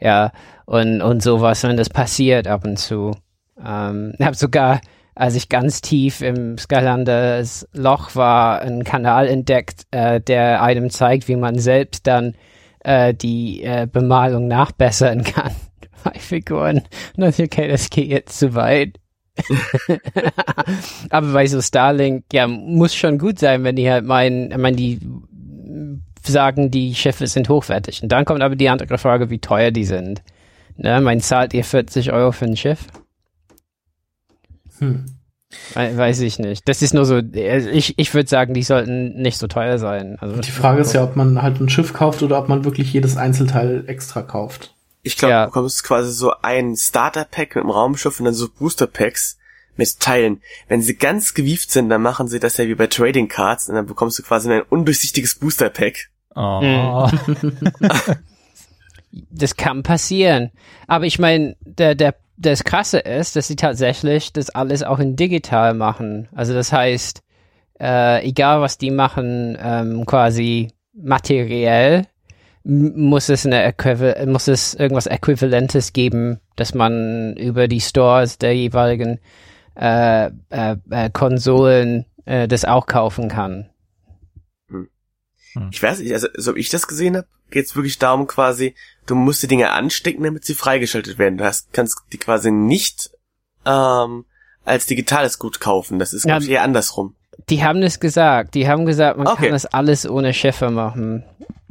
ja, und und sowas, und das passiert ab und zu. Ähm, ich habe sogar, als ich ganz tief im Skylanders Loch war, einen Kanal entdeckt, äh, der einem zeigt, wie man selbst dann äh, die äh, Bemalung nachbessern kann bei Figuren. Und dann, okay, das geht jetzt zu weit. Aber bei so Starlink, ja, muss schon gut sein, wenn die halt meinen, ich meine, die sagen, die Schiffe sind hochwertig. Und dann kommt aber die andere Frage, wie teuer die sind. Ne, mein zahlt ihr 40 Euro für ein Schiff? Hm. We- Weiß ich nicht. Das ist nur so, äh, ich, ich würde sagen, die sollten nicht so teuer sein. Also, Die Frage ist ja, ob man halt ein Schiff kauft oder ob man wirklich jedes Einzelteil extra kauft. Ich glaube, Ja. du bekommst quasi so ein Starter-Pack mit einem Raumschiff und dann so Booster-Packs mit Teilen. Wenn sie ganz gewieft sind, dann machen sie das ja wie bei Trading Cards und dann bekommst du quasi ein undurchsichtiges Booster-Pack. Oh. das kann passieren. Aber ich meine, der, der, das Krasse ist, dass sie tatsächlich das alles auch in digital machen. Also das heißt, äh, egal was die machen, ähm, quasi materiell, muss es eine Äquival muss es irgendwas Äquivalentes geben, dass man über die Stores der jeweiligen äh, äh, äh, Konsolen äh, das auch kaufen kann. Hm. Ich weiß nicht, also so wie ich das gesehen habe, geht es wirklich darum quasi, du musst die Dinge anstecken, damit sie freigeschaltet werden. Du hast, kannst die quasi nicht ähm, als digitales Gut kaufen. Das ist ja, ich, eher andersrum. Die haben das gesagt. Die haben gesagt, man okay. kann das alles ohne Schiffe machen.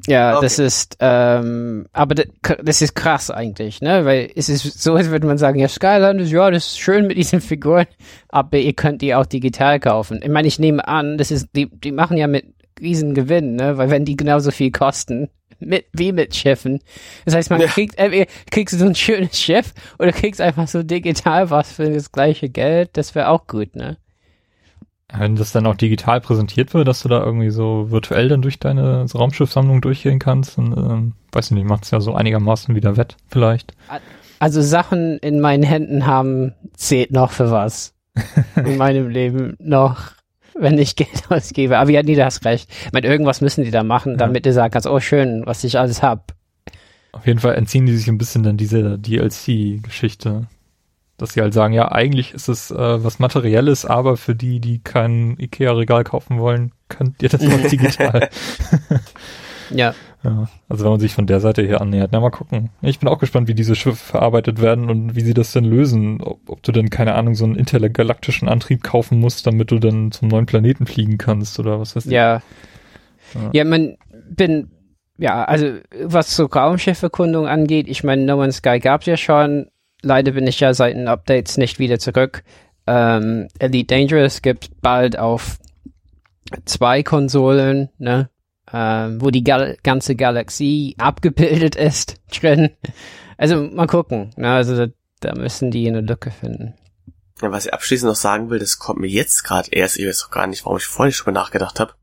Ja, okay. das ist, ähm, aber das ist krass eigentlich, ne? Weil es ist so, als würde man sagen, ja, Skylanders, ja, das ist schön mit diesen Figuren, aber ihr könnt die auch digital kaufen. Ich meine, ich nehme an, das ist, die, die machen ja mit riesen Gewinn, ne? Weil wenn die genauso viel kosten, mit, wie mit Schiffen. Das heißt, man ja. kriegt, äh, kriegst so ein schönes Schiff oder kriegst einfach so digital was für das gleiche Geld, das wäre auch gut, ne? Wenn das dann auch digital präsentiert wird, dass du da irgendwie so virtuell dann durch deine Raumschiffsammlung durchgehen kannst, dann, ähm, weiß ich nicht, macht es ja so einigermaßen wieder wett, vielleicht. Also Sachen in meinen Händen haben, zählt noch für was. in meinem Leben noch, wenn ich Geld ausgebe. Aber ja, nie das recht. Ich meine, irgendwas müssen die da machen, damit ja. du sagen kannst, oh schön, was ich alles hab. Auf jeden Fall entziehen die sich ein bisschen dann diese DLC-Geschichte. Dass sie halt sagen, ja, eigentlich ist es äh, was Materielles, aber für die, die kein Ikea-Regal kaufen wollen, könnt ihr das noch digital. ja. ja. Also wenn man sich von der Seite her annähert, na mal gucken. Ich bin auch gespannt, wie diese Schiffe verarbeitet werden und wie sie das denn lösen. Ob, ob du denn, keine Ahnung, so einen intergalaktischen Antrieb kaufen musst, damit du dann zum neuen Planeten fliegen kannst oder was weiß ich. Ja. Ja, ja man bin, ja, also was so Raumschiffekundung angeht, ich meine, No Man's Sky gab's ja schon, leider bin ich ja seit den Updates nicht wieder zurück. Ähm, Elite Dangerous gibt bald auf zwei Konsolen, ne? Ähm, wo die Gal ganze Galaxie abgebildet ist drin. Also mal gucken. Ne? Also da, da müssen die eine Lücke finden. Ja, was ich abschließend noch sagen will, das kommt mir jetzt gerade erst, ich weiß auch gar nicht, warum ich vorhin schon mal nachgedacht habe.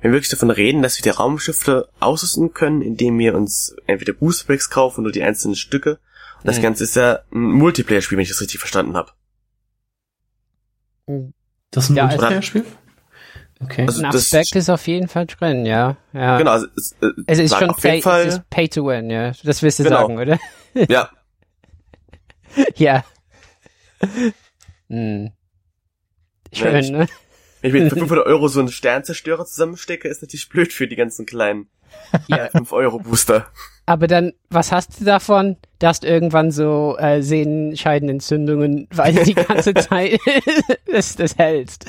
Wenn wir wirklich davon reden, dass wir die Raumschiffe ausrüsten können, indem wir uns entweder Boosterpacks kaufen oder die einzelnen Stücke, das mhm. Ganze ist ja ein Multiplayer-Spiel, wenn ich das richtig verstanden habe. Das ist ein ja, Multiplayer-Spiel? Okay. Also ein Aspekt ist auf jeden Fall drin, ja. ja. Genau, also es, äh, es ist schon pay, Fall, es ist pay to win, ja. Das willst du genau. sagen, oder? Ja. ja. Hm. Schön, Mensch. ne? Wenn ich mit 500 Euro so einen Sternzerstörer zusammenstecke, ist natürlich blöd für die ganzen kleinen ja. 5 Euro Booster. Aber dann, was hast du davon? Du hast irgendwann so äh, Sehenscheidenentzündungen, weil du die ganze Zeit das, das hältst.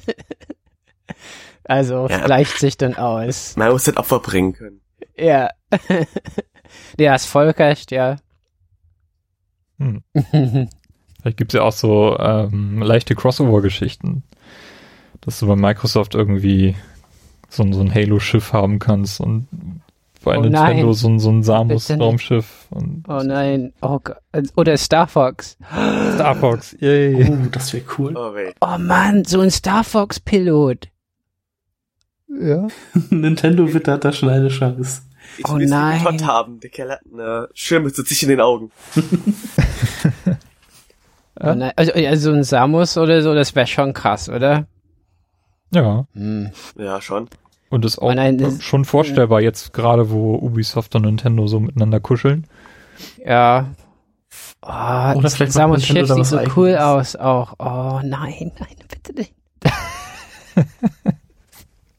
Also ja. gleicht sich dann aus. Man muss das Opfer bringen können. Ja. ja, ist voll recht, ja. Hm. Vielleicht gibt's ja auch so ähm, leichte Crossover-Geschichten, dass du bei Microsoft irgendwie so, so ein Halo-Schiff haben kannst und bei oh Nintendo so, so ein Samus-Raumschiff. Oh nein, oh Oder Star Fox. Star Fox, yay. Oh, das wäre cool. Oh, oh Mann, so ein Star Fox-Pilot. Ja. Nintendo wittert da schon eine Chance. Ich oh nein. Gott haben. Der Kerl hat eine Schirme zu sich in den Augen. oh nein. Also, also ein Samus oder so, das wäre schon krass, oder? Ja. Hm. Ja, schon. Und ist auch nein, schon vorstellbar jetzt gerade, wo Ubisoft und Nintendo so miteinander kuscheln. Ja. Oh, Oder vielleicht Samus Schiff sieht so cool aus auch. Oh nein, nein, bitte nicht.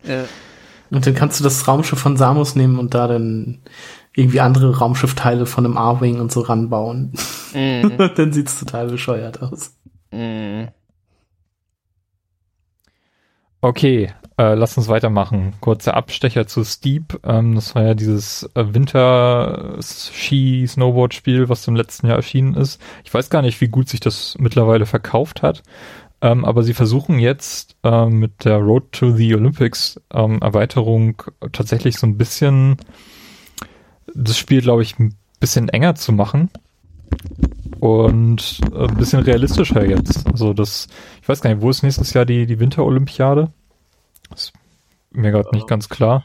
ja. Und dann kannst du das Raumschiff von Samus nehmen und da dann irgendwie andere Raumschiffteile von einem A-Wing und so ranbauen. Mm. dann sieht's total bescheuert aus. Mm. Okay, äh, lass uns weitermachen. Kurzer Abstecher zu Steep. Ähm, das war ja dieses äh, Winter-Ski-Snowboard-Spiel, was im letzten Jahr erschienen ist. Ich weiß gar nicht, wie gut sich das mittlerweile verkauft hat. Ähm, aber sie versuchen jetzt äh, mit der Road to the Olympics ähm, Erweiterung tatsächlich so ein bisschen das Spiel, glaube ich, ein bisschen enger zu machen und äh, ein bisschen realistischer jetzt. Also das, ich weiß gar nicht, wo ist nächstes Jahr die, die Winterolympiade? Ist mir gerade nicht ganz klar.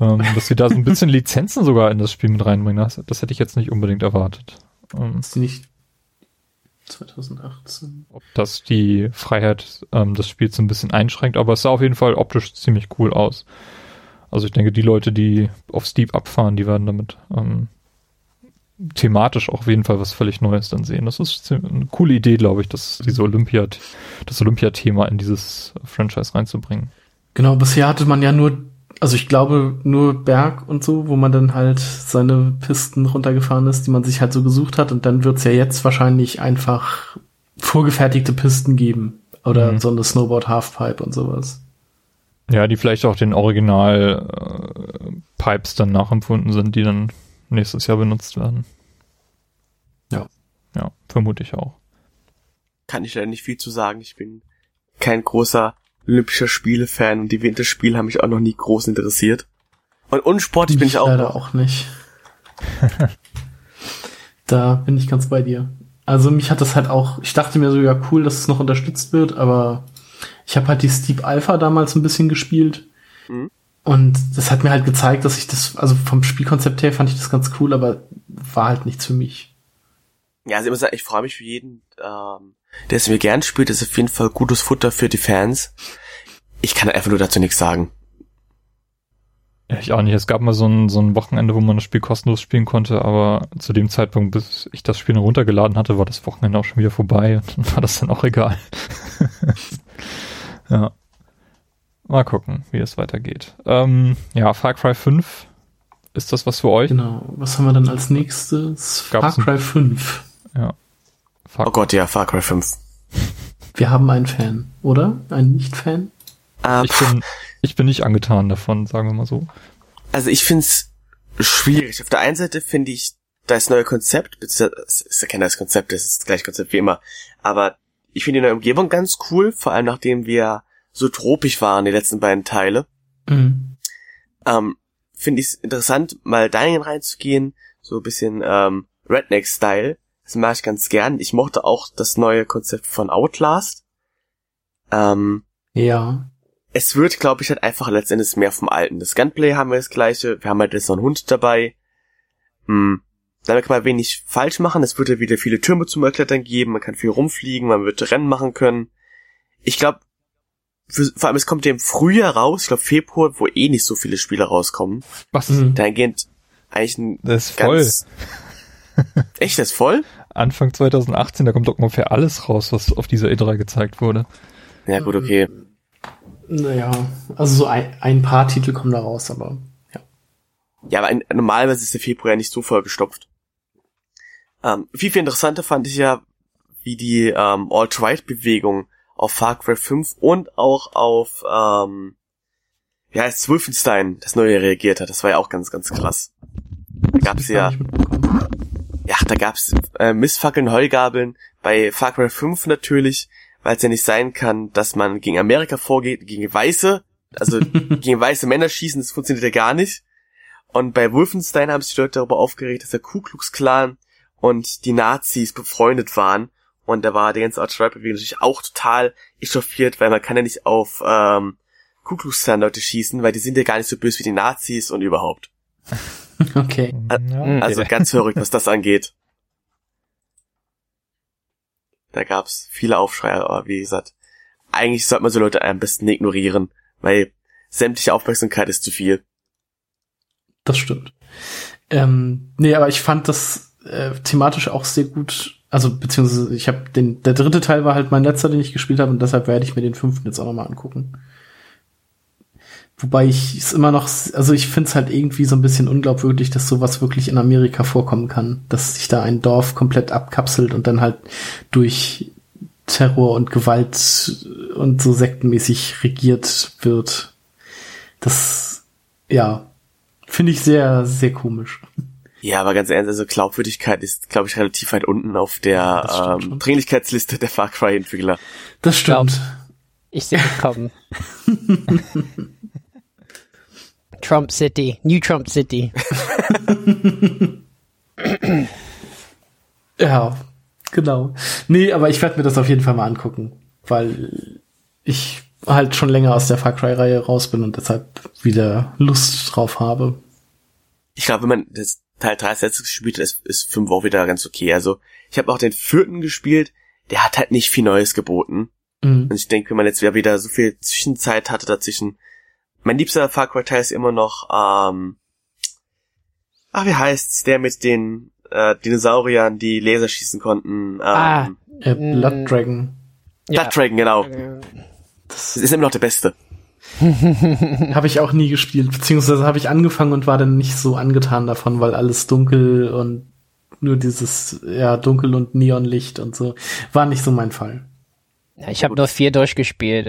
Ähm, dass sie da so ein bisschen Lizenzen sogar in das Spiel mit reinbringen. Das, das hätte ich jetzt nicht unbedingt erwartet. Ähm, ist die nicht 2018? Ob das die Freiheit ähm, des Spiels ein bisschen einschränkt, aber es sah auf jeden Fall optisch ziemlich cool aus. Also ich denke, die Leute, die auf Steep abfahren, die werden damit ähm, thematisch auch auf jeden Fall was völlig Neues dann sehen. Das ist eine coole Idee, glaube ich, dass diese Olympiad, das Olympiathema in dieses Franchise reinzubringen. Genau, bisher hatte man ja nur, also ich glaube nur Berg und so, wo man dann halt seine Pisten runtergefahren ist, die man sich halt so gesucht hat. Und dann wird's ja jetzt wahrscheinlich einfach vorgefertigte Pisten geben. Oder mhm. so eine Snowboard Halfpipe und sowas. Ja, die vielleicht auch den Original äh, Pipes dann nachempfunden sind, die dann nächstes Jahr benutzt werden. Ja. Ja, vermute ich auch. Kann ich leider nicht viel zu sagen. Ich bin kein großer Olympischer Spiele-Fan und die Winterspiele haben mich auch noch nie groß interessiert. Und unsportlich bin ich auch. Leider auch nicht. da bin ich ganz bei dir. Also mich hat das halt auch, ich dachte mir so, ja cool, dass es noch unterstützt wird, aber ich habe halt die Steep Alpha damals ein bisschen gespielt. Mhm. Und das hat mir halt gezeigt, dass ich das, also vom Spielkonzept her fand ich das ganz cool, aber war halt nichts für mich. Ja, also ich muss sagen, ich freue mich für jeden, ähm, der es mir gern spielt. Ist auf jeden Fall gutes Futter für die Fans. Ich kann einfach nur dazu nichts sagen. Ja, ich auch nicht. Es gab mal so ein, so ein Wochenende, wo man das Spiel kostenlos spielen konnte, aber zu dem Zeitpunkt, bis ich das Spiel runtergeladen hatte, war das Wochenende auch schon wieder vorbei und dann war das dann auch egal. ja. Mal gucken, wie es weitergeht. Ähm, ja, Far Cry 5. Ist das was für euch? Genau. Was haben wir dann als nächstes? Gab's Far Cry 5. Ja. Far oh Gott, ja, Far Cry 5. Wir haben einen Fan, oder? Einen Nicht-Fan? Uh, ich, bin, ich bin nicht angetan davon, sagen wir mal so. Also ich find's schwierig. Auf der einen Seite finde ich das neue Konzept, beziehungsweise, ich erkenne das Konzept, das ist das gleiche Konzept wie immer, aber ich finde die neue Umgebung ganz cool, vor allem nachdem wir so tropisch waren, die letzten beiden Teile. Mhm. Ähm, Finde ich es interessant, mal dahin reinzugehen, so ein bisschen ähm, Redneck-Style. Das mache ich ganz gern. Ich mochte auch das neue Konzept von Outlast. Ähm, ja. Es wird, glaube ich, halt einfach letztendlich mehr vom Alten. Das Gunplay haben wir das gleiche. Wir haben halt jetzt noch einen Hund dabei. Hm. Damit kann man wenig falsch machen. Es wird ja wieder viele Türme zum Erklettern geben. Man kann viel rumfliegen. Man wird Rennen machen können. Ich glaube, vor allem es kommt ja im Frühjahr raus, ich glaube Februar, wo eh nicht so viele Spiele rauskommen. Was? Mhm. Dahingehend eigentlich ein Das ist ganz, voll. Echt, das ist voll? Anfang 2018, da kommt doch ungefähr alles raus, was auf dieser E3 gezeigt wurde. Ja, gut, okay. Naja, also so ein, ein paar Titel kommen da raus, aber ja. Ja, aber ein, normalerweise ist der Februar ja nicht so voll gestopft. Ähm, viel, viel interessanter fand ich ja, wie die ähm, Alt-Right-Bewegung auf Far Cry 5 und auch auf, ähm, ja, als Wolfenstein das neue reagiert hat. Das war ja auch ganz, ganz krass. Da gab's ja, ja, da gab's äh, Missfackeln, Heugabeln bei Far Cry 5 natürlich, weil es ja nicht sein kann, dass man gegen Amerika vorgeht, gegen Weiße, also gegen weiße Männer schießen, das funktioniert ja gar nicht. Und bei Wolfenstein haben sich die Leute darüber aufgeregt, dass der Ku Klux Klan und die Nazis befreundet waren und da war die ganze Alt-Right-Bewegung natürlich auch total echauffiert, weil man kann ja nicht auf ähm, Ku Klux Klan Leute schießen, weil die sind ja gar nicht so böse wie die Nazis und überhaupt. Okay. Also ganz verrückt, was das angeht. Da gab's viele Aufschreie, aber wie gesagt, eigentlich sollte man so Leute am besten ignorieren, weil sämtliche Aufmerksamkeit ist zu viel. Das stimmt. Ähm, nee, aber ich fand das äh, thematisch auch sehr gut also beziehungsweise ich habe den, der dritte Teil war halt mein letzter, den ich gespielt habe und deshalb werde ich mir den fünften jetzt auch nochmal angucken. Wobei ich es immer noch, also ich finde es halt irgendwie so ein bisschen unglaubwürdig, dass sowas wirklich in Amerika vorkommen kann, dass sich da ein Dorf komplett abkapselt und dann halt durch Terror und Gewalt und so sektenmäßig regiert wird. Das, ja, finde ich sehr, sehr komisch. Ja, aber ganz ehrlich, also Glaubwürdigkeit ist, glaube ich, relativ weit unten auf der ähm, Dringlichkeitsliste der Far Cry-Entwickler. Das stimmt. Ich sehe es kommen. Trump City, New Trump City. ja, genau. Nee, aber ich werde mir das auf jeden Fall mal angucken, weil ich halt schon länger aus der Far Cry-Reihe raus bin und deshalb wieder Lust drauf habe. Ich glaube, wenn man das Teil 3 Sätze gespielt ist, ist 5 auch wieder ganz okay. Also ich habe auch den vierten gespielt, der hat halt nicht viel Neues geboten. Mhm. Und ich denke, wenn man jetzt wieder so viel Zwischenzeit hatte dazwischen. Mein liebster Far Cry Teil ist immer noch, ähm, ach, wie heißt's, der mit den äh, Dinosauriern, die Laser schießen konnten. Ähm, Ah. Äh, Blood Dragon. Blood Dragon, genau. Das ist immer noch der Beste. Habe ich auch nie gespielt, beziehungsweise habe ich angefangen und war dann nicht so angetan davon, weil alles dunkel und nur dieses, ja, dunkel und Neonlicht und so. War nicht so mein Fall. Ja, ich habe nur vier durchgespielt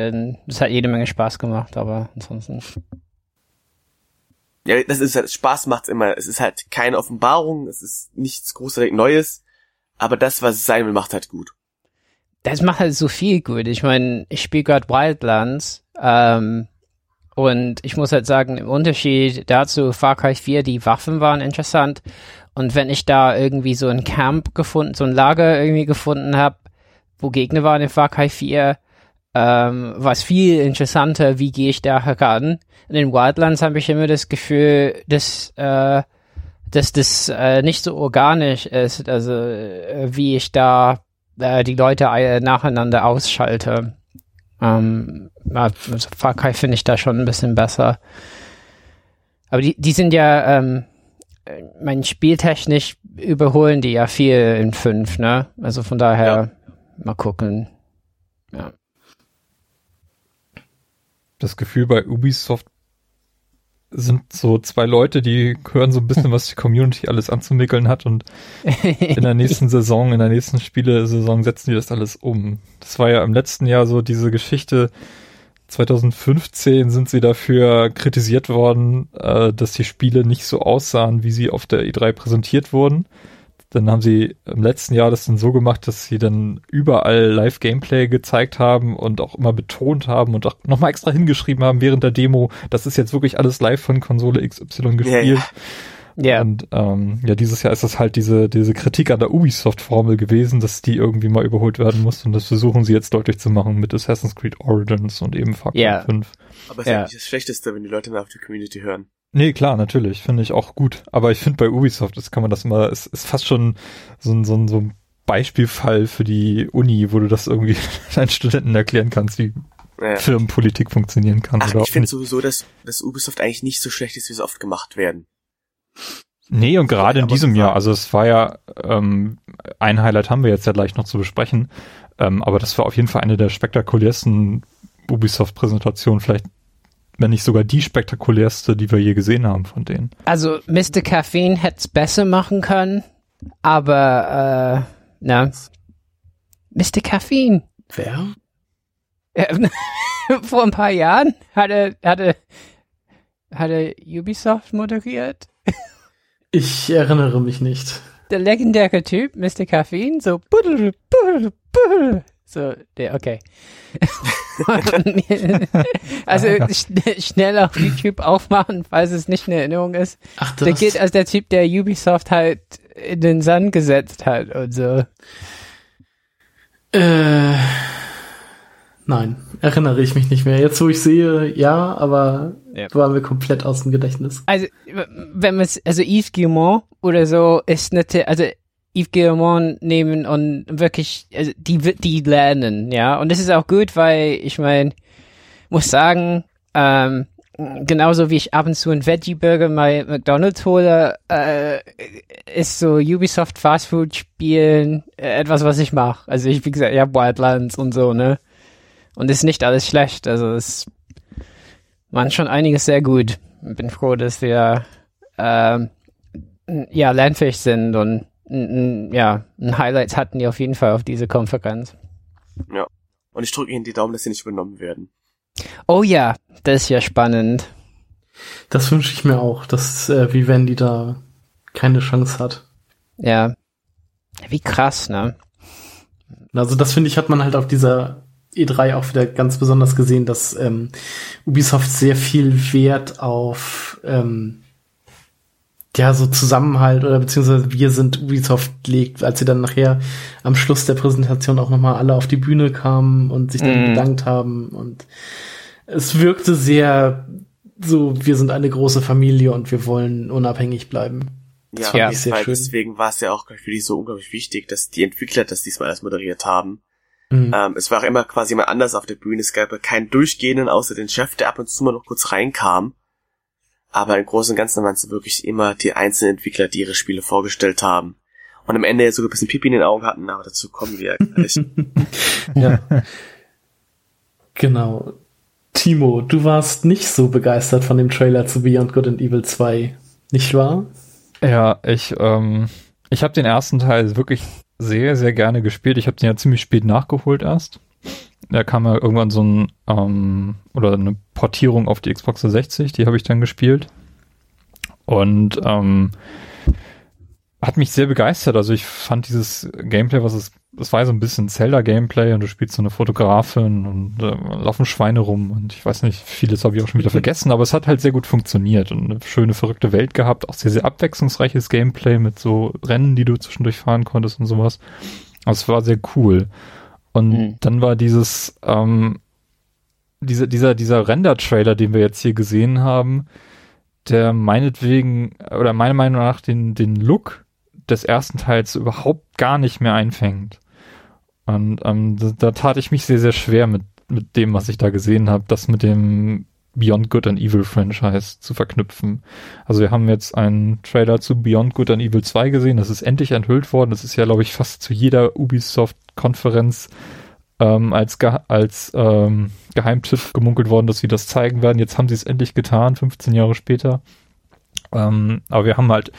es hat jede Menge Spaß gemacht, aber ansonsten. Ja, das ist halt, Spaß macht's immer. Es ist halt keine Offenbarung, es ist nichts großartig Neues, aber das, was es sein will, macht halt gut. Das macht halt so viel gut. Ich meine, ich spiele gerade Wildlands ähm, und ich muss halt sagen, im Unterschied dazu Far Cry 4, die Waffen waren interessant und wenn ich da irgendwie so ein Camp gefunden, so ein Lager irgendwie gefunden habe, wo Gegner waren in Cry 4, ähm, war es viel interessanter, wie gehe ich da heran. In den Wildlands habe ich immer das Gefühl, dass äh, dass das äh, nicht so organisch ist, also äh, wie ich da äh, die Leute äh, nacheinander ausschalte. Ähm, also Far Cry finde ich da schon ein bisschen besser. Aber die, die sind ja, ähm, äh, mein spieltechnisch überholen die ja viel in fünf, ne? Also von daher mal gucken. Ja. Das Gefühl bei Ubisoft sind so zwei Leute, die hören so ein bisschen, was die Community alles anzumickeln hat und in der nächsten Saison, in der nächsten Spielesaison setzen die das alles um. Das war ja im letzten Jahr so diese Geschichte. 2015 sind sie dafür kritisiert worden, äh, dass die Spiele nicht so aussahen, wie sie auf der E3 präsentiert wurden. Dann haben sie im letzten Jahr das dann so gemacht, dass sie dann überall Live-Gameplay gezeigt haben und auch immer betont haben und auch nochmal extra hingeschrieben haben während der Demo, das ist jetzt wirklich alles live von Konsole XY gespielt. Ja. Und ähm, ja, dieses Jahr ist das halt diese, diese Kritik an der Ubisoft-Formel gewesen, dass die irgendwie mal überholt werden muss und das versuchen sie jetzt deutlich zu machen mit Assassin's Creed Origins und eben Far Cry Ja. 5. Aber es Ja. ist ja nicht das Schlechteste, wenn die Leute mehr auf die Community hören. Nee, klar, natürlich, finde ich auch gut. Aber ich finde bei Ubisoft, das kann man das immer, es ist fast schon so ein, so ein, so ein Beispielfall für die Uni, wo du das irgendwie deinen Studenten erklären kannst, wie Ja. Firmenpolitik funktionieren kann. Ach, ich finde sowieso, dass, dass Ubisoft eigentlich nicht so schlecht ist, wie es oft gemacht werden. Nee, und gerade in diesem Jahr, also es war ja, ähm, ein Highlight haben wir jetzt ja gleich noch zu besprechen, ähm, aber das war auf jeden Fall eine der spektakulärsten Ubisoft-Präsentationen, vielleicht, wenn nicht sogar die spektakulärste, die wir je gesehen haben von denen. Also Mr. Caffeine hätte es besser machen können, aber äh, na. Mr. Caffeine. Wer? Vor ein paar Jahren hatte, hatte, hatte Ubisoft moderiert. Ich erinnere mich nicht. Der legendäre Typ, Mr. Caffeine, so buddel, buddel, buddel. So, der, okay. also schn schnell auf YouTube aufmachen, falls es nicht eine Erinnerung ist. Ach, Der gilt als der Typ, der Ubisoft halt in den Sand gesetzt hat und so. Äh, nein, erinnere ich mich nicht mehr. Jetzt, wo ich sehe, ja, aber Ja. war mir komplett aus dem Gedächtnis. Also, wenn man es, also Yves Guillemot oder so ist natürlich, also Yves Guillemot nehmen und wirklich, also die, die lernen, ja. Und das ist auch gut, weil ich meine, muss sagen, ähm, genauso wie ich ab und zu einen Veggie Burger bei McDonald's hole, äh, ist so Ubisoft Fast Food Spielen äh, etwas, was ich mache. Also ich, wie gesagt, hab Wildlands und so, ne? Und ist nicht alles schlecht. Also es waren schon einiges sehr gut. Bin froh, dass wir ähm, ja lernfähig sind und ja ein Highlights hatten die auf jeden Fall auf diese Konferenz. Und ich drücke Ihnen die Daumen, dass sie nicht übernommen werden. Oh ja, das ist ja spannend. Das wünsche ich mir auch, dass äh, Vivendi da keine Chance hat. Ja. Wie krass, ne? Also das finde ich, hat man halt auf dieser E3 auch wieder ganz besonders gesehen, dass ähm, Ubisoft sehr viel Wert auf ähm, ja so Zusammenhalt oder beziehungsweise wir sind Ubisoft legt, als sie dann nachher am Schluss der Präsentation auch nochmal alle auf die Bühne kamen und sich dann Mhm. bedankt haben und es wirkte sehr so, wir sind eine große Familie und wir wollen unabhängig bleiben. Ja, Ja. Fall. schön. Deswegen war es ja auch für die so unglaublich wichtig, dass die Entwickler das diesmal alles moderiert haben. Mhm. Ähm, es war auch immer quasi jemand anders auf der Bühne. Es gab ja keinen Durchgehenden, außer den Chef, der ab und zu mal noch kurz reinkam. Aber im Großen und Ganzen waren es wirklich immer die einzelnen Entwickler, die ihre Spiele vorgestellt haben. und am Ende sogar ein bisschen Pipi in den Augen hatten, aber dazu kommen wir gleich. ja. Genau. Timo, du warst nicht so begeistert von dem Trailer zu Beyond Good and Evil 2, nicht wahr? Ja, ich, ähm, ich habe den ersten Teil wirklich sehr, sehr gerne gespielt. Ich habe den ja ziemlich spät nachgeholt erst. Da kam ja irgendwann so ein, ähm, oder eine Portierung auf die Xbox 360, die habe ich dann gespielt. Und ähm, hat mich sehr begeistert. Also ich fand dieses Gameplay, was es, das war so ein bisschen Zelda-Gameplay und du spielst so eine Fotografin und äh, laufen Schweine rum und ich weiß nicht, vieles habe ich auch schon wieder vergessen, aber es hat halt sehr gut funktioniert und eine schöne, verrückte Welt gehabt, auch sehr, sehr abwechslungsreiches Gameplay mit so Rennen, die du zwischendurch fahren konntest und sowas. Also es war sehr cool. Und mhm. dann war dieses, ähm, dieser, dieser, dieser Render-Trailer, den wir jetzt hier gesehen haben, der meinetwegen, oder meiner Meinung nach den, den Look des ersten Teils überhaupt gar nicht mehr einfängt. Und ähm, da, da tat ich mich sehr, sehr schwer mit, mit dem, was ich da gesehen habe, das mit dem Beyond Good and Evil Franchise zu verknüpfen. Also wir haben jetzt einen Trailer zu Beyond Good and Evil 2 gesehen, das ist endlich enthüllt worden. Das ist ja, glaube ich, fast zu jeder Ubisoft-Konferenz ähm, als, Ge als ähm, Geheimtipp gemunkelt worden, dass sie das zeigen werden. Jetzt haben sie es endlich getan, 15 Jahre später. Ähm, aber wir haben halt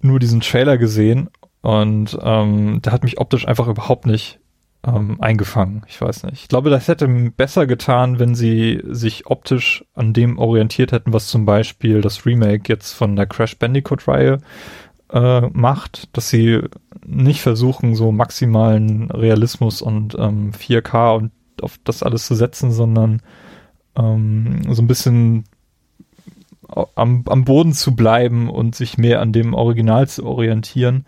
nur diesen Trailer gesehen und ähm, der hat mich optisch einfach überhaupt nicht ähm, eingefangen. Ich weiß nicht. Ich glaube, das hätte besser getan, wenn sie sich optisch an dem orientiert hätten, was zum Beispiel das Remake jetzt von der Crash Bandicoot-Reihe äh, macht, dass sie nicht versuchen, so maximalen Realismus und ähm, 4K und auf das alles zu setzen, sondern ähm, so ein bisschen am, am Boden zu bleiben und sich mehr an dem Original zu orientieren,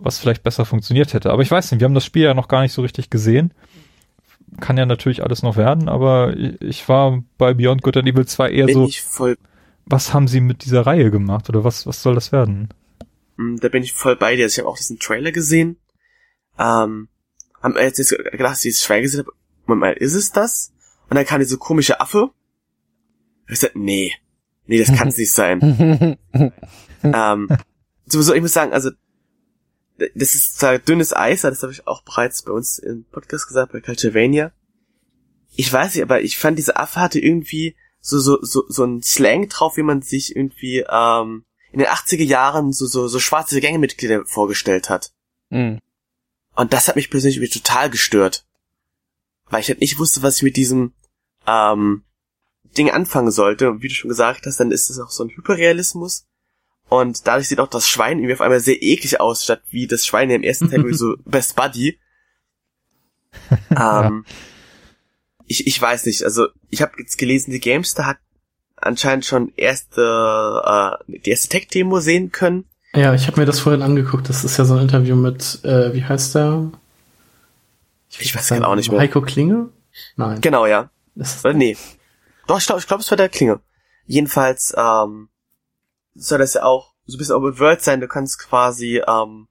was vielleicht besser funktioniert hätte. Aber ich weiß nicht, wir haben das Spiel ja noch gar nicht so richtig gesehen. Kann ja natürlich alles noch werden, aber ich war bei Beyond Good and Evil 2 eher bin so, was haben sie mit dieser Reihe gemacht oder was, was soll das werden? Hm, da bin ich voll bei dir. Also ich habe auch diesen Trailer gesehen. Ähm, haben jetzt gedacht, ich Trailer gesehen habe, Moment mal, ist es das? Und dann kam diese komische Affe. Ich sagte, nee, Nee, das kann es nicht sein. ähm, sowieso, ich muss sagen, also das ist zwar dünnes Eis, das habe ich auch bereits bei uns im Podcast gesagt, bei Culturevania. Ich weiß nicht, aber ich fand, diese Affe hatte irgendwie so, so, so, so ein Slang drauf, wie man sich irgendwie ähm, in den 80er Jahren so, so, so schwarze Gängemitglieder vorgestellt hat. Mhm. Und das hat mich persönlich irgendwie total gestört. Weil ich halt nicht wusste, was ich mit diesem ähm, Ding anfangen sollte. Und wie du schon gesagt hast, dann ist es auch so ein Hyperrealismus. Und dadurch sieht auch das Schwein irgendwie auf einmal sehr eklig aus, statt wie das Schwein im ersten Teil so Best Buddy. ähm, ich, ich weiß nicht, also ich habe jetzt gelesen, die Gamester hat anscheinend schon erste äh, die erste Tech-Demo sehen können. Ja, ich habe mir das vorhin angeguckt. Das ist ja so ein Interview mit, äh, wie heißt der? Ich, ich weiß genau nicht mehr. Heiko Klinge? Nein. Genau, ja. Oder nee. Doch, ich glaube, ich glaub, es war der Klinge. Jedenfalls ähm, soll das ja auch so ein bisschen Open World sein. Du kannst quasi ähm,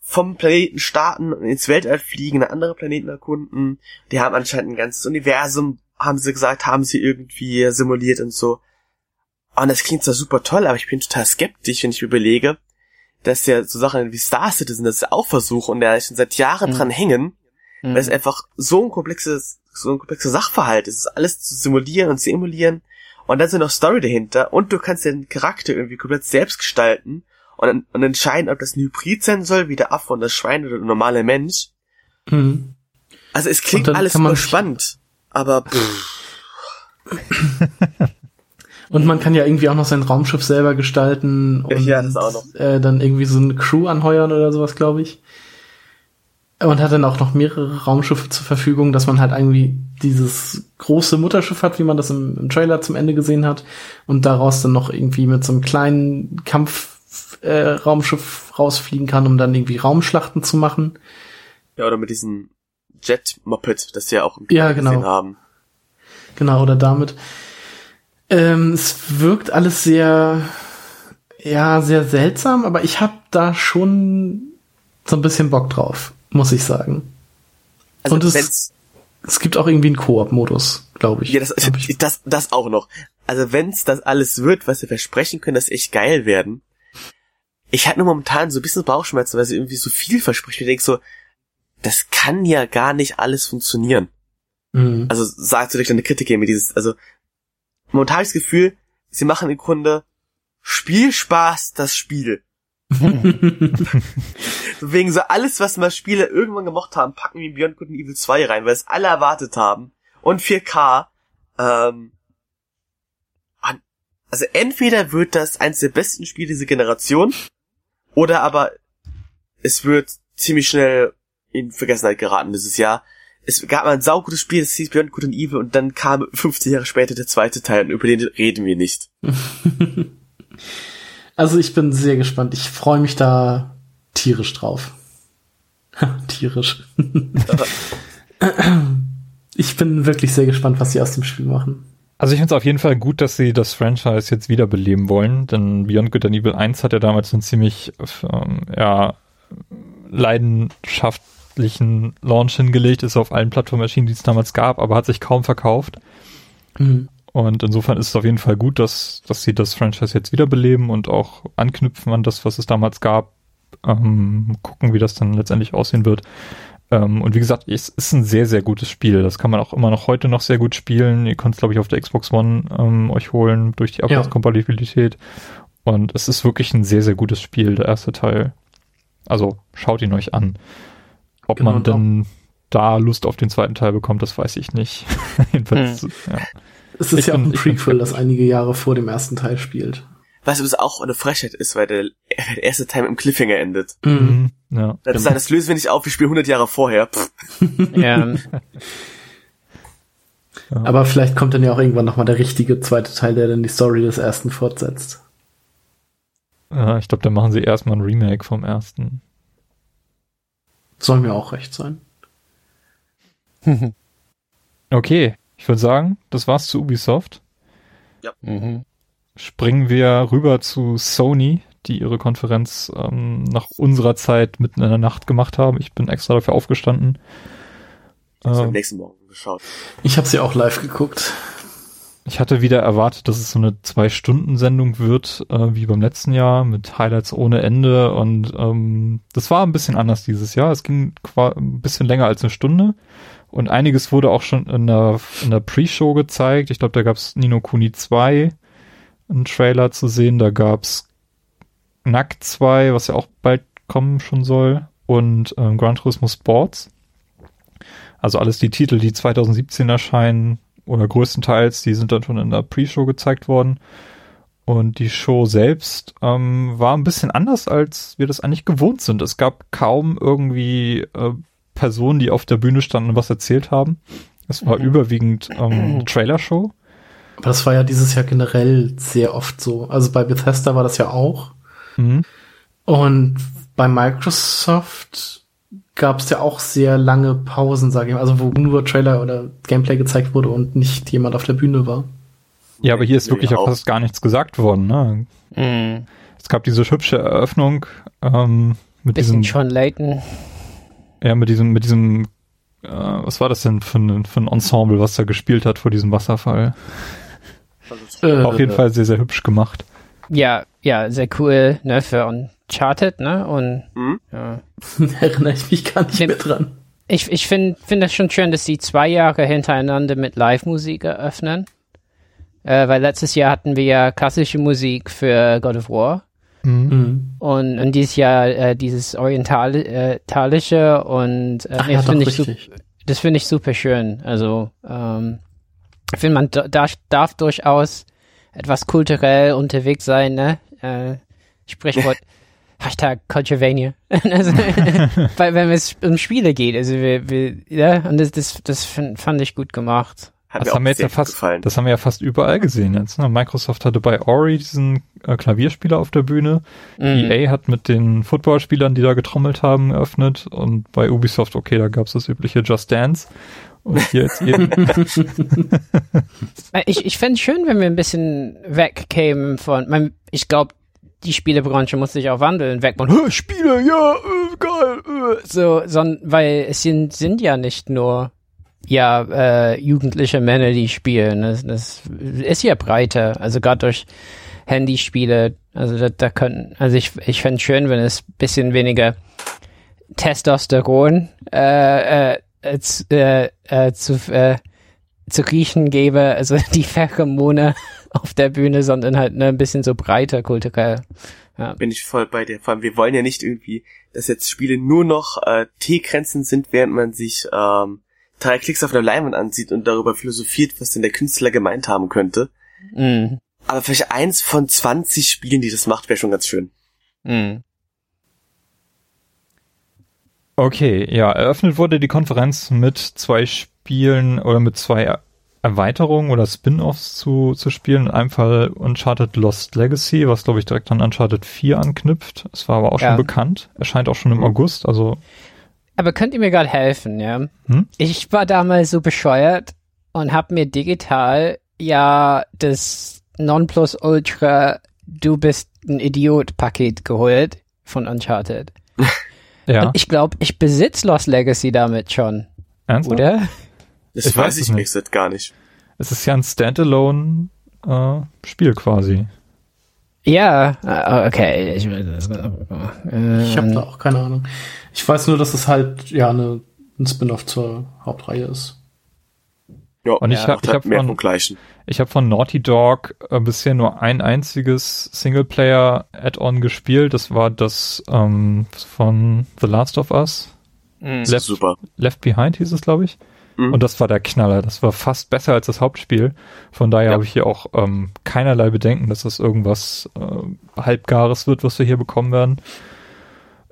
vom Planeten starten und ins Weltall fliegen, andere Planeten erkunden. Die haben anscheinend ein ganzes Universum, haben sie gesagt, haben sie irgendwie simuliert und so. Und das klingt zwar super toll, aber ich bin total skeptisch, wenn ich mir überlege, dass ja so Sachen wie Star Citizen das auch versuchen und da schon seit Jahren mhm. dran hängen, mhm. weil es einfach so ein komplexes so ein komplexer Sachverhalt. Ist alles zu simulieren und zu emulieren. Und dann ist noch Story dahinter. Und du kannst den Charakter irgendwie komplett selbst gestalten und, und entscheiden, ob das ein Hybrid sein soll, wie der Affe und das Schwein oder der normale Mensch. Mhm. Also es klingt alles super spannend, aber Und man kann ja irgendwie auch noch sein Raumschiff selber gestalten und ja, das auch noch. Äh, dann irgendwie so eine Crew anheuern oder sowas, glaube ich und hat dann auch noch mehrere Raumschiffe zur Verfügung, dass man halt irgendwie dieses große Mutterschiff hat, wie man das im, im Trailer zum Ende gesehen hat, und daraus dann noch irgendwie mit so einem kleinen Kampfraumschiff äh, rausfliegen kann, um dann irgendwie Raumschlachten zu machen. Ja, oder mit diesem Jet-Moped, das sie ja auch im ja, genau. gesehen haben. Genau, oder damit. Ähm, es wirkt alles sehr, ja, sehr seltsam, aber ich habe da schon so ein bisschen Bock drauf muss ich sagen. Also Und es, es gibt auch irgendwie einen Koop-Modus, glaube ich. Ja, das, ich. das, das auch noch. Also wenn's das alles wird, was wir versprechen können, das echt geil werden. ich hatte nur momentan so ein bisschen Bauchschmerzen, weil sie irgendwie so viel verspricht. Ich denke so, das kann ja gar nicht alles funktionieren. Mhm. Also sagt so durch deine Kritik mir dieses, also momentan das Gefühl, sie machen im Grunde Spielspaß das Spiel. Wegen so alles, was mal Spiele irgendwann gemocht haben, packen wir Beyond Good and Evil 2 rein, weil es alle erwartet haben. Und 4K. Ähm, also entweder wird das eins der besten Spiele dieser Generation, oder aber es wird ziemlich schnell in Vergessenheit geraten dieses Jahr. Es gab mal ein saugutes Spiel, das hieß Beyond Good and Evil, und dann kam 15 Jahre später der zweite Teil, und über den reden wir nicht. Also ich bin sehr gespannt. Ich freue mich da tierisch drauf. tierisch. ich bin wirklich sehr gespannt, was sie aus dem Spiel machen. Also ich finde es auf jeden Fall gut, dass sie das Franchise jetzt wiederbeleben wollen, denn Beyond Good and Evil 1 hat ja damals einen ziemlich ähm, ja, leidenschaftlichen Launch hingelegt, ist auf allen Plattformen erschienen, die es damals gab, aber hat sich kaum verkauft. Mhm. Und insofern ist es auf jeden Fall gut, dass, dass sie das Franchise jetzt wiederbeleben und auch anknüpfen an das, was es damals gab. Ähm, gucken, wie das dann letztendlich aussehen wird. Ähm, und wie gesagt, es ist ein sehr, sehr gutes Spiel. Das kann man auch immer noch heute noch sehr gut spielen. Ihr könnt es, glaube ich, auf der Xbox One ähm, euch holen durch die Abwärtskompatibilität. Ja. Und es ist wirklich ein sehr, sehr gutes Spiel, der erste Teil. Also schaut ihn euch an. Ob genau, man denn da Lust auf den zweiten Teil bekommt, das weiß ich nicht. Jedenfalls, hm. ja. Es ist ich ja bin, auch ein Prequel, das einige Jahre vor dem ersten Teil spielt. Was übrigens auch eine Frechheit ist, weil der, der erste Teil im Cliffhanger endet. Mhm. Ja. Das, ist, das lösen wir nicht auf, wir spielen 100 Jahre vorher. ja. Aber vielleicht kommt dann ja auch irgendwann nochmal der richtige zweite Teil, der dann die Story des ersten fortsetzt. Ja, ich glaube, dann machen sie erstmal ein Remake vom ersten. Soll mir auch recht sein. okay, ich würde sagen, das war's zu Ubisoft. Ja. Mhm springen wir rüber zu Sony, die ihre Konferenz ähm, nach unserer Zeit mitten in der Nacht gemacht haben. Ich bin extra dafür aufgestanden. Ich habe äh, am nächsten Morgen geschaut. Ich habe sie auch live geguckt. Ich hatte wieder erwartet, dass es so eine Zwei-Stunden-Sendung wird, äh, wie beim letzten Jahr, mit Highlights ohne Ende. Und ähm, das war ein bisschen anders dieses Jahr. Es ging ein bisschen länger als eine Stunde. Und einiges wurde auch schon in der, in der Pre-Show gezeigt. Ich glaube, da gab es Nino Kuni 2 einen Trailer zu sehen. Da gab's Knack 2, was ja auch bald kommen schon soll, und ähm, Gran Turismo Sports. Also alles die Titel, die 2017 erscheinen oder größtenteils, die sind dann schon in der Pre-Show gezeigt worden. Und die Show selbst ähm, war ein bisschen anders, als wir das eigentlich gewohnt sind. Es gab kaum irgendwie äh, Personen, die auf der Bühne standen und was erzählt haben. Es war mhm. überwiegend ähm, Trailer-Show. Aber das war ja dieses Jahr generell sehr oft so. Also bei Bethesda war das ja auch. Mhm. Und bei Microsoft gab es ja auch sehr lange Pausen, sage ich mal, also wo nur Trailer oder Gameplay gezeigt wurde und nicht jemand auf der Bühne war. Ja, aber hier ist wirklich auch fast gar nichts gesagt worden. Ne? Mhm. Es gab diese hübsche Eröffnung ähm, mit Bisschen diesem John Layton. Ja, mit diesem mit diesem äh, was war das denn für ein, für ein Ensemble, was da gespielt hat vor diesem Wasserfall? Äh, Auf jeden Fall sehr, sehr hübsch gemacht. Ja, ja, sehr cool, ne, für Uncharted, ne, und, mhm. ja. Erinnere ich mich gar nicht mehr dran. Ich, ich finde find das schon schön, dass sie zwei Jahre hintereinander mit Live-Musik eröffnen. Äh, weil letztes Jahr hatten wir ja klassische Musik für God of War. Mhm. mhm. Und, und dieses Jahr äh, dieses orientalische äh, und äh, Ach, nee, das finde ich, das finde ich super schön. Also ähm, ich finde, man da, darf durchaus etwas kulturell unterwegs sein, ne? Äh, Sprichwort Hashtag Culturevania. also, weil wenn es um Spiele geht, also wir, wir ja, und das, das, das fand ich gut gemacht. Hat das haben wir jetzt ja fast, gefallen. das haben wir ja fast überall gesehen jetzt. Ne? Microsoft hatte bei Ori diesen äh, Klavierspieler auf der Bühne. Mhm. EA hat mit den Footballspielern, die da getrommelt haben, eröffnet. Und bei Ubisoft, okay, da gab es das übliche Just Dance. Und hier jetzt eben. ich ich fände es schön, wenn wir ein bisschen wegkämen von, mein, ich glaube, die Spielebranche muss sich auch wandeln, weg von Spiele, ja, äh, geil, äh. so, sondern, weil es sind, sind ja nicht nur ja äh, jugendliche Männer, die spielen. Das, das ist ja breiter. Also gerade durch Handyspiele. Also da, da könnten, also ich, ich fände schön, wenn es bisschen weniger Testosteron äh, äh, äh, äh, äh, zu, äh, zu riechen gäbe, also die Pheromone auf der Bühne, sondern halt ne, ein bisschen so breiter kulturell. Ja. Bin ich voll bei dir. Vor allem, wir wollen ja nicht irgendwie, dass jetzt Spiele nur noch äh, T-Grenzen sind, während man sich ähm, drei Klicks auf einer Leinwand ansieht und darüber philosophiert, was denn der Künstler gemeint haben könnte. Mm. Aber vielleicht eins von 20 Spielen, die das macht, wäre schon ganz schön. Mm. Okay, ja, eröffnet wurde die Konferenz mit zwei Spielen oder mit zwei Erweiterungen oder Spin-offs zu, zu spielen. In einem Fall Uncharted Lost Legacy, was glaube ich direkt an Uncharted 4 anknüpft. Es war aber auch ja. schon bekannt. Erscheint auch schon im August, also. Aber könnt ihr mir gerade helfen, ja? Hm? Ich war damals so bescheuert und hab mir digital ja das Nonplus Ultra Du bist ein Idiot Paket geholt von Uncharted. Ja. Und ich glaube, ich besitze Lost Legacy damit schon. Ernsthaft? Oder? Das ich weiß ich nicht. nicht, gar nicht. Es ist ja ein Standalone-Spiel äh, quasi. Ja, äh, okay. Ich, äh, ich habe da auch keine Ahnung. Ich weiß nur, dass es halt ja eine, ein Spin-off zur Hauptreihe ist. Ja, und ich ja, habe hab von, gleichen. Ich habe von Naughty Dog äh, bisher nur ein einziges Singleplayer-Add-on gespielt. Das war das ähm, von The Last of Us. Mhm. Left, super. Left Behind hieß es, glaube ich. Mhm. Und das war der Knaller. Das war fast besser als das Hauptspiel. Von daher ja. habe ich hier auch ähm, keinerlei Bedenken, dass das irgendwas äh, halbgares wird, was wir hier bekommen werden.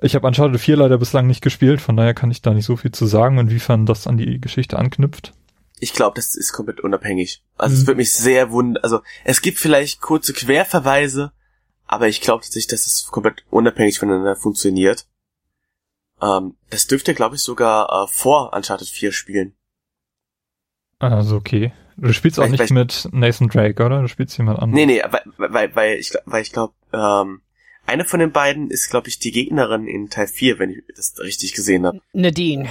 Ich habe Uncharted 4 leider bislang nicht gespielt, von daher kann ich da nicht so viel zu sagen, inwiefern das an die Geschichte anknüpft ich glaube, das ist komplett unabhängig. Also mhm. es würde mich sehr wundern. Also es gibt vielleicht kurze Querverweise, aber ich glaube tatsächlich, dass es komplett unabhängig voneinander funktioniert. Ähm, das dürfte, glaube ich, sogar äh, vor Uncharted 4 spielen. Also okay. Du spielst weil, auch nicht mit Nathan Drake, oder? Du spielst jemand anderes. Nee, nee, weil, weil, weil ich, weil ich glaube, ähm, eine von den beiden ist, glaube ich, die Gegnerin in Teil 4, wenn ich das richtig gesehen habe. Nadine.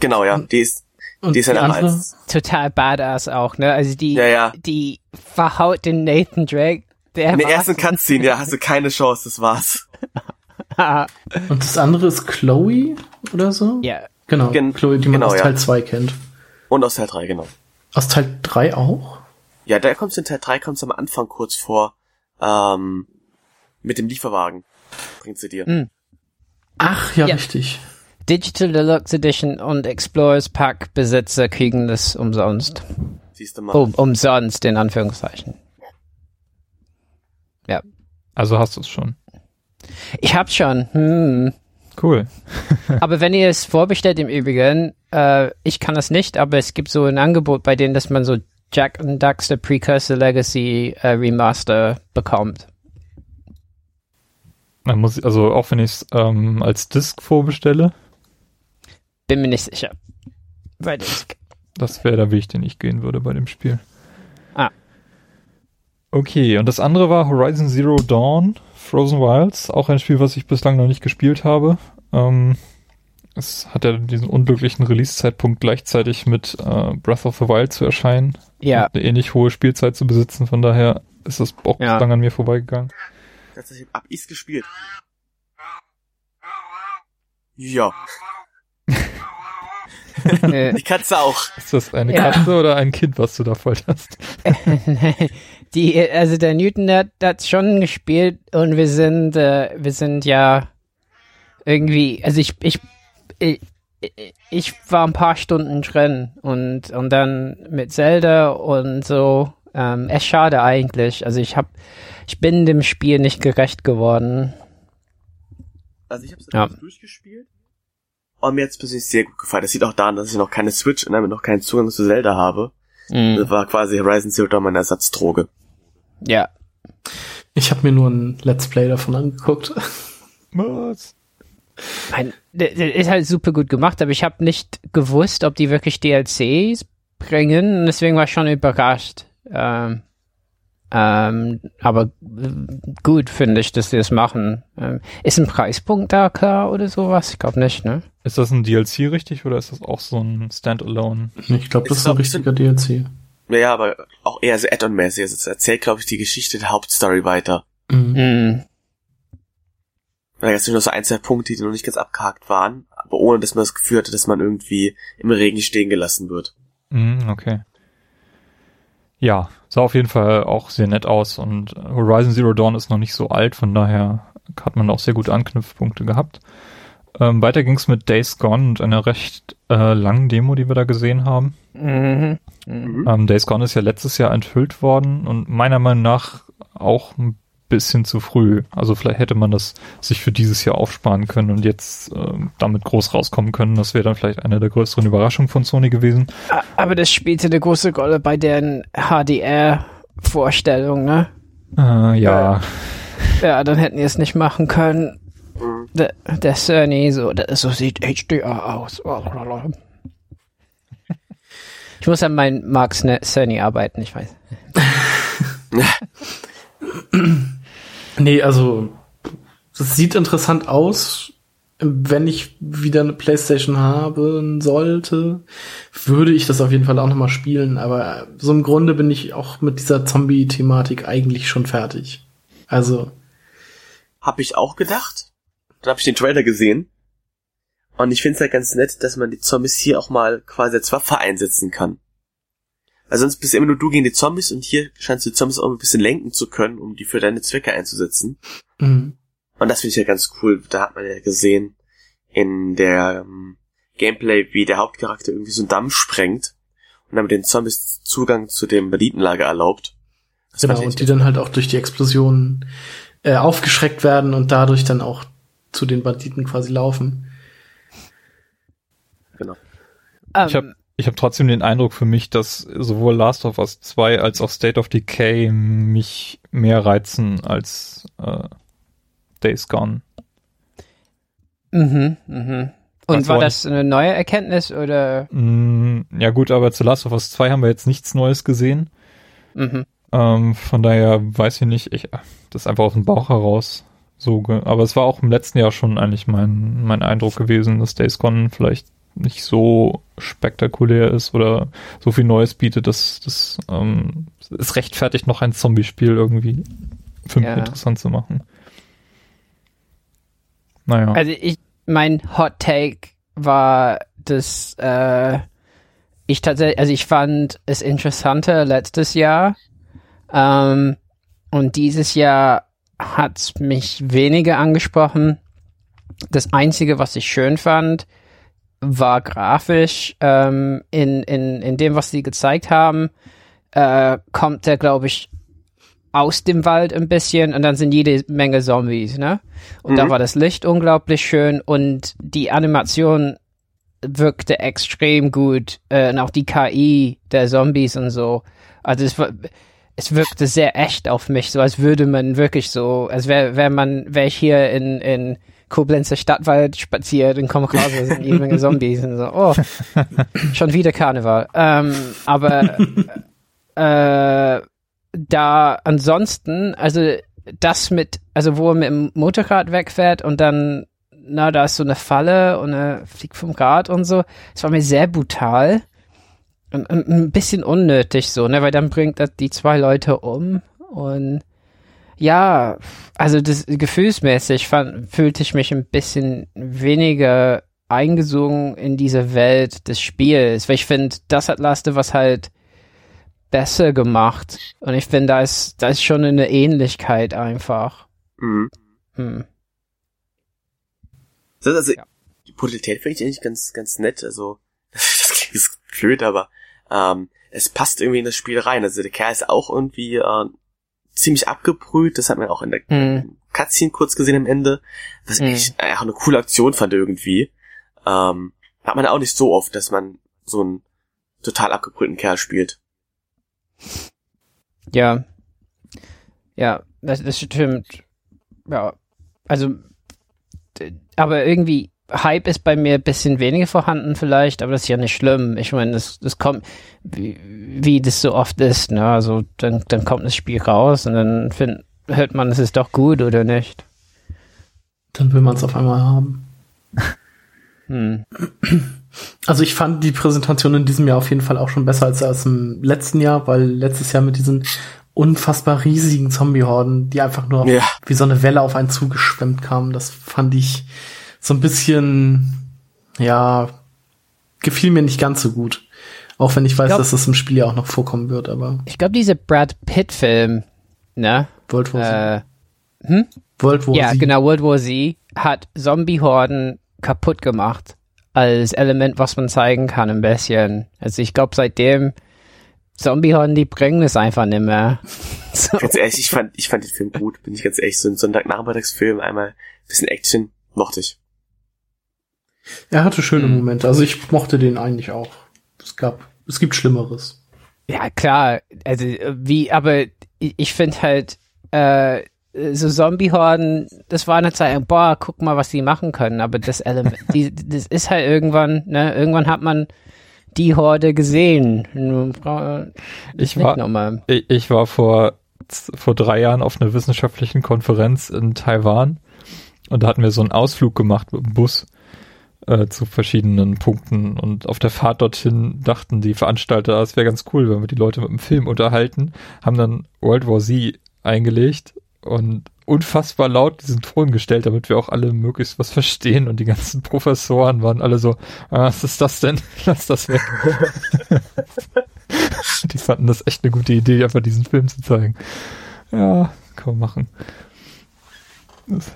Genau, ja. Die ist, und die ist ja andere? total badass auch, ne? Also die, ja, ja. die verhaut den Nathan Drake. Der In der ersten Cutscene, ja, hast du keine Chance, das war's. Und das andere ist Chloe oder so? Ja. Genau, Gen Chloe, die man genau, aus Teil ja. 2 kennt. Und aus Teil 3, genau. Aus Teil 3 auch? Ja, da kommst du in Teil 3 kommst du am Anfang kurz vor, ähm, mit dem Lieferwagen. Bringt sie dir. Mhm. Ach, ja, ja, richtig. Digital Deluxe Edition und Explorers Pack Besitzer kriegen das umsonst. Siehst du mal. Um, umsonst, in Anführungszeichen. Ja. Also hast du es schon. Ich hab's schon. Hm. Cool. aber wenn ihr es vorbestellt im Übrigen, äh, ich kann das nicht, aber es gibt so ein Angebot, bei dem, dass man so Jack and Daxter Precursor Legacy äh, Remaster bekommt. Man muss, also auch wenn ich es ähm, als Disc vorbestelle, bin mir nicht sicher. Bei Disk. Das wäre der Weg, den ich gehen würde bei dem Spiel. Ah. Okay, und das andere war Horizon Zero Dawn, Frozen Wilds, auch ein Spiel, was ich bislang noch nicht gespielt habe. Ähm, es hat ja diesen unglücklichen Release-Zeitpunkt gleichzeitig mit äh, Breath of the Wild zu erscheinen. Ja. Eine ähnlich hohe Spielzeit zu besitzen, von daher ist das auch ja. bislang an mir vorbeigegangen. Tatsächlich hab ich's gespielt. Ja. Die Katze auch. Ist das eine ja. Katze oder ein Kind, was du da folterst? Die, also der Newton hat, hat schon gespielt und wir sind, äh, wir sind ja irgendwie, also ich, ich, ich, ich war ein paar Stunden drin und, und dann mit Zelda und so. Ähm, es schade eigentlich. Also ich hab, ich bin dem Spiel nicht gerecht geworden. Also ich habe es ja. durchgespielt und mir jetzt persönlich sehr gut gefallen. Das sieht auch daran, dass ich noch keine Switch und damit noch keinen Zugang zu Zelda habe. Mhm. Das war quasi Horizon Zero Dawn meine Ersatzdroge. Ja. Ich habe mir nur ein Let's Play davon angeguckt. Was? Der ist halt super gut gemacht, aber ich habe nicht gewusst, ob die wirklich DLCs bringen. Deswegen war ich schon überrascht. Ähm, ähm, aber äh, gut finde ich, dass sie das machen. Ähm, ist ein Preispunkt da klar oder sowas? Ich glaube nicht, ne? Ist das ein DLC richtig oder ist das auch so ein Standalone? Ich glaube, das ist, ist ein richtiger DLC. Naja, aber auch eher so Add-on-mäßig. Also es erzählt, glaube ich, die Geschichte der Hauptstory weiter. Mhm. Mhm. Da gab es nur so ein, zwei Punkte, die noch nicht ganz abgehakt waren, aber ohne, dass man das Gefühl hatte, dass man irgendwie im Regen stehen gelassen wird. Mhm, okay. Ja, sah auf jeden Fall auch sehr nett aus und Horizon Zero Dawn ist noch nicht so alt, von daher hat man auch sehr gute Anknüpfpunkte gehabt. Ähm, weiter ging's mit Days Gone und einer recht äh, langen Demo, die wir da gesehen haben. Mhm. Mhm. Ähm, Days Gone ist ja letztes Jahr enthüllt worden und meiner Meinung nach auch ein bisschen zu früh. Also vielleicht hätte man das sich für dieses Jahr aufsparen können und jetzt ähm, damit groß rauskommen können. Das wäre dann vielleicht eine der größeren Überraschungen von Sony gewesen. Aber das spielte eine große Rolle bei deren HDR-Vorstellung, ne? Äh, ja, Ja, dann hätten die es nicht machen können. Der, der Sony, so, das, so sieht HDR aus. Ich muss an meinen Mark Sne- Cerny arbeiten, ich weiß. Nee, also das sieht interessant aus. Wenn ich wieder eine Playstation haben sollte, würde ich das auf jeden Fall auch nochmal spielen. Aber so im Grunde bin ich auch mit dieser Zombie-Thematik eigentlich schon fertig. Also, Hab ich auch gedacht. Dann habe ich den Trailer gesehen. Und ich finde es halt ganz nett, dass man die Zombies hier auch mal quasi als Waffe einsetzen kann. Weil sonst bist immer nur du gegen die Zombies und hier scheinst du die Zombies auch ein bisschen lenken zu können, um die für deine Zwecke einzusetzen. mhm. Und das finde ich ja ganz cool. Da hat man ja gesehen in der ähm, Gameplay, wie der Hauptcharakter irgendwie so einen Damm sprengt und damit den Zombies Zugang zu dem Banditenlager erlaubt. Das genau, und die dann halt auch durch die Explosionen äh, aufgeschreckt werden und dadurch dann auch zu den Banditen quasi laufen. genau. Ich hab- ich habe trotzdem den Eindruck für mich, dass sowohl Last of Us 2 als auch State of Decay mich mehr reizen als äh, Days Gone. Mhm, mhm. Und war das eine neue Erkenntnis oder? Mm, ja gut, aber zu Last of Us 2 haben wir jetzt nichts Neues gesehen. Mhm. Ähm, von daher weiß ich nicht, ich, das ist einfach aus dem Bauch heraus so, aber es war auch im letzten Jahr schon eigentlich mein, mein Eindruck gewesen, dass Days Gone vielleicht nicht so spektakulär ist oder so viel Neues bietet, dass das ähm, es rechtfertigt, noch ein Zombie-Spiel irgendwie für mich Ja. interessant zu machen. Naja. Also ich, mein Hot Take war, dass äh, ich tatsächlich, also ich fand es interessanter letztes Jahr ähm, und dieses Jahr hat's mich weniger angesprochen. Das Einzige, was ich schön fand, war grafisch ähm, in, in, in dem, was sie gezeigt haben, äh, kommt er, glaube ich, aus dem Wald ein bisschen und dann sind jede Menge Zombies, ne? Und da Mhm. war das Licht unglaublich schön und die Animation wirkte extrem gut äh, und auch die KI der Zombies und so. Also es, war- es wirkte sehr echt auf mich, so als würde man wirklich so, als wäre wär man, wäre ich hier in, in Koblenzer Stadtwald spaziert und komme raus, da sind jede Menge Zombies und so, oh, schon wieder Karneval. Ähm, aber äh, da ansonsten, also das mit, also wo er mit dem Motorrad wegfährt und dann, na, da ist so eine Falle und er fliegt vom Rad und so, das war mir sehr brutal und, und ein bisschen unnötig so, ne, weil dann bringt das die zwei Leute um und ja, also das gefühlsmäßig fand, fühlte ich mich ein bisschen weniger eingesogen in diese Welt des Spiels, weil ich finde, das hat Last of Us halt besser gemacht. Und ich finde, da ist, da ist schon eine Ähnlichkeit einfach. Mhm. Hm. Das, also, Ja. die Brutalität finde ich eigentlich ganz, ganz nett. Also, das klingt blöd, aber ähm, es passt irgendwie in das Spiel rein. Also der Kerl ist auch irgendwie äh, ziemlich abgebrüht. Das hat man auch in der Hm. Cutscene kurz gesehen am Ende. Was Mhm. ich äh, auch eine coole Aktion fand irgendwie. Ähm, hat man auch nicht so oft, dass man so einen total abgebrühten Kerl spielt. Ja. Ja, das, das stimmt. Ja. Also, aber irgendwie, Hype ist bei mir ein bisschen weniger vorhanden vielleicht, aber das ist ja nicht schlimm. Ich meine, das, das kommt, wie, wie das so oft ist, ne? Also, dann, dann kommt das Spiel raus und dann find, hört man, es ist doch gut oder nicht. Dann will man es auf einmal haben. Hm. Also ich fand die Präsentation in diesem Jahr auf jeden Fall auch schon besser als, als im letzten Jahr, weil letztes Jahr mit diesen unfassbar riesigen Zombie-Horden, die einfach nur Ja. wie so eine Welle auf einen zugeschwemmt kamen, das fand ich so ein bisschen, ja, gefiel mir nicht ganz so gut. Auch wenn ich weiß, glaub- dass das im Spiel ja auch noch vorkommen wird, aber Ich glaube, diese Brad Pitt-Film, ne? World War Z. Äh, World War ja, Z. genau, World War Z hat Zombie-Horden kaputt gemacht. Als Element, was man zeigen kann, ein bisschen. Also ich glaube, seitdem Zombie-Horden, die bringen es einfach nicht mehr. So. Ganz ehrlich, ich fand, ich fand den Film gut, bin ich ganz ehrlich. So ein Sonntagnachmittagsfilm, einmal bisschen Action, mochte ich. Er hatte schöne Mhm. Momente. Also ich mochte den eigentlich auch. Es gab, es gibt Schlimmeres. Ja, klar. Also wie, aber ich, ich finde halt, äh, so Zombie-Horden, das war eine Zeit, boah, guck mal, was die machen können. Aber das Element, die, das ist halt irgendwann, ne, irgendwann hat man die Horde gesehen. Ich nicht war, nochmal. ich, ich war vor, vor drei Jahren auf einer wissenschaftlichen Konferenz in Taiwan und da hatten wir so einen Ausflug gemacht mit dem Bus äh, zu verschiedenen Punkten und auf der Fahrt dorthin dachten die Veranstalter, es wäre ganz cool, wenn wir die Leute mit dem Film unterhalten, haben dann World War Z eingelegt und unfassbar laut diesen Ton gestellt, damit wir auch alle möglichst was verstehen und die ganzen Professoren waren alle so, ah, was ist das denn? Lass das weg. die fanden das echt eine gute Idee, einfach diesen Film zu zeigen. Ja, kann man machen. Das,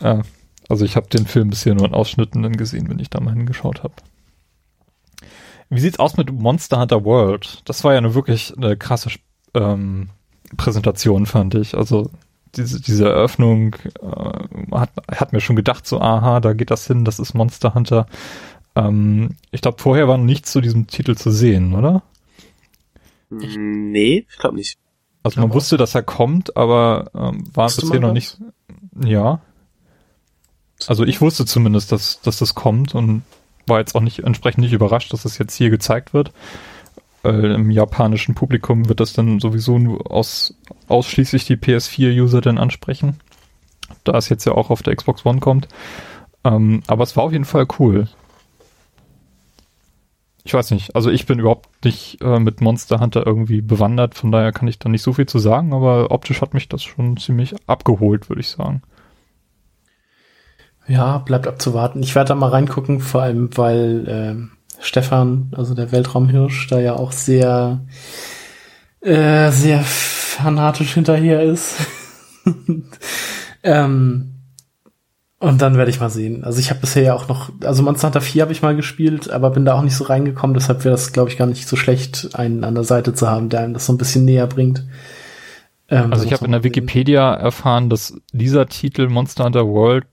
ja, also ich habe den Film bisher nur in Ausschnitten dann gesehen, wenn ich da mal hingeschaut habe. Wie sieht's aus mit Monster Hunter World? Das war ja eine wirklich eine krasse ähm, Präsentation, fand ich. Also diese, diese Eröffnung äh, hat, hat mir schon gedacht, so, aha, da geht das hin, das ist Monster Hunter. Ähm, ich glaube, vorher war noch nichts zu diesem Titel zu sehen, oder? Mm, Nee, ich glaube nicht. Also man Aber- wusste, dass er kommt, aber ähm, war Wusste bisher noch nicht. Ja. Also ich wusste zumindest, dass, dass das kommt und war jetzt auch nicht entsprechend nicht überrascht, dass das jetzt hier gezeigt wird. Weil im japanischen Publikum wird das dann sowieso nur aus, ausschließlich die PS4-User dann ansprechen. Da es jetzt ja auch auf der Xbox One kommt. Ähm, aber es war auf jeden Fall cool. Ich weiß nicht, also ich bin überhaupt nicht äh, mit Monster Hunter irgendwie bewandert, von daher kann ich da nicht so viel zu sagen, aber optisch hat mich das schon ziemlich abgeholt, würde ich sagen. Ja, bleibt abzuwarten. Ich werde da mal reingucken, vor allem weil ähm, Stefan, also der Weltraumhirsch, da ja auch sehr, äh, sehr fanatisch hinterher ist. ähm, und dann werde ich mal sehen. Also ich habe bisher ja auch noch, also Monster Hunter 4 habe ich mal gespielt, aber bin da auch nicht so reingekommen, deshalb wäre das, glaube ich, gar nicht so schlecht, einen an der Seite zu haben, der einem das so ein bisschen näher bringt. Ähm, Also ich habe in der. Wikipedia erfahren, dass dieser Titel Monster Hunter World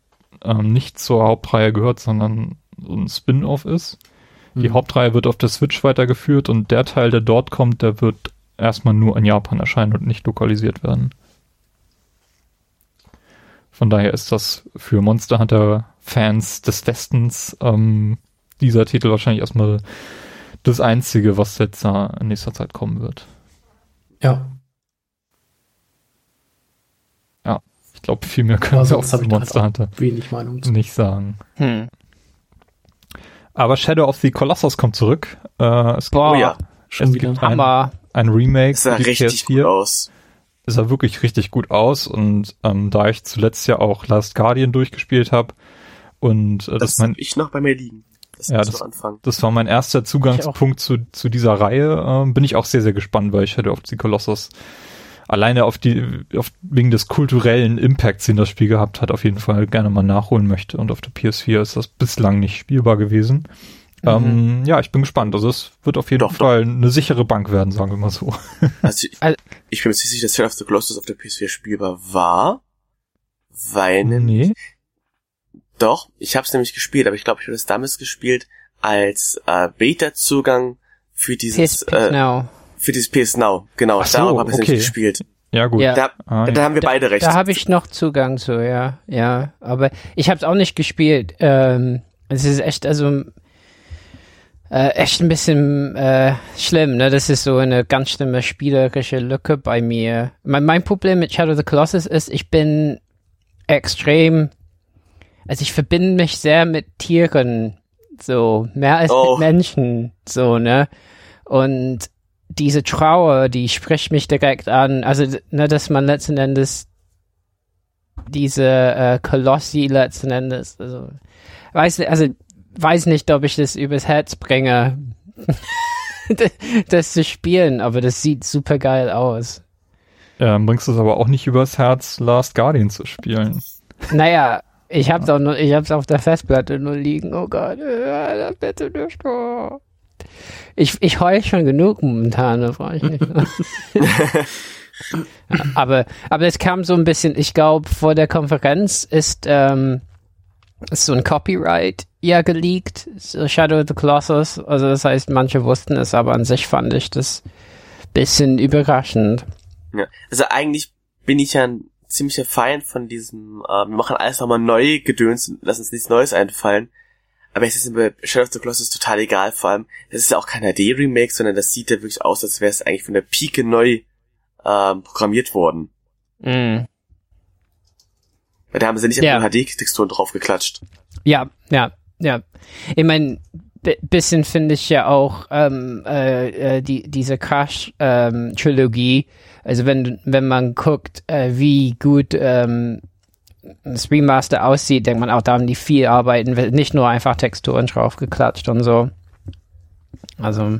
ähm, nicht zur Hauptreihe gehört, sondern so ein Spin-off ist. Die Mhm. Hauptreihe wird auf der Switch weitergeführt und der Teil, der dort kommt, der wird erstmal nur in Japan erscheinen und nicht lokalisiert werden. Von daher ist das für Monster Hunter Fans des Westens ähm, dieser Titel wahrscheinlich erstmal das einzige, was jetzt da in nächster Zeit kommen wird. Ja, glaube, viel mehr können wir auch ich da Monster halt Hunter wenig Meinung zu. nicht sagen. Hm. Aber Shadow of the Colossus kommt zurück. Äh, es Boah, Oh ja, Schon es wieder. gibt ein, Hammer. ein Remake das sah richtig PS4. gut aus. Es sah wirklich richtig gut aus und ähm, da ich zuletzt ja auch Last Guardian durchgespielt habe und äh, das, Das mein ich noch bei mir liegen. Das Ja, das- das war mein erster Zugangspunkt zu, zu dieser Reihe, ähm, bin ich auch sehr, sehr gespannt, weil Shadow of the Colossus alleine auf die, auf, wegen des kulturellen Impacts, den das Spiel gehabt hat, auf jeden Fall gerne mal nachholen möchte. Und auf der PS4 ist das bislang nicht spielbar gewesen. Ähm, ja, ich bin gespannt. Also es wird auf jeden Doch, Fall eine sichere Bank werden, sagen wir mal so. Also ich, Al- ich bin mir ziemlich sicher, dass Shadow of the Colossus auf der PS4 spielbar war. Weil nämlich Nee. Doch, ich habe es nämlich gespielt, aber ich glaube, ich habe es damals gespielt als äh, Beta-Zugang für dieses PS äh, Now. Für dieses PS Now. Genau, Ach so, darum habe ich es okay. nämlich gespielt. Ja, gut. Ja. Da, Ah, da haben wir beide recht. Da habe ich noch Zugang zu, ja, ja. Aber ich habe es auch nicht gespielt. Ähm, es ist echt, also äh, echt ein bisschen äh, schlimm, ne? Das ist so eine ganz schlimme spielerische Lücke bei mir. Mein, mein Problem mit Shadow of the Colossus ist, ich bin extrem, also ich verbinde mich sehr mit Tieren So, mehr als Oh. mit Menschen. So, ne? Und diese Trauer, die spricht mich direkt an. Also, ne, dass man letzten Endes diese äh, Kolossi letzten Endes, also, weiß, also, weiß nicht, ob ich das übers Herz bringe, das zu spielen, aber das sieht super geil aus. Ähm, bringst du es aber auch nicht übers Herz, Last Guardian zu spielen. Naja, ich hab's auch nur, ich hab's auf der Festplatte nur liegen. Oh Gott, äh, bitte nicht. Oh. Ich, ich heul schon genug momentan, da frage ich mich. aber, aber es kam so ein bisschen, ich glaube, vor der Konferenz ist, ähm, ist so ein Copyright ja geleakt, so Shadow of the Colossus. Also das heißt, manche wussten es, aber an sich fand ich das bisschen überraschend. Ja. Also eigentlich bin ich ja ein ziemlicher Feind von diesem, äh, wir machen alles nochmal neu gedöns und lassen uns nichts Neues einfallen. Aber es ist bei Shadow of the Colossus total egal, vor allem, das ist ja auch kein HD-Remake, sondern das sieht ja wirklich aus, als wäre es eigentlich von der Pike neu ähm, programmiert worden. Mm. Weil da haben sie nicht Ja. einfach HD-Texturen drauf geklatscht. Ja, ja, ja. Ich meine, bisschen finde ich ja auch ähm, äh, äh, die diese Crash ähm, Trilogie. Also wenn wenn man guckt, äh, wie gut ähm, das Remaster aussieht, denkt man auch, da haben die viel arbeiten, nicht nur einfach Texturen drauf geklatscht und so. Also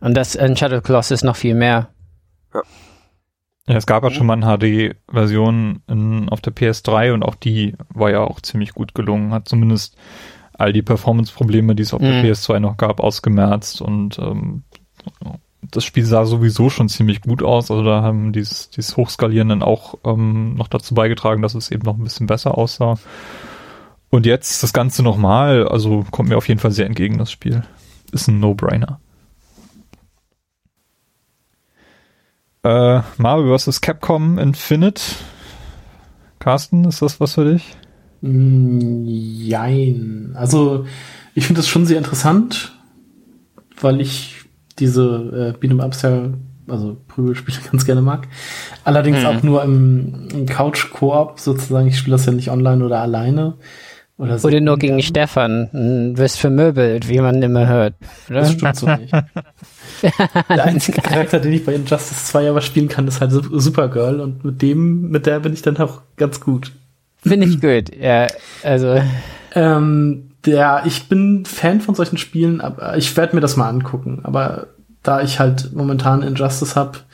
und das in Shadow Colossus noch viel mehr. Ja, es gab ja schon mal eine HD-Version auf der PS3 und auch die war ja auch ziemlich gut gelungen, hat zumindest all die Performance-Probleme, die es auf der Mhm. PS2 noch gab, ausgemerzt und ähm, das Spiel sah sowieso schon ziemlich gut aus, also da haben dieses, dieses Hochskalieren dann auch ähm, noch dazu beigetragen, dass es eben noch ein bisschen besser aussah. Und jetzt das Ganze nochmal, also kommt mir auf jeden Fall sehr entgegen, das Spiel. Ist ein No-Brainer. Äh, Marvel vs. Capcom Infinite. Carsten, ist das was für dich? Mm, Jein. Also, ich finde das schon sehr interessant, weil ich diese äh, Beat'em Ups ja, also Prügelspiele ganz gerne mag. Allerdings Mhm. auch nur im, im Couch-Koop sozusagen. Ich spiele das ja nicht online oder alleine. Oder, so. Oder nur gegen Stefan, hm, wirst vermöbelt, wie man immer hört. Oder? Das stimmt so nicht. Der einzige Charakter, den ich bei Injustice 2 aber spielen kann, ist halt Sup- Supergirl und mit dem, mit der bin ich dann auch ganz gut. Finde ich gut, ja. Also, Ähm, der, ich bin Fan von solchen Spielen, aber ich werde mir das mal angucken. Aber da ich halt momentan Injustice hab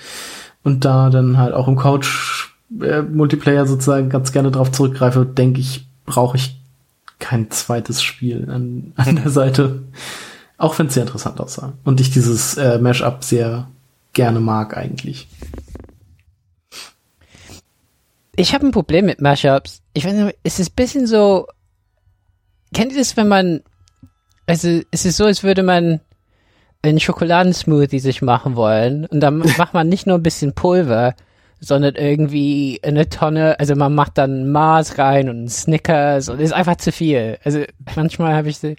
und da dann halt auch im Couch äh, Multiplayer sozusagen ganz gerne drauf zurückgreife, denke ich, brauche ich kein zweites Spiel an, an der Seite. Auch wenn es sehr interessant aussah. Und ich dieses äh, Mashup sehr gerne mag eigentlich. ich habe ein Problem mit Mashups. Ich weiß nicht, es ist ein bisschen so. Kennt ihr das, wenn man. Also, es ist so, als würde man einen Schokoladensmoothie sich machen wollen. Und dann macht man nicht nur ein bisschen Pulver, sondern irgendwie eine Tonne. Also, man macht dann Mars rein und Snickers und ist einfach zu viel. Also, manchmal habe ich so.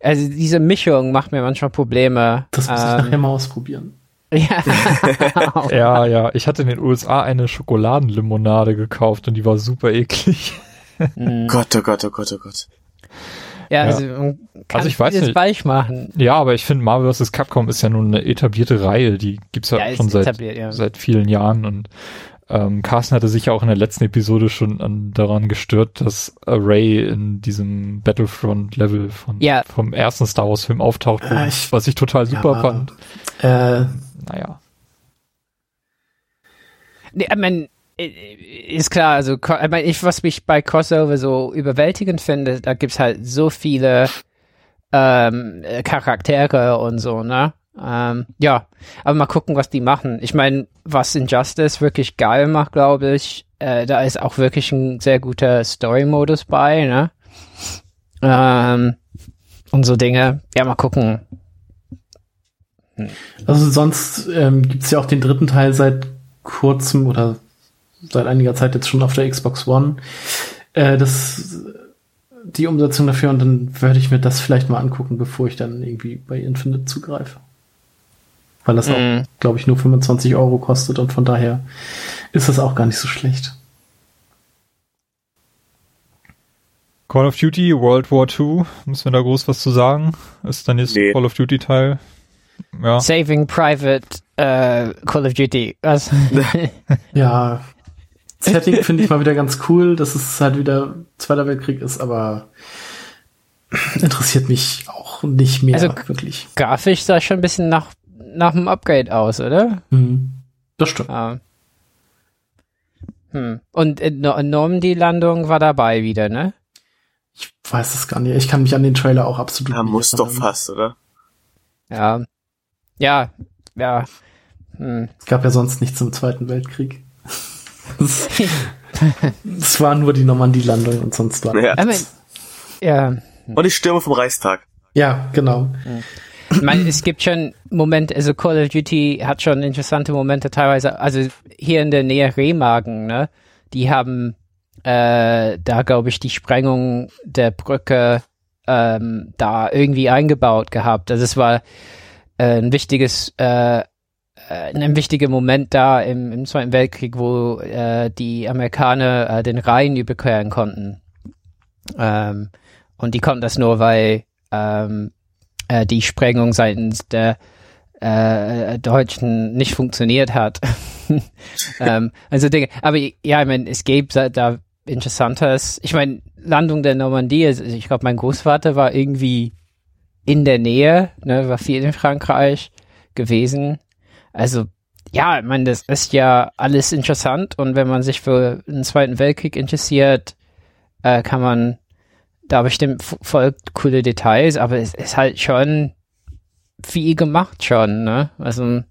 Also, diese Mischung macht mir manchmal Probleme. Das muss ich Ähm, nachher mal ausprobieren. ja. Ja, ja. Ich hatte in den USA eine Schokoladenlimonade gekauft und die war super eklig. Mhm. Gott, oh Gott, oh Gott, oh Gott. Ja, Ja. also man kann Also ich weiß nicht. falsch machen. Ja, aber ich finde Marvel vs. Capcom ist ja nun eine etablierte Reihe, die gibt's ja, Ja, schon seit, ja. seit vielen Jahren und ähm, Carsten hatte sich ja auch in der letzten Episode schon an, daran gestört, dass Ray in diesem Battlefront-Level von Ja. vom ersten Star Wars-Film auftaucht, Äh, ich- was ich total super Ja. fand. Äh, Naja. Nee, ich mein, ist klar, also ich, was mich bei Crossover so überwältigend finde, da gibt's halt so viele ähm, äh, Charaktere und so, ne? Ähm, ja, aber mal gucken, was die machen. Ich meine, was Injustice wirklich geil macht, glaube ich, äh, da ist auch wirklich ein sehr guter Story-Modus bei, ne? Ähm, und so Dinge. Ja, mal gucken. Also sonst ähm, gibt es ja auch den dritten Teil seit kurzem oder seit einiger Zeit jetzt schon auf der Xbox One. Äh, das die Umsetzung dafür und dann würde ich mir das vielleicht mal angucken, bevor ich dann irgendwie bei Infinite zugreife. Weil das auch, Mhm. glaube ich, nur 25 Euro kostet und von daher ist das auch gar nicht so schlecht. Call of Duty World War II, müssen wir da groß was zu sagen? Ist der nächste Nee. Call of Duty Teil. Ja. Saving Private äh, Call of Duty. Was? Ja. Setting finde ich mal wieder ganz cool, dass es halt wieder Zweiter Weltkrieg ist, aber interessiert mich auch nicht mehr Also, wirklich. Grafisch sah schon ein bisschen nach, nach einem Upgrade aus, oder? Mhm. Das stimmt. Ah. Hm. Und äh, No- Normandy-Landung war dabei wieder, ne? Ich weiß es gar nicht. Ich kann mich an den Trailer auch absolut Ja, nicht muss doch fast, oder? Ja. Ja, ja. Hm. Es gab ja sonst nichts im Zweiten Weltkrieg. Es war nur die Normandie-Landung und sonst war Ja. Ja. Und die Stürme vom Reichstag. Ja, genau. Ich meine, es gibt schon Momente, also Call of Duty hat schon interessante Momente teilweise, also hier in der Nähe Remagen, ne? Die haben äh, da, glaube ich, die Sprengung der Brücke ähm, da irgendwie eingebaut gehabt. Also es war äh, ein wichtiges, äh, ein wichtiger Moment da im, im Zweiten Weltkrieg, wo äh, die Amerikaner äh, den Rhein überqueren konnten. Ähm, und die konnten das nur, weil ähm, äh, die Sprengung seitens der äh, Deutschen nicht funktioniert hat. ähm, also Dinge. Aber ja, ich meine, es da- da Interessantes. Ich meine, Landung der Normandie, also ich glaube, mein Großvater war irgendwie in der Nähe, ne, war viel in Frankreich gewesen. Also ja, ich meine, das ist ja alles interessant und wenn man sich für den Zweiten Weltkrieg interessiert, äh, kann man da bestimmt voll coole Details, aber es ist halt schon viel gemacht schon, ne? Also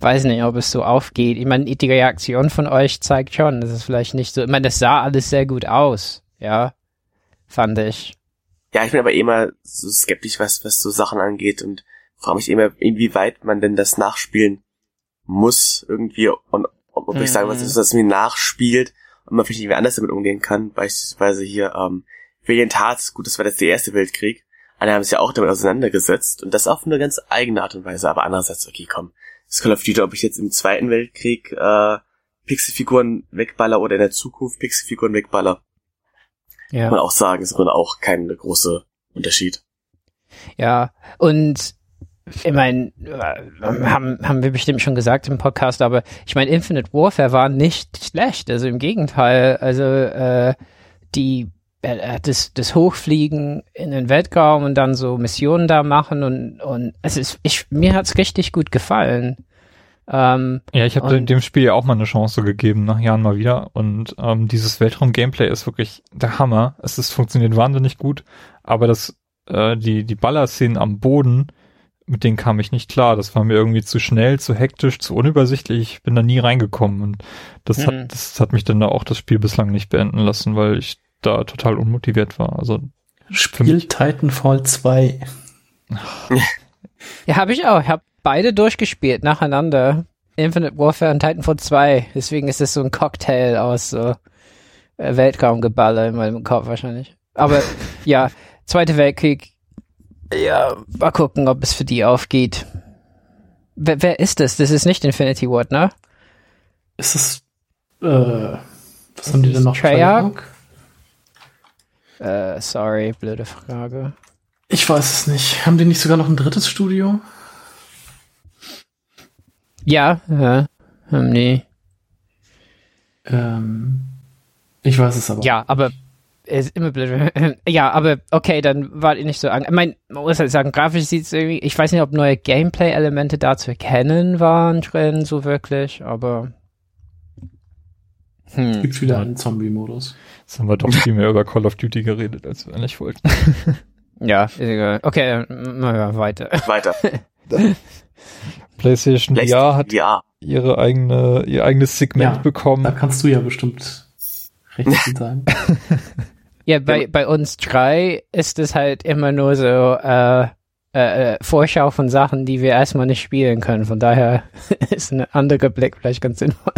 weiß nicht, ob es so aufgeht. Ich meine, die Reaktion von euch zeigt schon, dass es vielleicht nicht so. Ich meine, das sah alles sehr gut aus, ja, fand ich. Ja, ich bin aber immer so skeptisch, was, was so Sachen angeht und frage mich immer, inwieweit man denn das nachspielen muss irgendwie und ob, ich sagen was Mhm. ist, dass man nachspielt und man vielleicht irgendwie anders damit umgehen kann. Beispielsweise hier ähm, Valiant Hearts, gut, das war jetzt der erste Weltkrieg. Alle haben sich ja auch damit auseinandergesetzt und das auf eine ganz eigene Art und Weise. Aber andererseits, okay, komm, das Call of Duty, ob ich jetzt im Zweiten Weltkrieg äh, Pixelfiguren wegballer oder in der Zukunft Pixelfiguren wegballer, kann man Ja. auch sagen, ist Grunde auch kein großer Unterschied. Ja. Und ich meine, äh, haben, haben wir bestimmt schon gesagt im Podcast, aber ich meine, Infinite Warfare war nicht schlecht. Also im Gegenteil, also äh, die äh, das, das Hochfliegen in den Weltraum und dann so Missionen da machen und, und es ist, ich, mir hat's richtig gut gefallen. Ähm, Ja, ich habe dem Spiel ja auch mal eine Chance gegeben, nach Jahren mal wieder. Und ähm, dieses Weltraum-Gameplay ist wirklich der Hammer. Es ist, funktioniert wahnsinnig gut, aber das, äh, die, die Ballerszenen am Boden, mit denen kam ich nicht klar. Das war mir irgendwie zu schnell, zu hektisch, zu unübersichtlich. Ich bin da nie reingekommen. Und das Mhm. hat, das hat mich dann da auch das Spiel bislang nicht beenden lassen, weil ich da total unmotiviert war. Also Spiel Titanfall 2. ja, habe ich auch. Ich habe beide durchgespielt nacheinander. Infinite Warfare und Titanfall 2. Deswegen ist es so ein Cocktail aus so äh, Weltraumgeballer in meinem Kopf wahrscheinlich. Aber ja, Zweiter Weltkrieg. Ja, mal gucken, ob es für die aufgeht. Wer, wer ist das? Das ist nicht Infinity Ward, ne? Ist es, äh, was haben die denn noch? Treyarch? Äh, sorry, blöde Frage. Ich weiß es nicht. Haben die nicht sogar noch ein drittes Studio? Ja, ja. Hm, nee. Ähm, ich weiß es aber. Ja, aber ist immer blöd. ja, aber okay, dann war ich nicht so an. Ich meine, man muss halt sagen, grafisch sieht es irgendwie, ich weiß nicht, ob neue Gameplay-Elemente da zu erkennen waren drin, so wirklich, aber hm. Gibt wieder einen Zombie-Modus. jetzt haben wir doch viel mehr über Call of Duty geredet, als wir eigentlich wollten. Ja, ist egal. Okay, dann wir weiter. Weiter. PlayStation VR hat ja. ihre eigene, ihr eigenes Segment Ja, bekommen. Da kannst du ja bestimmt recht viel sein. Ja, bei, bei uns drei ist es halt immer nur so äh, äh, äh, Vorschau von Sachen, die wir erstmal nicht spielen können. Von daher ist ein anderer Blick vielleicht ganz sinnvoll.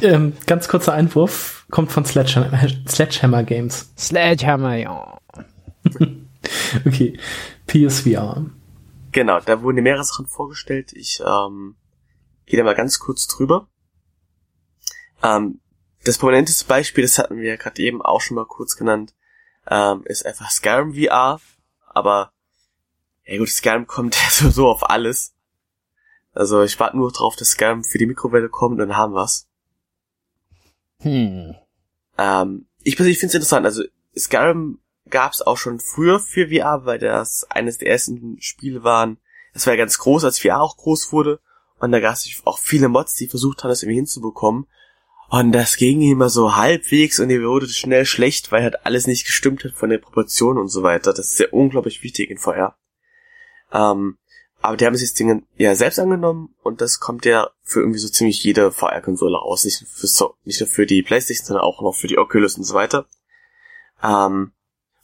ähm, ganz kurzer Einwurf. Kommt von Sledgehammer, Sledgehammer Games. Sledgehammer, ja. Okay. PSVR. Genau, da wurden mehrere Sachen vorgestellt. Ich ähm, gehe da mal ganz kurz drüber. Ähm, das prominenteste Beispiel, das hatten wir ja gerade eben auch schon mal kurz genannt, ähm, ist einfach Skyrim VR, aber ja gut, Skyrim kommt ja sowieso auf alles. Also ich warte nur drauf, dass Skyrim für die Mikrowelle kommt, dann haben wir's. Hm. Ähm, ich persönlich finde es interessant. Also Skyrim gab es auch schon früher für VR, weil das eines der ersten Spiele waren. Das war ja ganz groß, als VR auch groß wurde. Und da gab es auch viele Mods, die versucht haben, das irgendwie hinzubekommen. Und das ging immer so halbwegs und ihr wurde schnell schlecht, weil halt alles nicht gestimmt hat von der Proportion und so weiter. Das ist ja unglaublich wichtig in VR. Ähm, aber die haben sich das Ding ja selbst angenommen und das kommt ja für irgendwie so ziemlich jede VR-Konsole raus. Nicht, für nicht nur für die Playstation, sondern auch noch für die Oculus und so weiter. Ähm,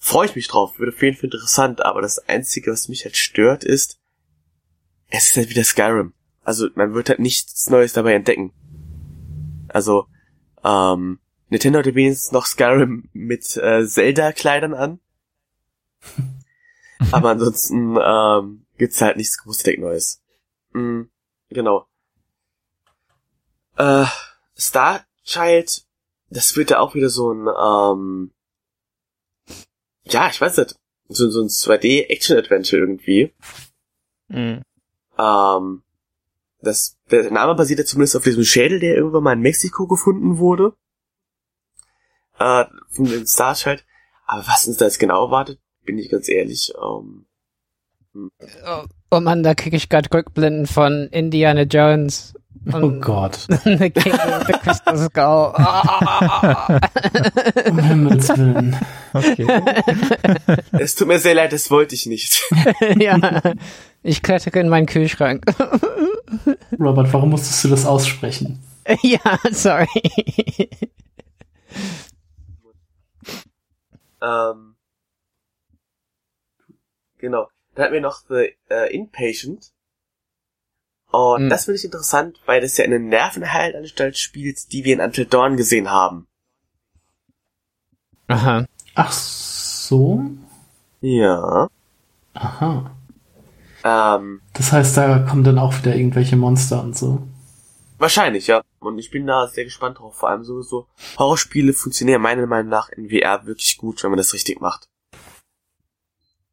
Freue ich mich drauf, wird auf jeden Fall interessant, aber das Einzige, was mich halt stört, ist, es ist halt wieder Skyrim. Also man wird halt nichts Neues dabei entdecken. Also, ähm, Nintendo hatte wenigstens noch Skyrim mit äh, Zelda-Kleidern an. aber ansonsten ähm, gibt's halt nichts großartig Neues. Mhm, genau. Äh, Star Child, das wird ja auch wieder so ein, ähm, ja, ich weiß nicht, so, so ein 2D-Action-Adventure irgendwie. Mhm. Ähm, das, der Name basiert ja zumindest auf diesem Schädel, der irgendwann mal in Mexiko gefunden wurde. Äh, von den Star Child. Aber was uns da jetzt genau erwartet, bin ich ganz ehrlich, ähm, Oh, oh Mann, da krieg ich gerade Rückblenden von Indiana Jones. Oh Gott. The King of the Crystal Skull. Ah. Um Himmels Willen. Okay. es tut mir sehr leid, das wollte ich nicht. ja, ich klettere in meinen Kühlschrank. Robert, warum musstest du das aussprechen? ja, sorry. ähm, genau. Dann hatten wir noch The äh, Inpatient. Und Hm. das finde ich interessant, weil das ja eine Nervenheilanstalt spielt, die wir in Until Dawn gesehen haben. Aha. Ach so? Ja. Aha. Ähm, Das heißt, da kommen dann auch wieder irgendwelche Monster und so. wahrscheinlich, ja. Und ich bin da sehr gespannt drauf. Vor allem sowieso, Horrorspiele funktionieren meiner Meinung nach in VR wirklich gut, wenn man das richtig macht.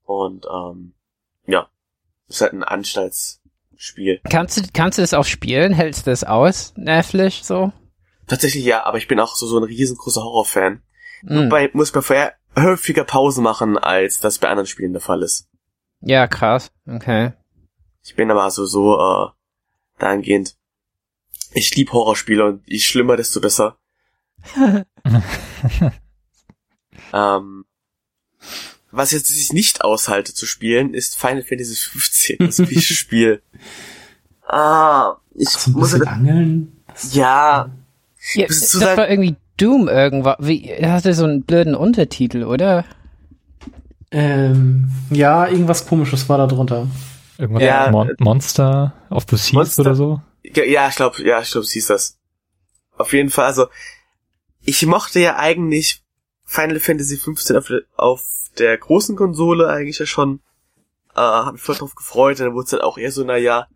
Und, ähm, ja. Ist halt ein Anstaltsspiel. Kannst du, kannst du das auch spielen? Hältst du das aus, nervlich, so? Tatsächlich ja, aber ich bin auch so, so ein riesengroßer Horrorfan. Hm. Wobei muss man vorher häufiger Pause machen, als das bei anderen Spielen der Fall ist. Ja, krass. Okay. Ich bin aber so, so, äh, dahingehend. Ich lieb Horrorspiele und je schlimmer, desto besser. ähm, was jetzt ich nicht aushalte zu spielen, ist Final Fantasy 15, das Spiel. Ah, ich So ein muss angeln. Das- ja, Ja, das war irgendwie Doom irgendwas. Wie, hatte so einen blöden Untertitel, oder? Ähm, ja, irgendwas komisches war da drunter. Irgendwas Ja, Mon Monster of the Seas Monster- oder so. Ja, ich glaube, ja, ich glaube, sie ist das. Auf jeden Fall, also ich mochte ja eigentlich Final Fantasy 15 auf, der- auf der großen Konsole eigentlich ja schon. Äh, hab mich voll drauf gefreut, und dann wurde es halt auch eher so, na ja.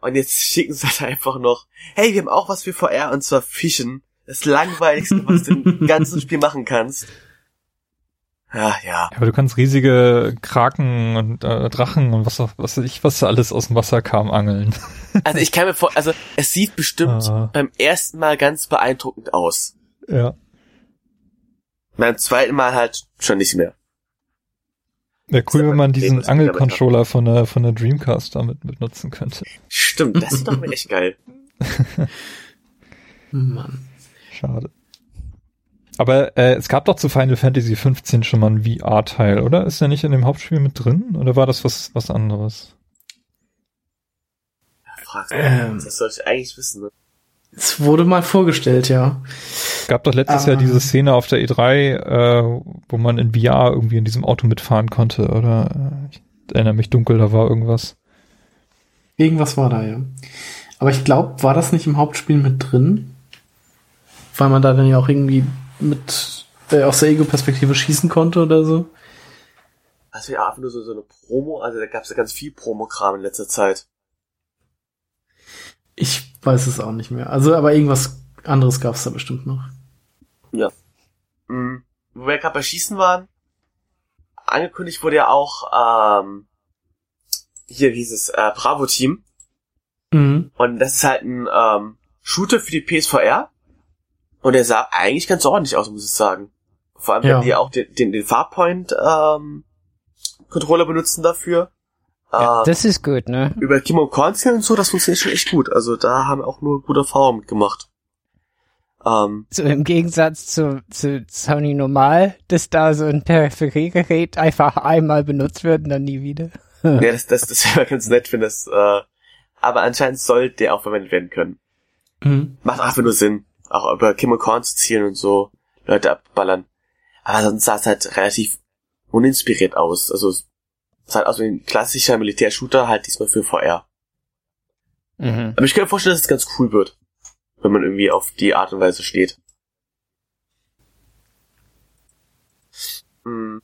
Und jetzt schicken sie halt einfach noch, hey, wir haben auch was für VR und zwar Fischen. Das langweiligste, was du im ganzen Spiel machen kannst. Ja, ja. Aber du kannst riesige Kraken und äh, Drachen und was auch, was weiß ich, was da alles aus dem Wasser kam, angeln. Also ich kann mir vor, also es sieht bestimmt Ah. beim ersten Mal ganz beeindruckend aus. Ja. Beim zweiten Mal halt schon nicht mehr. Wäre cool, wenn man diesen Angelcontroller von der, von der Dreamcast damit benutzen könnte. Stimmt, das ist doch echt geil. Mann. Schade. Aber äh, es gab doch zu Final Fantasy 15 schon mal ein VR-Teil, oder? Ist der nicht in dem Hauptspiel mit drin? Oder war das was, was anderes? Fragst Ähm. Das sollte ich eigentlich wissen, ne? Es wurde mal vorgestellt, ja. Es gab doch letztes Ah. Jahr diese Szene auf der E3, äh, wo man in VR irgendwie in diesem Auto mitfahren konnte, oder? Äh, Ich erinnere mich dunkel, da war irgendwas. Irgendwas war da, ja. Aber ich glaube, war das nicht im Hauptspiel mit drin? Weil man da dann ja auch irgendwie mit äh, aus der Ego-Perspektive schießen konnte oder so. Also ja, einfach nur so, so eine Promo, also da gab es ja ganz viel Promokram in letzter Zeit. Ich weiß es auch nicht mehr. Also, aber irgendwas anderes gab es da bestimmt noch. Mhm. Wo wir gerade bei Schießen waren, angekündigt wurde ja auch ähm, hier dieses äh, Bravo-Team. Mhm. Und das ist halt ein ähm, Shooter für die PSVR. Und der sah eigentlich ganz ordentlich aus, muss ich sagen. Vor allem, Ja. wenn die auch den, den, den Farpoint ähm, Controller benutzen dafür. Ja, äh, das ist gut, ne? über Kim und Kornziel und so, das funktioniert schon echt gut. Also da haben wir auch nur gute Erfahrungen mitgemacht. Ähm, So im Gegensatz zu, zu Sony normal, dass da so ein Peripheriegerät einfach einmal benutzt wird und dann nie wieder. ja, das, das, das wäre ganz nett, wenn das, äh, aber anscheinend soll der auch verwendet werden können. Mhm. Macht einfach nur Sinn, auch über Kim Korn zu zielen und so, Leute abballern. Aber sonst sah es halt relativ uninspiriert aus. Also es sah halt aus wie ein klassischer Militärshooter, halt diesmal für VR. Mhm. Aber ich kann mir vorstellen, dass es ganz cool wird, wenn man irgendwie auf die Art und Weise steht. Hm.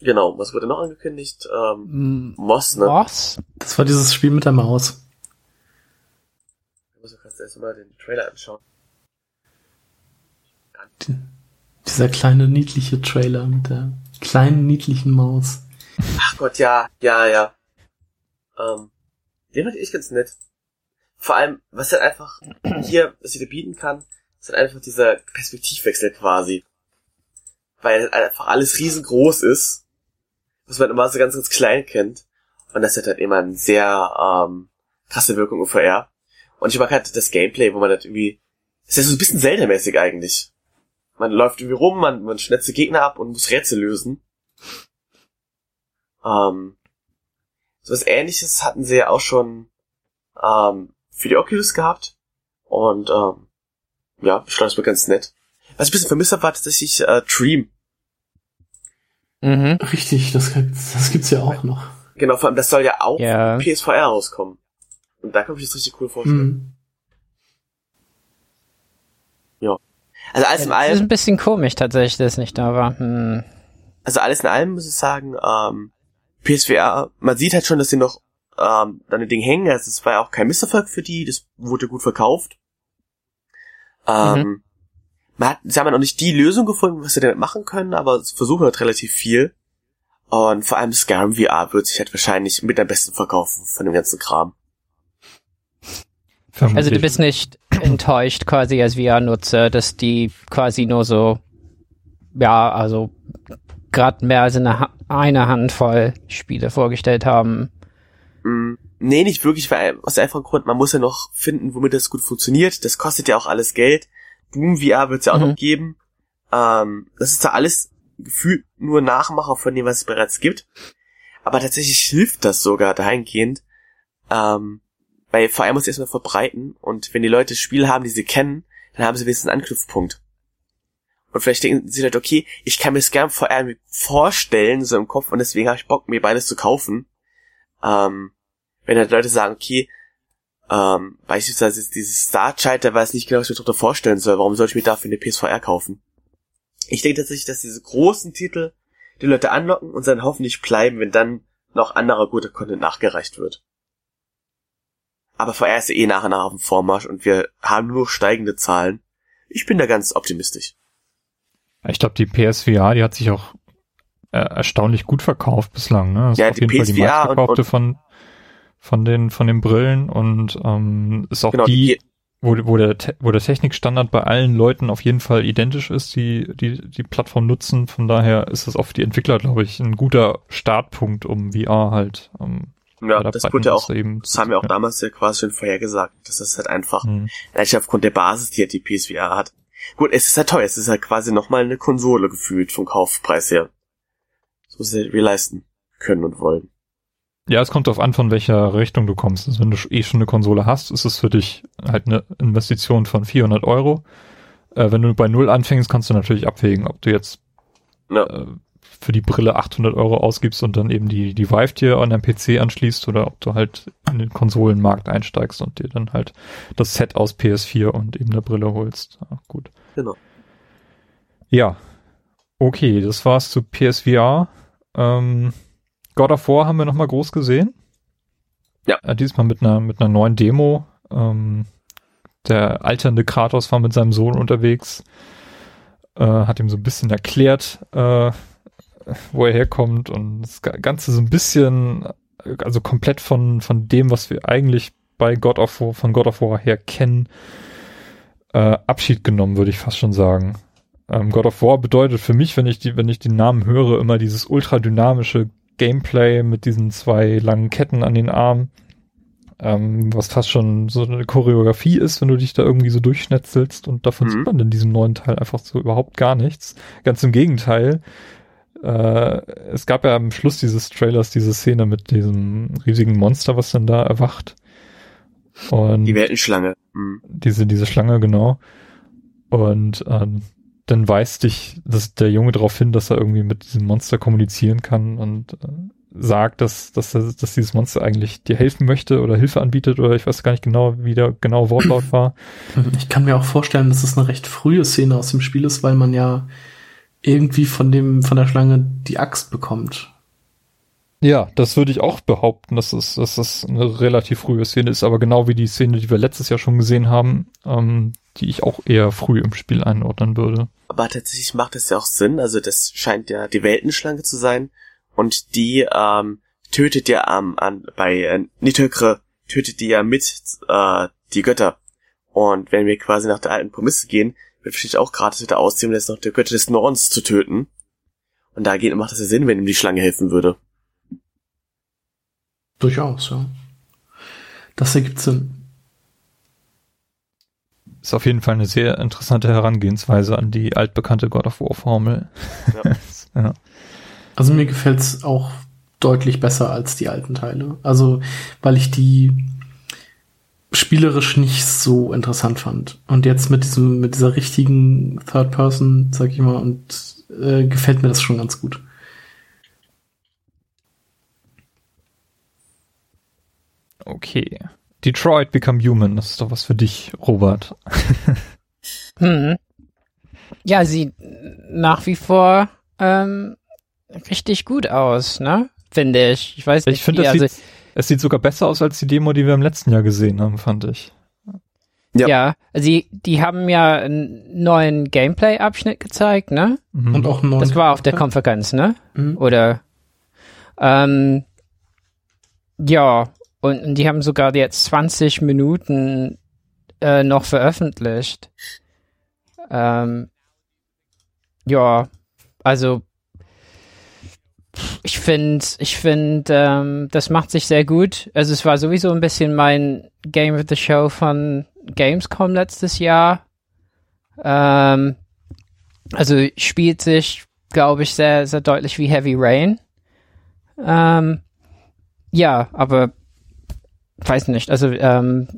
Genau, was wurde noch angekündigt? Ähm, M- Moss, ne? Was? Das war dieses Spiel mit der Maus. Ich muss mir gerade erst mal den Trailer anschauen. Dieser kleine niedliche Trailer mit der kleinen niedlichen Maus. Ach Gott, ja, ja, ja. Ähm, den fand ich ganz nett. Vor allem, was halt einfach hier, was sie dir bieten kann, ist halt einfach dieser Perspektivwechsel quasi. Weil halt einfach alles riesengroß ist, was man immer so ganz, ganz klein kennt. Und das hat halt immer eine sehr ähm, krasse Wirkung im VR. Und ich mag halt das Gameplay, wo man halt irgendwie, das ist ja so ein bisschen Zelda-mäßig eigentlich. Man läuft irgendwie rum, man, man schnetzt die Gegner ab und muss Rätsel lösen. Ähm, so was ähnliches hatten sie ja auch schon ähm, für die Oculus gehabt. Und ähm, ja, ich fand das mal ganz nett. Was ich ein bisschen vermisst habe, war tatsächlich äh, Dream. Mhm. Richtig, das, gibt's- das gibt's ja auch noch. Genau, vor allem das soll ja auch Ja. PSVR rauskommen. Und da kann ich mir das richtig cool vorstellen. Mhm. Also alles in Das ist allem, ein bisschen komisch tatsächlich, dass es nicht da war. Hm. also alles in allem muss ich sagen, ähm, PSVR, man sieht halt schon, dass sie noch ähm, an den Ding hängen. Also es war ja auch kein Misserfolg für die, das wurde gut verkauft. Ähm, man hat, sie haben ja noch nicht die Lösung gefunden, was sie damit machen können, aber sie versuchen halt relativ viel. Und vor allem Skyrim VR wird sich halt wahrscheinlich mit am besten verkaufen von dem ganzen Kram. Also du Vermutlich. bist nicht enttäuscht quasi als VR-Nutzer, dass die quasi nur so, ja, also gerade mehr als eine, eine Handvoll Spiele vorgestellt haben. Mm, Nee, nicht wirklich, weil aus einfachen Grund, man muss ja noch finden, womit das gut funktioniert. Das kostet ja auch alles Geld. Doom VR wird es ja auch Mhm. noch geben. Ähm, das ist da alles gefühlt nur Nachmacher von dem, was es bereits gibt. Aber tatsächlich hilft das sogar dahingehend, ähm, weil VR muss erstmal verbreiten und wenn die Leute Spiele haben, die sie kennen, dann haben sie wenigstens einen Anknüpfpunkt. Und vielleicht denken sie halt, okay, ich kann mir das gerne VR mit vorstellen, so im Kopf, und deswegen habe ich Bock, mir beides zu kaufen. Ähm, wenn halt Leute sagen, okay, ähm, beispielsweise dieses Star Child, der weiß nicht genau, was ich mir darunter vorstellen soll, warum soll ich mir dafür eine PSVR kaufen? Ich denke tatsächlich, dass diese großen Titel die Leute anlocken und dann hoffentlich bleiben, wenn dann noch anderer guter Content nachgereicht wird. Aber VR ist ja eh nach und nach auf dem Vormarsch und wir haben nur steigende Zahlen. Ich bin da ganz optimistisch. Ich glaube, die PSVR, die hat sich auch äh, erstaunlich gut verkauft bislang. Ne? Das Ja, ist auf die jeden Fall die PSVR und- meistverkaufte und- von von den von den Brillen und ähm, ist auch Genau, die, die- wo, wo der wo der Technikstandard bei allen Leuten auf jeden Fall identisch ist, die die die Plattform nutzen. Von daher ist das auch für die Entwickler, glaube ich, ein guter Startpunkt, um VR halt. Ähm, Ja, das wurde ja auch, eben das haben wir auch zu- damals ja quasi schon vorher gesagt. Das ist halt einfach, Hm. eigentlich aufgrund der Basis, die halt die PSVR hat. Gut, es ist halt teuer, es ist halt quasi nochmal eine Konsole gefühlt vom Kaufpreis her. Das muss wir leisten können und wollen. Ja, es kommt darauf an, von welcher Richtung du kommst. Also wenn du eh schon eine Konsole hast, ist es für dich halt eine Investition von 400 Euro. Äh, wenn du bei Null anfängst, kannst du natürlich abwägen, ob du jetzt Ja. äh, für die Brille 800 Euro ausgibst und dann eben die, die Vive dir an deinem PC anschließt oder ob du halt in den Konsolenmarkt einsteigst und dir dann halt das Set aus PS4 und eben der Brille holst. Ja, gut. Genau. Ja. Okay, das war's zu PSVR. Ähm, God of War haben wir nochmal groß gesehen. Ja. Äh, diesmal mit einer, mit einer neuen Demo. Ähm, der alternde Kratos war mit seinem Sohn unterwegs, äh, hat ihm so ein bisschen erklärt, äh, wo er herkommt und das Ganze so ein bisschen, also komplett von, von dem, was wir eigentlich bei God of War, von God of War her kennen, äh, Abschied genommen, würde ich fast schon sagen. Ähm, God of War bedeutet für mich, wenn ich die, wenn ich den Namen höre, immer dieses ultra dynamische Gameplay mit diesen zwei langen Ketten an den Armen, ähm, was fast schon so eine Choreografie ist, wenn du dich da irgendwie so durchschnetzelst und davon mhm. sieht man in diesem neuen Teil einfach so überhaupt gar nichts. Ganz im Gegenteil. Äh, es gab ja am Schluss dieses Trailers diese Szene mit diesem riesigen Monster, was dann da erwacht. Und die Weltenschlange. Mhm. Diese, diese Schlange, genau. Und ähm, dann weist dich dass der Junge darauf hin, dass er irgendwie mit diesem Monster kommunizieren kann und äh, sagt, dass, dass, dass dieses Monster eigentlich dir helfen möchte oder Hilfe anbietet oder ich weiß gar nicht genau, wie der genaue Wortlaut war. Ich kann mir auch vorstellen, dass es eine recht frühe Szene aus dem Spiel ist, weil man ja irgendwie von dem, von der Schlange die Axt bekommt. Ja, das würde ich auch behaupten, dass es, dass das eine relativ frühe Szene ist, aber genau wie die Szene, die wir letztes Jahr schon gesehen haben, ähm, die ich auch eher früh im Spiel einordnen würde. Aber tatsächlich macht das ja auch Sinn, also das scheint ja die Weltenschlange zu sein und die ähm, tötet ja ähm, an bei äh, Nidhögre tötet die ja mit äh, die Götter. Und wenn wir quasi nach der alten Prämisse gehen, wird wahrscheinlich auch gratis wieder ausziehen, das noch der Götter des Nordens zu töten. Und da geht macht das ja Sinn, wenn ihm die Schlange helfen würde. Durchaus, ja. Das ergibt Sinn. Ist auf jeden Fall eine sehr interessante Herangehensweise an die altbekannte God of War Formel. Ja. ja. Also mir gefällt's auch deutlich besser als die alten Teile. Also, weil ich die spielerisch nicht so interessant fand. Und jetzt mit diesem, mit dieser richtigen Third Person, sag ich mal, und äh, gefällt mir das schon ganz gut. Okay. Detroit Become Human, das ist doch was für dich, Robert. hm. Ja, sieht nach wie vor ähm, richtig gut aus, ne? Finde ich. Ich weiß nicht. Ich finde, es, also, sieht, es sieht sogar besser aus als die Demo, die wir im letzten Jahr gesehen haben, fand ich. Ja, ja also die, die haben ja einen neuen Gameplay-Abschnitt gezeigt, ne? Mhm. Und auch einen neuen Das war auf der Konferenz, ne? Mhm. Oder ähm, ja, und, und die haben sogar jetzt 20 Minuten äh, noch veröffentlicht. Ähm, ja, also ich finde, ich finde, ähm, das macht sich sehr gut. Also es war sowieso ein bisschen mein Game of the Show von Gamescom letztes Jahr. Ähm, also spielt sich, glaube ich, sehr, sehr deutlich wie Heavy Rain. Ähm, ja, aber weiß nicht, also ähm,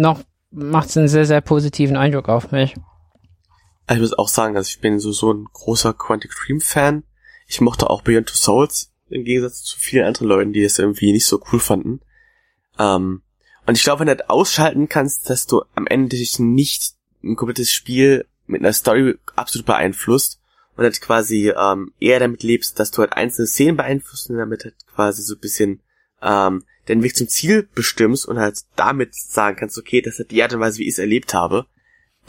noch macht es einen sehr, sehr positiven Eindruck auf mich. Ich muss auch sagen, also ich bin so, so ein großer Quantic Dream Fan. Ich mochte auch Beyond Two Souls im Gegensatz zu vielen anderen Leuten, die es irgendwie nicht so cool fanden. Ähm, und ich glaube, wenn du das ausschalten kannst, dass du am Ende dich nicht ein komplettes Spiel mit einer Story absolut beeinflusst und halt quasi ähm, eher damit lebst, dass du halt einzelne Szenen beeinflusst und damit halt quasi so ein bisschen ähm, den Weg zum Ziel bestimmst und halt damit sagen kannst, okay, das ist die Art und Weise, wie ich es erlebt habe,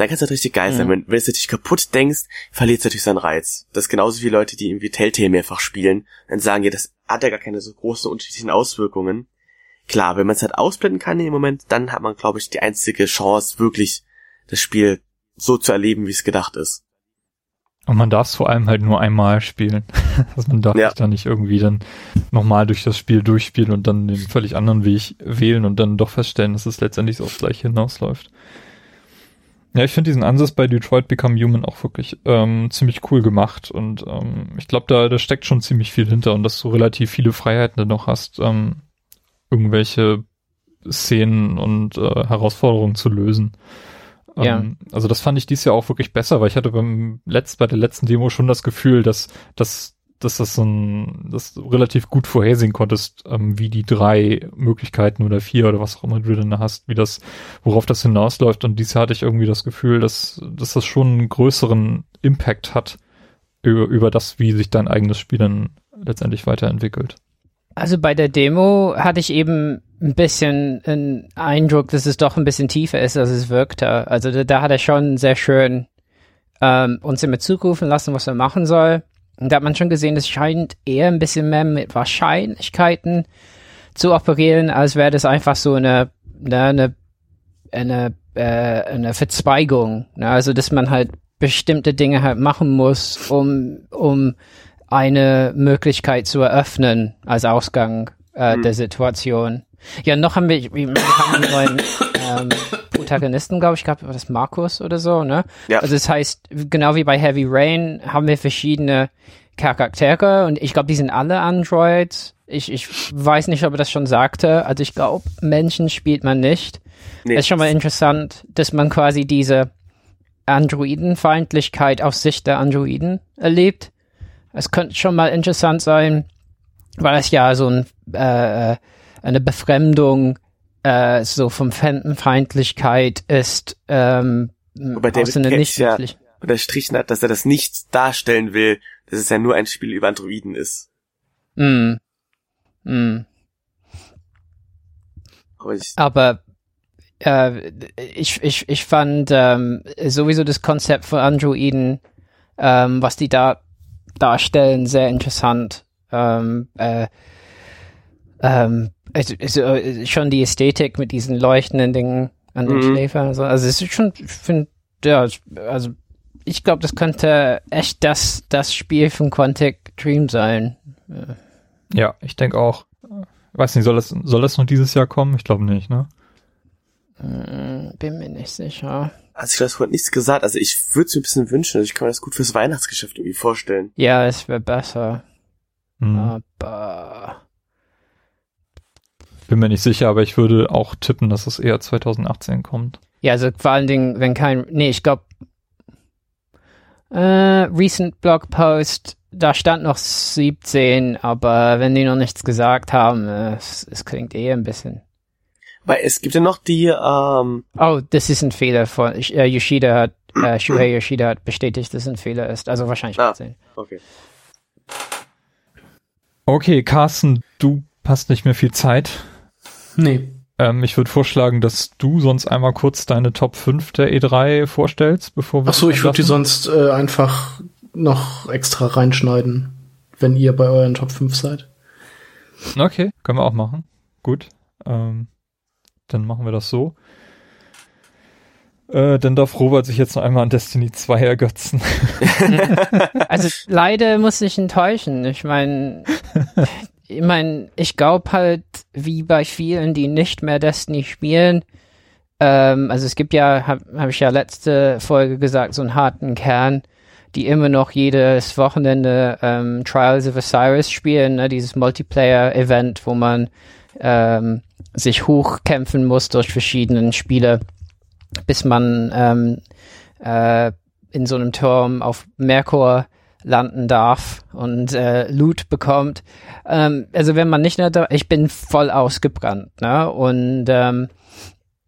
dann kann es halt richtig geil sein. Mhm. Wenn, wenn du es natürlich kaputt denkst, verliert es natürlich seinen Reiz. Das ist genauso wie Leute, die irgendwie Telltale mehrfach spielen, dann sagen, ja, das hat ja gar keine so großen unterschiedlichen Auswirkungen. Klar, wenn man es halt ausblenden kann in dem Moment, dann hat man, glaube ich, die einzige Chance, wirklich das Spiel so zu erleben, wie es gedacht ist. Und man darf es vor allem halt nur einmal spielen. also man darf ja. dann nicht irgendwie dann nochmal durch das Spiel durchspielen und dann den völlig anderen Weg wählen und dann doch feststellen, dass es letztendlich aufs gleiche hinausläuft. Ja, ich finde diesen Ansatz bei Detroit Become Human auch wirklich ähm, ziemlich cool gemacht und ähm, ich glaube, da, da steckt schon ziemlich viel hinter und dass du relativ viele Freiheiten dann noch hast, ähm, irgendwelche Szenen und äh, Herausforderungen zu lösen. Ja. Ähm, also das fand ich dies Jahr auch wirklich besser, weil ich hatte beim letzt, bei der letzten Demo schon das Gefühl, dass, dass, dass das so ein, dass du relativ gut vorhersehen konntest, ähm, wie die drei Möglichkeiten oder vier oder was auch immer du denn hast, wie das, worauf das hinausläuft. Und dies hatte ich irgendwie das Gefühl, dass, dass das schon einen größeren Impact hat über, über das, wie sich dein eigenes Spiel dann letztendlich weiterentwickelt. Also bei der Demo hatte ich eben ein bisschen einen Eindruck, dass es doch ein bisschen tiefer ist, als es wirkte. Also da, da hat er schon sehr schön ähm, uns immer zurufen lassen, was er machen soll. Und da hat man schon gesehen, es scheint eher ein bisschen mehr mit Wahrscheinlichkeiten zu operieren, als wäre das einfach so eine, eine, eine, äh, eine Verzweigung. Ne? Also, dass man halt bestimmte Dinge halt machen muss, um, um eine Möglichkeit zu eröffnen als Ausgang äh, mhm. der Situation. Ja, noch haben wir, wir haben einen neuen ähm, Protagonisten, glaube ich, gab das Markus oder so, ne? Ja. Also das heißt, genau wie bei Heavy Rain haben wir verschiedene Charaktere und ich glaube, die sind alle Androids. Ich, ich weiß nicht, ob er das schon sagte. Also ich glaube, Menschen spielt man nicht. Nee. Ist schon mal interessant, dass man quasi diese Androidenfeindlichkeit aus Sicht der Androiden erlebt. Es könnte schon mal interessant sein, weil es ja so ein, äh, eine Befremdung äh, so vom Fremdenfeindlichkeit ist. Ähm, Wobei David Cage ja unterstrichen hat, dass er das nicht darstellen will, dass es ja nur ein Spiel über Androiden ist. Mm. Mm. Aber, ich, Aber äh, ich, ich, ich fand ähm, sowieso das Konzept von Androiden, ähm, was die da darstellen, sehr interessant. Ähm, äh, ähm, also, schon die Ästhetik mit diesen leuchtenden Dingen an den mhm. Schläfern. Also, also es ist schon, ich finde, ja, also ich glaube, das könnte echt das, das Spiel von Quantic Dream sein. Ja, ich denke auch. Weiß nicht, soll das, soll das noch dieses Jahr kommen? Ich glaube nicht, ne? Hm, bin mir nicht sicher. Also ich glaube, es wurde nichts gesagt. Also ich würde es mir ein bisschen wünschen. Also ich kann mir das gut fürs Weihnachtsgeschäft irgendwie vorstellen. Ja, es wäre besser. Hm. Aber bin mir nicht sicher, aber ich würde auch tippen, dass es eher 2018 kommt. Ja, also vor allen Dingen, wenn kein, nee, ich glaube, äh, recent Blog Post, da stand noch 17, aber wenn die noch nichts gesagt haben, äh, es, es klingt eher ein bisschen weil es gibt ja noch die, ähm Oh, das ist ein Fehler von äh, Yoshida hat, äh, Shuhei Yoshida hat bestätigt, dass es ein Fehler ist. Also wahrscheinlich ah, 10. Okay. Okay, Carsten, du hast nicht mehr viel Zeit. Nee. Ähm, ich würde vorschlagen, dass du sonst einmal kurz deine Top 5 der E3 vorstellst, bevor wir. Ach so, ich würde die sonst äh, einfach noch extra reinschneiden, wenn ihr bei euren Top 5 seid. Okay, können wir auch machen. Gut. Ähm, dann machen wir das so. Äh, dann darf Robert sich jetzt noch einmal an Destiny 2 ergötzen. also leider muss ich enttäuschen. Ich meine, ich meine, ich glaube halt, wie bei vielen, die nicht mehr Destiny spielen, ähm, also es gibt ja, habe hab ich ja letzte Folge gesagt, so einen harten Kern, die immer noch jedes Wochenende ähm, Trials of Osiris spielen, ne, dieses Multiplayer-Event, wo man ähm, sich hochkämpfen muss durch verschiedene Spiele, bis man ähm, äh, in so einem Turm auf Merkur landen darf und äh, Loot bekommt. Ähm, also wenn man nicht nur da, ich bin voll ausgebrannt, ne? Und ähm,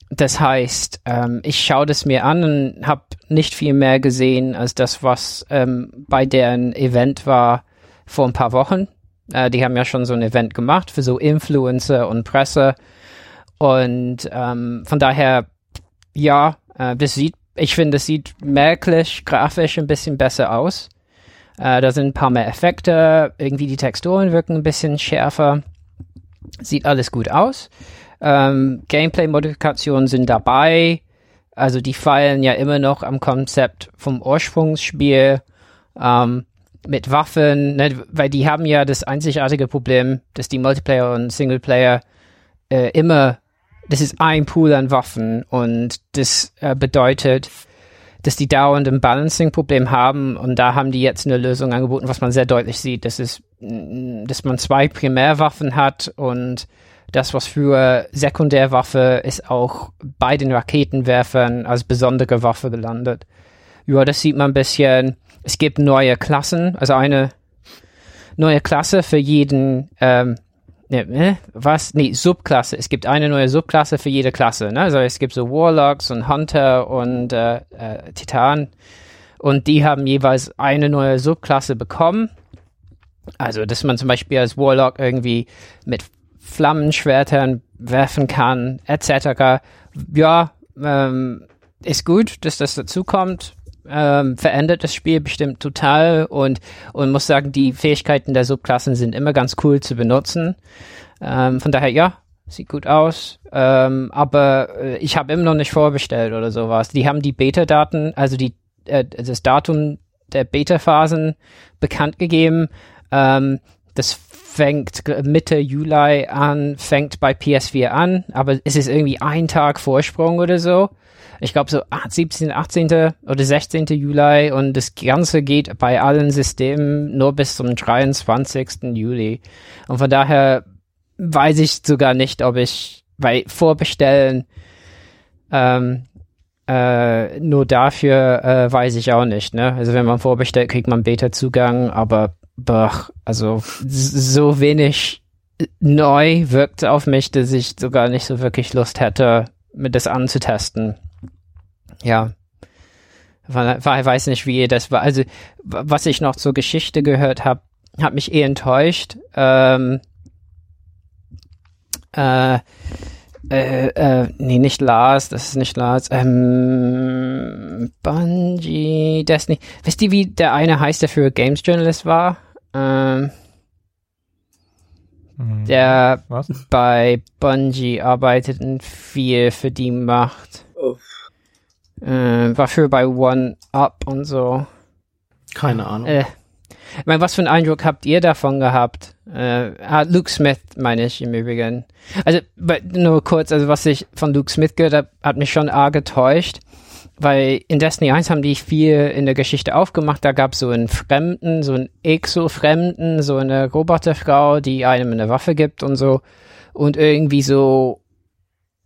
das heißt, ähm, ich schaue das mir an und habe nicht viel mehr gesehen als das, was ähm, bei deren Event war vor ein paar Wochen. Äh, die haben ja schon so ein Event gemacht für so Influencer und Presse. Und ähm, von daher, ja, äh, das sieht, ich finde, das sieht merklich grafisch ein bisschen besser aus. Äh, da sind ein paar mehr Effekte, irgendwie die Texturen wirken ein bisschen schärfer. Sieht alles gut aus. Ähm, Gameplay-Modifikationen sind dabei. Also die feilen ja immer noch am Konzept vom Ursprungsspiel. Ähm, mit Waffen, ne, weil die haben ja das einzigartige Problem, dass die Multiplayer und Singleplayer äh, immer, das ist ein Pool an Waffen und das äh, bedeutet, dass die dauernd ein Balancing-Problem haben. Und da haben die jetzt eine Lösung angeboten, was man sehr deutlich sieht, das ist, dass man zwei Primärwaffen hat und das, was für Sekundärwaffe ist auch bei den Raketenwerfern als besondere Waffe gelandet. Ja, das sieht man ein bisschen. Es gibt neue Klassen, also eine neue Klasse für jeden, ähm, ne, was? Nee, Subklasse. Es gibt eine neue Subklasse für jede Klasse. Ne? Also es gibt so Warlocks und Hunter und äh, äh, Titan. Und die haben jeweils eine neue Subklasse bekommen. Also, dass man zum Beispiel als Warlock irgendwie mit Flammenschwertern werfen kann, etc. Ja, ähm, ist gut, dass das dazu kommt ähm, verändert das Spiel bestimmt total und und muss sagen, die Fähigkeiten der Subklassen sind immer ganz cool zu benutzen. Ähm, von daher ja, sieht gut aus. Ähm, aber äh, ich habe immer noch nicht vorbestellt oder sowas. Die haben die Beta-Daten, also die äh, das Datum der Beta-Phasen bekannt gegeben. Ähm, das fängt Mitte Juli an, fängt bei PS4 an, aber es ist irgendwie ein Tag Vorsprung oder so. Ich glaube so 17., 18. oder 16. Juli und das Ganze geht bei allen Systemen nur bis zum 23. Juli. Und von daher weiß ich sogar nicht, ob ich bei Vorbestellen ähm, äh, nur dafür äh, weiß ich auch nicht. Ne? Also wenn man vorbestellt, kriegt man Beta-Zugang, aber boah, also so wenig neu wirkt auf mich, dass ich sogar nicht so wirklich Lust hätte, mit das anzutesten. Ja. Ich weiß nicht, wie das war. Also, was ich noch zur Geschichte gehört habe, hat mich eh enttäuscht. Ähm, äh, äh, äh, nee, nicht Lars, das ist nicht Lars. Ähm, Bungie, Destiny. Wisst ihr, wie der eine heißt, der für Games Journalist war? Ähm, hm, der Was? bei Bungie arbeitet und viel für die macht. Oh. Äh, war für bei One Up und so. Keine Ahnung. Äh, ich meine, was für einen Eindruck habt ihr davon gehabt? Äh, ah, Luke Smith meine ich im Übrigen. Also nur kurz, also was ich von Luke Smith gehört habe, hat mich schon arg getäuscht, weil in Destiny 1 haben die viel in der Geschichte aufgemacht. Da gab es so einen Fremden, so einen Exo-Fremden, so eine Roboterfrau, die einem eine Waffe gibt und so und irgendwie so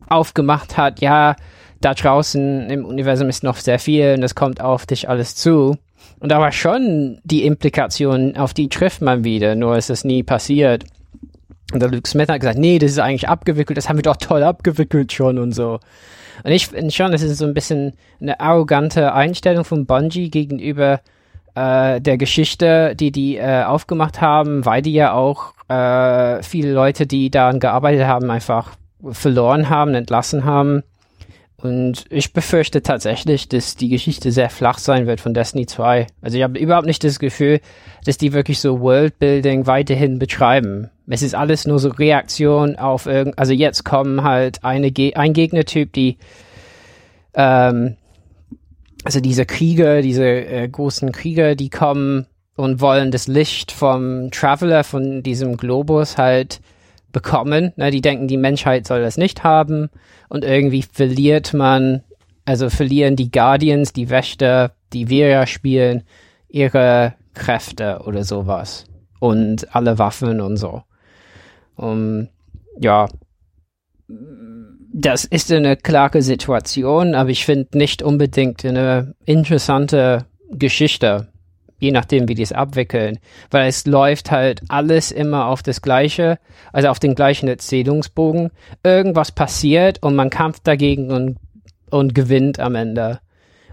aufgemacht hat, ja, da draußen im Universum ist noch sehr viel und es kommt auf dich alles zu. Und da war schon die Implikation, auf die trifft man wieder, nur ist es nie passiert. Und der Luke Smith hat gesagt, nee, das ist eigentlich abgewickelt, das haben wir doch toll abgewickelt schon und so. Und ich finde schon, das ist so ein bisschen eine arrogante Einstellung von Bungie gegenüber äh, der Geschichte, die die äh, aufgemacht haben, weil die ja auch äh, viele Leute, die daran gearbeitet haben, einfach verloren haben, entlassen haben. Und ich befürchte tatsächlich, dass die Geschichte sehr flach sein wird von Destiny 2. Also ich habe überhaupt nicht das Gefühl, dass die wirklich so Worldbuilding weiterhin betreiben. Es ist alles nur so Reaktion auf irgend, also jetzt kommen halt eine Ge ein Gegnertyp, die ähm, also diese Krieger, diese äh, großen Krieger, die kommen und wollen das Licht vom Traveler, von diesem Globus halt bekommen. Ne, die denken, die Menschheit soll das nicht haben und irgendwie verliert man, also verlieren die Guardians, die Wächter, die wir ja spielen, ihre Kräfte oder sowas und alle Waffen und so. Um, ja, das ist eine klare Situation, aber ich finde nicht unbedingt eine interessante Geschichte je nachdem, wie die es abwickeln. Weil es läuft halt alles immer auf das Gleiche, also auf den gleichen Erzählungsbogen. Irgendwas passiert und man kämpft dagegen und, und gewinnt am Ende.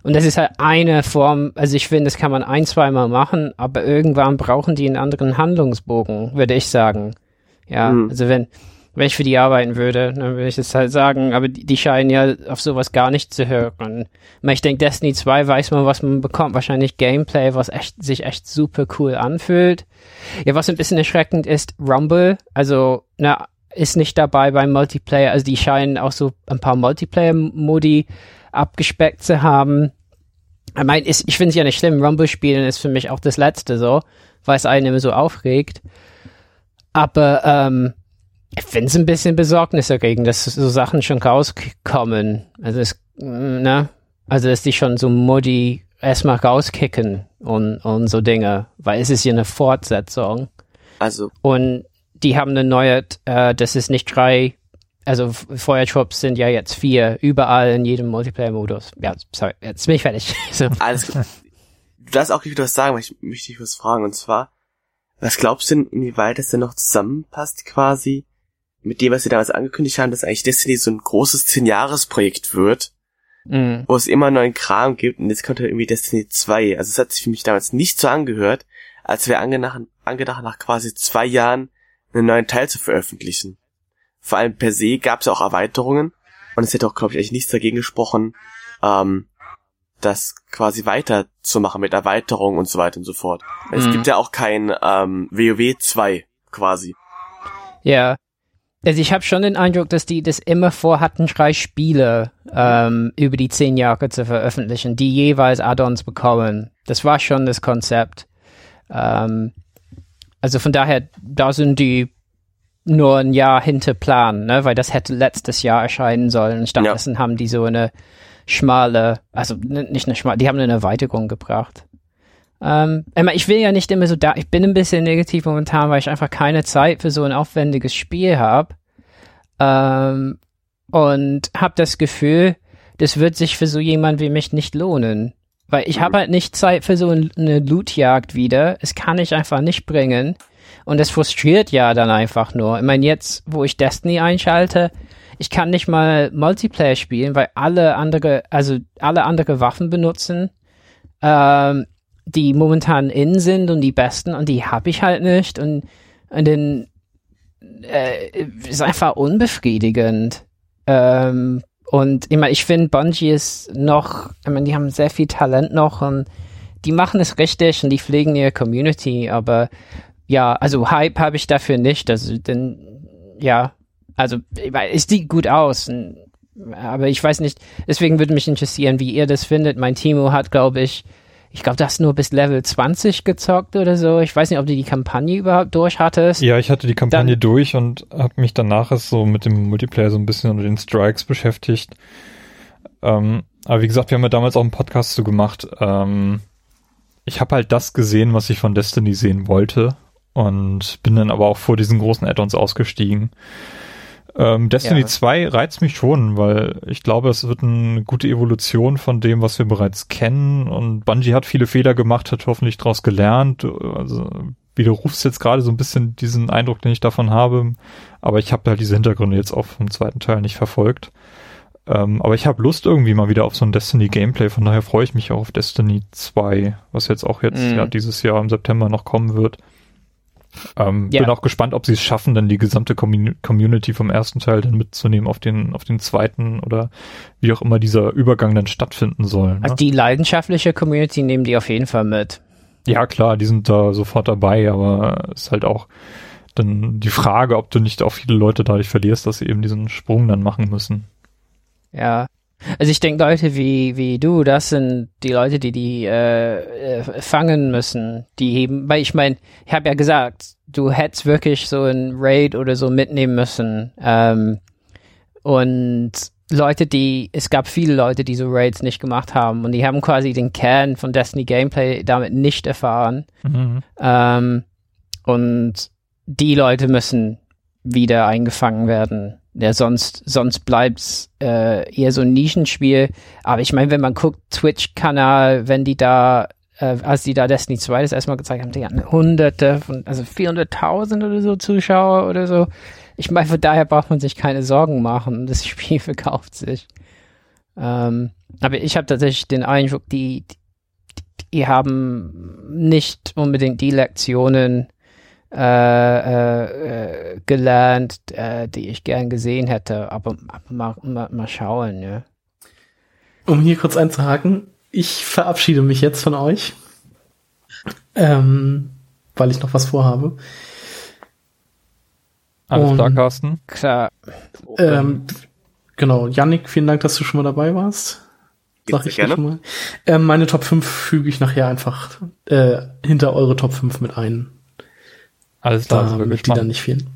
Und das ist halt eine Form, also ich finde, das kann man ein, zweimal machen, aber irgendwann brauchen die einen anderen Handlungsbogen, würde ich sagen. Ja, mhm. also wenn, wenn ich für die arbeiten würde, dann würde ich das halt sagen, aber die, die scheinen ja auf sowas gar nicht zu hören. Ich denke, Destiny 2 weiß man, was man bekommt. Wahrscheinlich Gameplay, was echt, sich echt super cool anfühlt. Ja, was ein bisschen erschreckend ist, Rumble, also, na, ist nicht dabei beim Multiplayer. Also die scheinen auch so ein paar Multiplayer-Modi abgespeckt zu haben. Ich meine, ich finde es ja nicht schlimm. Rumble spielen ist für mich auch das Letzte so, weil es einen immer so aufregt. Aber ähm, ich finde es ein bisschen besorgniserregend, dass so Sachen schon rauskommen. Also es, ne? Also dass die schon so Modi erstmal rauskicken und, und so Dinge, weil es ist ja eine Fortsetzung. Also. Und die haben erneuert, äh, dass es nicht drei, also Feuertrupps sind ja jetzt vier, überall in jedem Multiplayer-Modus. Ja, sorry, jetzt bin ich fertig. so. Alles gut. Du darfst auch wieder was sagen, aber ich möchte dich was fragen, und zwar, was glaubst du denn, inwieweit es denn noch zusammenpasst quasi mit dem, was sie damals angekündigt haben, dass eigentlich Destiny so ein großes Zehn-Jahres-Projekt wird, mhm. wo es immer neuen Kram gibt und jetzt kommt halt irgendwie Destiny 2. Also es hat sich für mich damals nicht so angehört, als wäre angedacht, angedacht nach quasi zwei Jahren einen neuen Teil zu veröffentlichen. Vor allem per se gab es auch Erweiterungen und es hätte auch, glaube ich, eigentlich nichts dagegen gesprochen, ähm, das quasi weiterzumachen mit Erweiterungen und so weiter und so fort. Mhm. Es gibt ja auch kein ähm, WoW 2 quasi. Ja. Also ich habe schon den Eindruck, dass die das immer vorhatten, drei Spiele ähm, über die zehn Jahre zu veröffentlichen, die jeweils Add-ons bekommen. Das war schon das Konzept. Ähm, also von daher, da sind die nur ein Jahr hinter Plan, ne? weil das hätte letztes Jahr erscheinen sollen. Stattdessen ja. haben die so eine schmale, also nicht eine schmale, die haben eine Erweiterung gebracht. Ähm, ich will ja nicht immer so da, ich bin ein bisschen negativ momentan, weil ich einfach keine Zeit für so ein aufwendiges Spiel habe. Ähm, und habe das Gefühl, das wird sich für so jemand wie mich nicht lohnen. Weil ich habe halt nicht Zeit für so eine Lootjagd wieder. Es kann ich einfach nicht bringen. Und das frustriert ja dann einfach nur. Ich meine, jetzt, wo ich Destiny einschalte, ich kann nicht mal Multiplayer spielen, weil alle andere, also alle andere Waffen benutzen, ähm, die momentan in sind und die besten und die habe ich halt nicht und, und dann äh, ist einfach unbefriedigend. Ähm, und ich meine, ich finde, Bungie ist noch, ich meine, die haben sehr viel Talent noch und die machen es richtig und die pflegen ihre Community, aber ja, also Hype habe ich dafür nicht. Also, denn, ja, also es sieht gut aus. Aber ich weiß nicht, deswegen würde mich interessieren, wie ihr das findet. Mein Timo hat, glaube ich, ich glaube, du hast nur bis Level 20 gezockt oder so. Ich weiß nicht, ob du die Kampagne überhaupt durch hattest. Ja, ich hatte die Kampagne Dann, durch und habe mich danach so mit dem Multiplayer so ein bisschen unter den Strikes beschäftigt. Ähm, aber wie gesagt, wir haben ja damals auch einen Podcast zu gemacht. Ähm, ich habe halt das gesehen, was ich von Destiny sehen wollte und bin dann aber auch vor diesen großen Add-ons ausgestiegen. Ähm, Destiny ja. 2 reizt mich schon, weil ich glaube, es wird eine gute Evolution von dem, was wir bereits kennen. Und Bungie hat viele Fehler gemacht, hat hoffentlich daraus gelernt. Also widerrufst jetzt gerade so ein bisschen diesen Eindruck, den ich davon habe. Aber ich habe halt diese Hintergründe jetzt auch vom zweiten Teil nicht verfolgt. Ähm, aber ich habe Lust irgendwie mal wieder auf so ein Destiny-Gameplay. Von daher freue ich mich auch auf Destiny 2, was jetzt auch jetzt mhm. ja dieses Jahr im September noch kommen wird. Ähm, ja. Bin auch gespannt, ob sie es schaffen, dann die gesamte Community vom ersten Teil dann mitzunehmen auf den, auf den zweiten oder wie auch immer dieser Übergang dann stattfinden soll. Ne? Also die leidenschaftliche Community nehmen die auf jeden Fall mit. Ja, klar, die sind da sofort dabei, aber es ist halt auch dann die Frage, ob du nicht auch viele Leute dadurch verlierst, dass sie eben diesen Sprung dann machen müssen. Ja, also ich denke, Leute wie, wie du, das sind die Leute, die die äh, äh, fangen müssen, die heben, weil ich meine, ich habe ja gesagt, du hättest wirklich so ein Raid oder so mitnehmen müssen. Ähm, und Leute, die, es gab viele Leute, die so Raids nicht gemacht haben und die haben quasi den Kern von Destiny Gameplay damit nicht erfahren. Mhm. Ähm, und die Leute müssen wieder eingefangen werden. Ja, sonst, sonst bleibt's äh, eher so ein Nischenspiel. Aber ich meine, wenn man guckt, Twitch-Kanal, wenn die da, äh, als die da Destiny 2 das erstmal gezeigt haben, die hatten hunderte von, also 400.000 oder so Zuschauer oder so. Ich meine, von daher braucht man sich keine Sorgen machen. Das Spiel verkauft sich. Ähm, aber ich habe tatsächlich den Eindruck, die, die, die haben nicht unbedingt die Lektionen, äh, äh, gelernt, äh, die ich gern gesehen hätte. Aber, aber mal, mal, mal schauen, ja. Um hier kurz einzuhaken, ich verabschiede mich jetzt von euch, ähm, weil ich noch was vorhabe. Alles klar, Carsten? Klar. Ähm, genau, Yannick, vielen Dank, dass du schon mal dabei warst. Sag ich gerne. Mal. Ähm, meine Top 5 füge ich nachher einfach äh, hinter eure Top 5 mit ein. Alles klar, da, die dann nicht fehlen.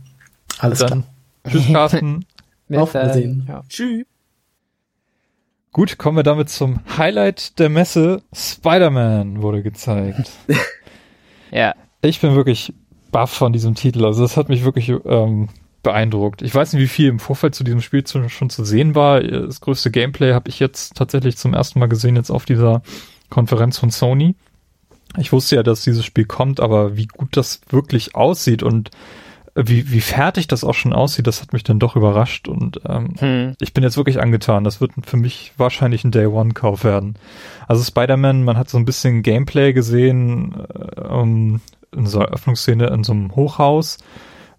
Alles dann. klar. Tschüss, Carsten. Auf Wiedersehen. Ja. Tschüss. Gut, kommen wir damit zum Highlight der Messe. Spider-Man wurde gezeigt. ja. Ich bin wirklich baff von diesem Titel. Also das hat mich wirklich ähm, beeindruckt. Ich weiß nicht, wie viel im Vorfeld zu diesem Spiel zu, schon zu sehen war. Das größte Gameplay habe ich jetzt tatsächlich zum ersten Mal gesehen, jetzt auf dieser Konferenz von Sony. Ich wusste ja, dass dieses Spiel kommt, aber wie gut das wirklich aussieht und wie, wie fertig das auch schon aussieht, das hat mich dann doch überrascht und ähm, hm. ich bin jetzt wirklich angetan. Das wird für mich wahrscheinlich ein Day-One-Kauf werden. Also Spider-Man, man hat so ein bisschen Gameplay gesehen äh, um, in so einer Eröffnungsszene in so einem Hochhaus,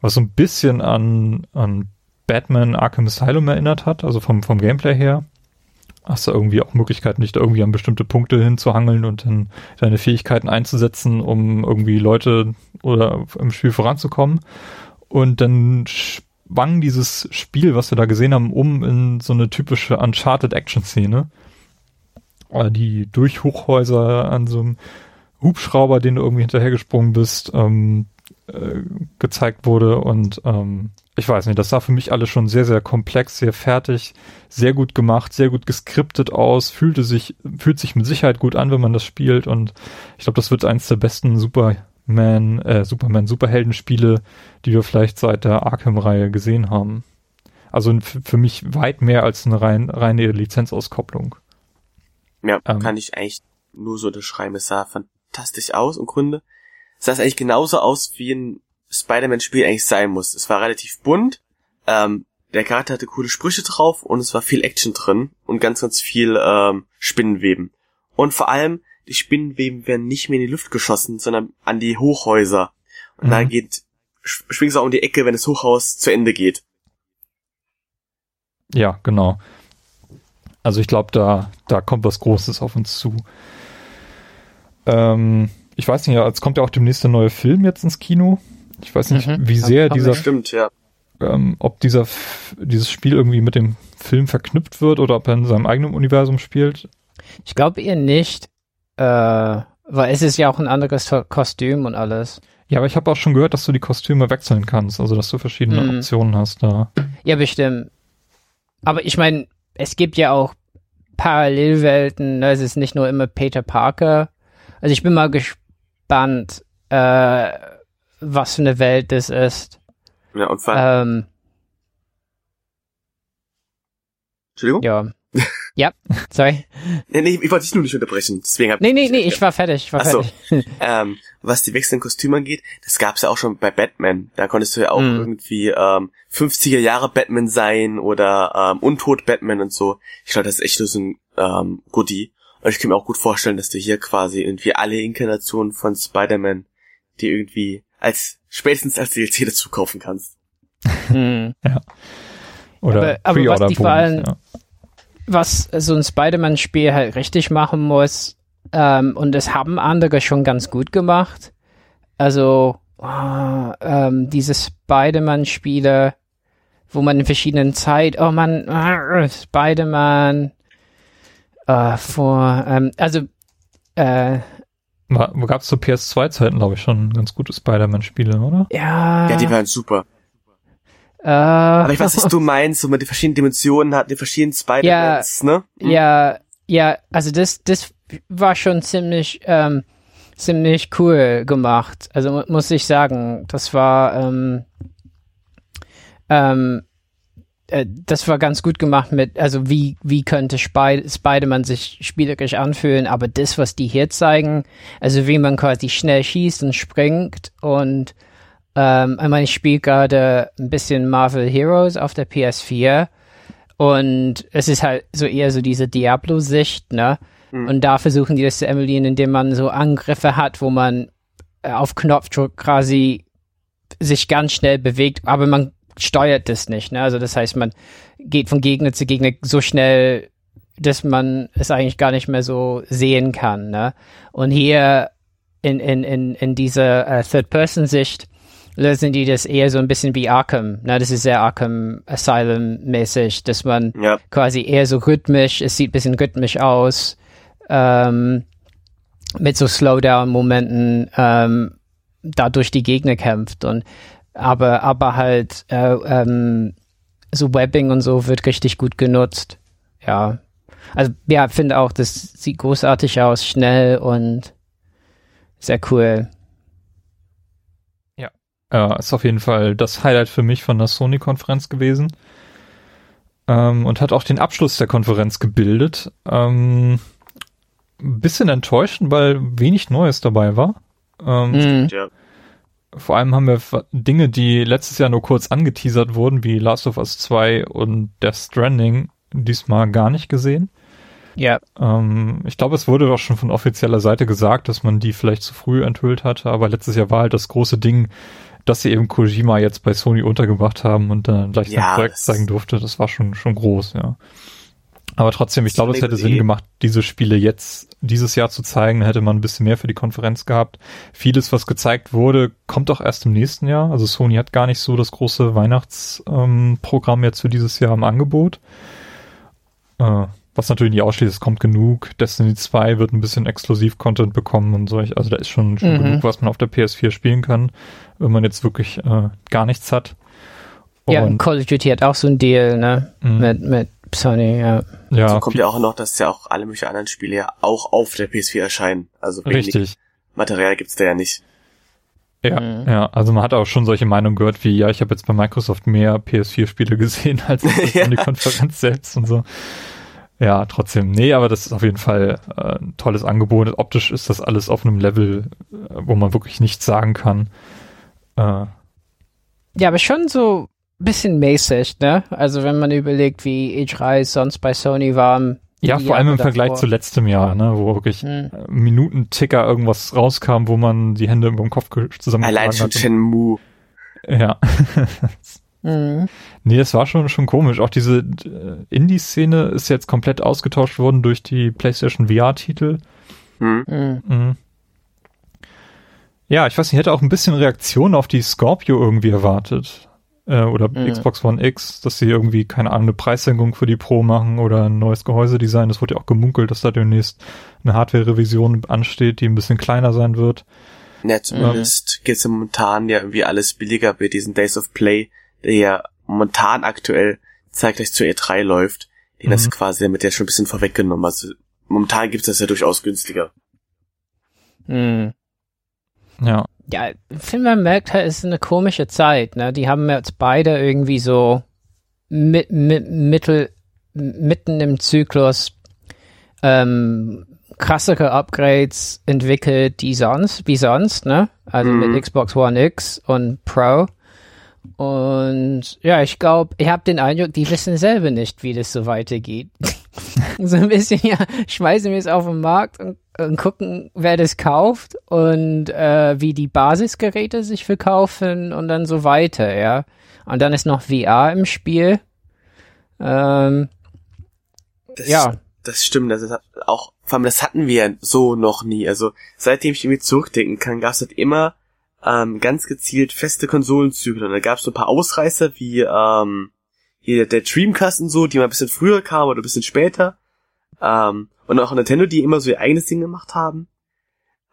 was so ein bisschen an, an Batman Arkham Asylum erinnert hat, also vom, vom Gameplay her. Hast du irgendwie auch Möglichkeiten, dich da irgendwie an bestimmte Punkte hinzuhangeln und dann deine Fähigkeiten einzusetzen, um irgendwie Leute oder im Spiel voranzukommen. Und dann schwang dieses Spiel, was wir da gesehen haben, um in so eine typische Uncharted-Action-Szene. Äh, die durch Hochhäuser an so einem Hubschrauber, den du irgendwie hinterhergesprungen bist, ähm, äh, gezeigt wurde und ähm, ich weiß nicht, das sah für mich alles schon sehr, sehr komplex, sehr fertig, sehr gut gemacht, sehr gut geskriptet aus, fühlte sich, fühlt sich mit Sicherheit gut an, wenn man das spielt und ich glaube, das wird eins der besten Superman, äh, Superman, Superheldenspiele, die wir vielleicht seit der Arkham-Reihe gesehen haben. Also für mich weit mehr als eine rein, reine Lizenzauskopplung. Ja, ähm, kann ich eigentlich nur so unterschreiben. Es sah fantastisch aus im Grunde. Es sah eigentlich genauso aus wie ein Spider-Man-Spiel eigentlich sein muss. Es war relativ bunt, ähm, der Charakter hatte coole Sprüche drauf und es war viel Action drin und ganz, ganz viel ähm, Spinnenweben. Und vor allem, die Spinnenweben werden nicht mehr in die Luft geschossen, sondern an die Hochhäuser. Und mhm. da geht, springst du auch um die Ecke, wenn das Hochhaus zu Ende geht. Ja, genau. Also ich glaube, da, da kommt was Großes auf uns zu. Ähm, ich weiß nicht, es kommt ja auch demnächst der neue Film jetzt ins Kino. Ich weiß nicht, mhm. wie sehr dieser, stimmt, ja. ähm, ob dieser, dieses Spiel irgendwie mit dem Film verknüpft wird oder ob er in seinem eigenen Universum spielt. Ich glaube eher nicht, äh, weil es ist ja auch ein anderes Kostüm und alles. Ja, aber ich habe auch schon gehört, dass du die Kostüme wechseln kannst, also dass du verschiedene mhm. Optionen hast da. Ja, bestimmt. Aber ich meine, es gibt ja auch Parallelwelten, ne? es ist nicht nur immer Peter Parker. Also ich bin mal gespannt, äh, was für eine Welt das ist. Ja, und vor ähm, Entschuldigung? Ja. ja, sorry. Nee, nee, ich wollte dich nur nicht unterbrechen. Deswegen hab nee, nee, nee, ich war fertig. Ich war Ach fertig. So. ähm, was die wechselnden Kostüme angeht, das gab's ja auch schon bei Batman. Da konntest du ja auch mm. irgendwie ähm, 50er Jahre Batman sein oder ähm, Untot Batman und so. Ich glaube, das ist echt nur so ein ähm, Goodie. Und ich kann mir auch gut vorstellen, dass du hier quasi irgendwie alle Inkarnationen von Spider-Man, die irgendwie als spätestens als DLC dazu kaufen kannst. Hm. ja. Oder aber, aber was die vor allem, ja. was so ein Spider-Man-Spiel halt richtig machen muss, ähm, und das haben andere schon ganz gut gemacht. Also oh, ähm, diese Spider-Man-Spiele, wo man in verschiedenen Zeit, oh man, äh, Spider-Man, äh, vor, ähm, also äh, gab es zu PS2-Zeiten, glaube ich, schon ganz gute Spider-Man-Spiele, oder? Ja. Ja, die waren super. Äh, Aber ich weiß, was du meinst, so mit den verschiedenen Dimensionen hat, die verschiedenen Spider-Mans, ja, ne? Mhm. Ja, ja, also das, das war schon ziemlich, ähm, ziemlich cool gemacht. Also muss ich sagen, das war, ähm, ähm, äh, das war ganz gut gemacht mit, also wie, wie könnte Spy Spider-Man sich spielerisch anfühlen, aber das, was die hier zeigen, also wie man quasi schnell schießt und springt und ähm, ich meine, ich spiele gerade ein bisschen Marvel Heroes auf der PS4 und es ist halt so eher so diese Diablo-Sicht, ne? Mhm. Und da versuchen die das zu emulieren, indem man so Angriffe hat, wo man äh, auf Knopfdruck quasi sich ganz schnell bewegt, aber man steuert das nicht. Ne? Also das heißt, man geht von Gegner zu Gegner so schnell, dass man es eigentlich gar nicht mehr so sehen kann. Ne? Und hier in, in, in, in dieser uh, Third-Person-Sicht lösen die das eher so ein bisschen wie Arkham. Ne? Das ist sehr Arkham Asylum-mäßig, dass man ja. quasi eher so rhythmisch, es sieht ein bisschen rhythmisch aus, ähm, mit so Slowdown-Momenten ähm, da durch die Gegner kämpft. Und aber, aber halt äh, ähm, so Webbing und so wird richtig gut genutzt. Ja. Also ja, finde auch, das sieht großartig aus, schnell und sehr cool. Ja. Ja, ist auf jeden Fall das Highlight für mich von der Sony-Konferenz gewesen. Ähm, und hat auch den Abschluss der Konferenz gebildet. Ähm, bisschen enttäuschend, weil wenig Neues dabei war. Ähm, mhm. ja vor allem haben wir Dinge, die letztes Jahr nur kurz angeteasert wurden, wie Last of Us 2 und Death Stranding, diesmal gar nicht gesehen. Ja. Ähm, ich glaube, es wurde doch schon von offizieller Seite gesagt, dass man die vielleicht zu früh enthüllt hatte, aber letztes Jahr war halt das große Ding, dass sie eben Kojima jetzt bei Sony untergebracht haben und dann gleich ja, sein Projekt zeigen durfte. Das war schon, schon groß, ja. Aber trotzdem, ich glaube, es hätte Sinn gemacht, diese Spiele jetzt dieses Jahr zu zeigen. Dann hätte man ein bisschen mehr für die Konferenz gehabt. Vieles, was gezeigt wurde, kommt auch erst im nächsten Jahr. Also Sony hat gar nicht so das große Weihnachtsprogramm ähm, jetzt für dieses Jahr im Angebot. Äh, was natürlich nicht ausschließt, es kommt genug. Destiny 2 wird ein bisschen Exklusiv-Content bekommen und solch. Also da ist schon, schon mhm. genug, was man auf der PS4 spielen kann, wenn man jetzt wirklich äh, gar nichts hat. Und ja, Call of Duty hat auch so ein Deal, ne? Mhm. Mit, mit Sony, ja. Ja. So kommt ja auch noch, dass ja auch alle möglichen anderen Spiele ja auch auf der PS4 erscheinen. Also richtig. Material gibt's da ja nicht. Ja, mhm. ja, also man hat auch schon solche Meinungen gehört wie, ja, ich habe jetzt bei Microsoft mehr PS4-Spiele gesehen als ja. die Konferenz selbst und so. Ja, trotzdem. Nee, aber das ist auf jeden Fall äh, ein tolles Angebot. Optisch ist das alles auf einem Level, äh, wo man wirklich nichts sagen kann. Äh, ja, aber schon so bisschen mäßig, ne? Also wenn man überlegt, wie E3 sonst bei Sony war. Ja, vor allem im davor. Vergleich zu letztem Jahr, ne, wo wirklich hm. Minutenticker irgendwas rauskam, wo man die Hände über dem Kopf hat. Allein schon Shenmue. Ja. mhm. Nee, das war schon, schon komisch. Auch diese äh, Indie-Szene ist jetzt komplett ausgetauscht worden durch die PlayStation VR-Titel. Mhm. Mhm. mhm. Ja, ich weiß nicht, ich hätte auch ein bisschen Reaktion auf die Scorpio irgendwie erwartet äh, oder mhm. Xbox One X, dass sie irgendwie, keine Ahnung, eine Preissenkung für die Pro machen oder ein neues Gehäusedesign. Es wurde ja auch gemunkelt, dass da demnächst eine Hardware-Revision ansteht, die ein bisschen kleiner sein wird. Ja, zumindest ähm, geht's ja momentan ja irgendwie alles billiger bei diesen Days of Play, der ja momentan aktuell zeitgleich zur E3 läuft. Den mhm. das quasi damit ja schon ein bisschen vorweggenommen. Also momentan gibt's das ja durchaus günstiger. Mhm. Ja ja, ich finde, man merkt halt, es ist eine komische Zeit, ne? Die haben jetzt beide irgendwie so mit, mit, mittel, mitten im Zyklus ähm, krassere Upgrades entwickelt, die sonst, wie sonst, ne? Also mhm. mit Xbox One X und Pro. Und ja, ich glaube, ich habe den Eindruck, die wissen selber nicht, wie das so weitergeht. so ein bisschen, ja, schmeißen wir es auf den Markt und und gucken, wer das kauft und äh, wie die Basisgeräte sich verkaufen und dann so weiter, ja. Und dann ist noch VR im Spiel. Ähm, das, ja. Das stimmt, das ist auch, vor allem das hatten wir so noch nie. Also seitdem ich irgendwie zurückdenken kann, gab es halt immer ähm, ganz gezielt feste Konsolenzyklen. Und da gab es so ein paar Ausreißer wie ähm, hier der Dreamcast und so, die mal ein bisschen früher kamen oder ein bisschen später. Ähm, und auch Nintendo, die immer so ihr eigenes Ding gemacht haben.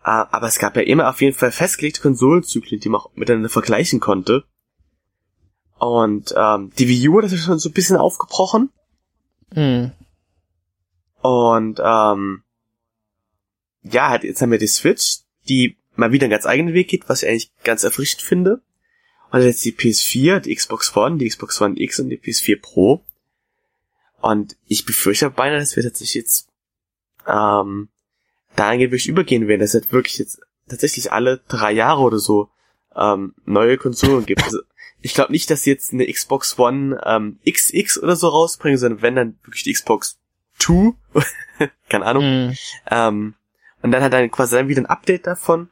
Äh, aber es gab ja immer auf jeden Fall festgelegte Konsolenzyklen, die man auch miteinander vergleichen konnte. Und ähm, die Wii U hat das schon so ein bisschen aufgebrochen. Mhm. Und ähm, ja, jetzt haben wir die Switch, die mal wieder einen ganz eigenen Weg geht, was ich eigentlich ganz erfrischend finde. Und jetzt die PS4, die Xbox One, die Xbox One X und die PS4 Pro. Und ich befürchte beinahe, dass wir tatsächlich jetzt ähm, dahingehend wirklich übergehen werden, dass es halt wirklich jetzt tatsächlich alle drei Jahre oder so ähm, neue Konsolen gibt. Also ich glaube nicht, dass sie jetzt eine Xbox One ähm, XX oder so rausbringen, sondern wenn dann wirklich die Xbox 2, keine Ahnung. Mm. Ähm, und dann hat dann quasi dann wieder ein Update davon.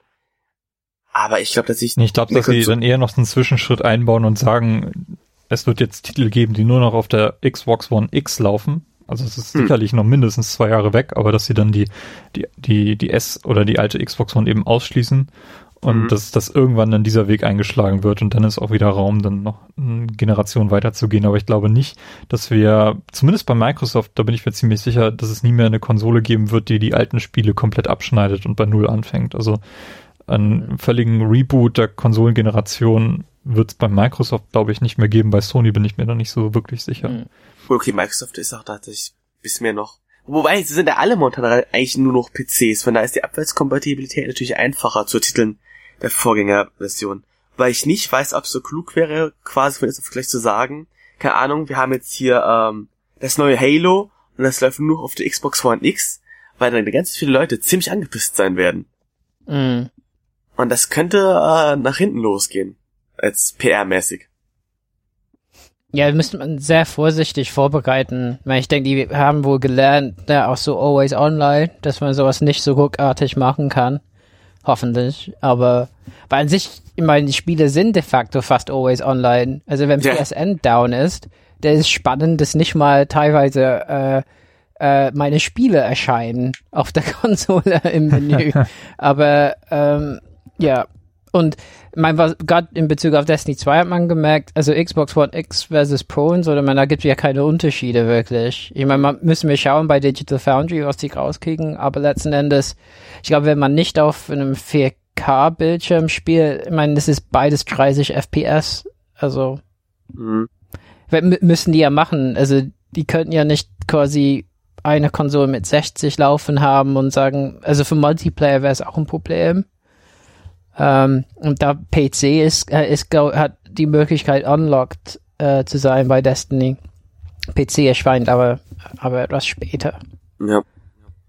Aber ich glaube, dass ich. Ich glaube, dass sie dann eher noch einen Zwischenschritt einbauen und sagen, es wird jetzt Titel geben, die nur noch auf der Xbox One X laufen. Also es ist hm. sicherlich noch mindestens zwei Jahre weg, aber dass sie dann die, die, die, die S oder die alte Xbox One eben ausschließen und mhm. dass, dass irgendwann dann dieser Weg eingeschlagen wird und dann ist auch wieder Raum, dann noch eine Generation weiterzugehen. Aber ich glaube nicht, dass wir, zumindest bei Microsoft, da bin ich mir ziemlich sicher, dass es nie mehr eine Konsole geben wird, die die alten Spiele komplett abschneidet und bei Null anfängt. Also einen völligen Reboot der Konsolengeneration wird es bei Microsoft, glaube ich, nicht mehr geben. Bei Sony bin ich mir da nicht so wirklich sicher. Mhm. Okay, Microsoft ist auch tatsächlich bis mehr noch. Wobei, sie sind ja alle momentan eigentlich nur noch PCs, von daher ist die Abwärtskompatibilität natürlich einfacher zu Titeln der Vorgängerversion. Weil ich nicht weiß, ob es so klug wäre, quasi von jetzt auf gleich zu sagen, keine Ahnung, wir haben jetzt hier ähm, das neue Halo und das läuft nur auf der Xbox One X, weil dann ganz viele Leute ziemlich angepisst sein werden. Mm. Und das könnte äh, nach hinten losgehen, als PR-mäßig. Ja, müsste man sehr vorsichtig vorbereiten. Ich denke, die haben wohl gelernt, ja, auch so always online, dass man sowas nicht so ruckartig machen kann. Hoffentlich. Aber weil an sich, ich meine, die Spiele sind de facto fast always online. Also wenn ja. PSN down ist, der ist spannend, dass nicht mal teilweise äh, äh, meine Spiele erscheinen auf der Konsole im Menü. Aber ähm, ja, und mein was gerade in Bezug auf Destiny 2 hat man gemerkt, also Xbox One X versus Pro und so, man, da gibt es ja keine Unterschiede wirklich. Ich meine, man müssen wir schauen bei Digital Foundry, was die rauskriegen, aber letzten Endes, ich glaube, wenn man nicht auf einem 4K-Bildschirm spielt, ich meine, das ist beides 30 FPS, also mhm. müssen die ja machen. Also die könnten ja nicht quasi eine Konsole mit 60 laufen haben und sagen, also für Multiplayer wäre es auch ein Problem. Ähm, und da PC ist, äh, ist hat die Möglichkeit unlocked äh, zu sein bei Destiny. PC erscheint aber, aber etwas später. Ja.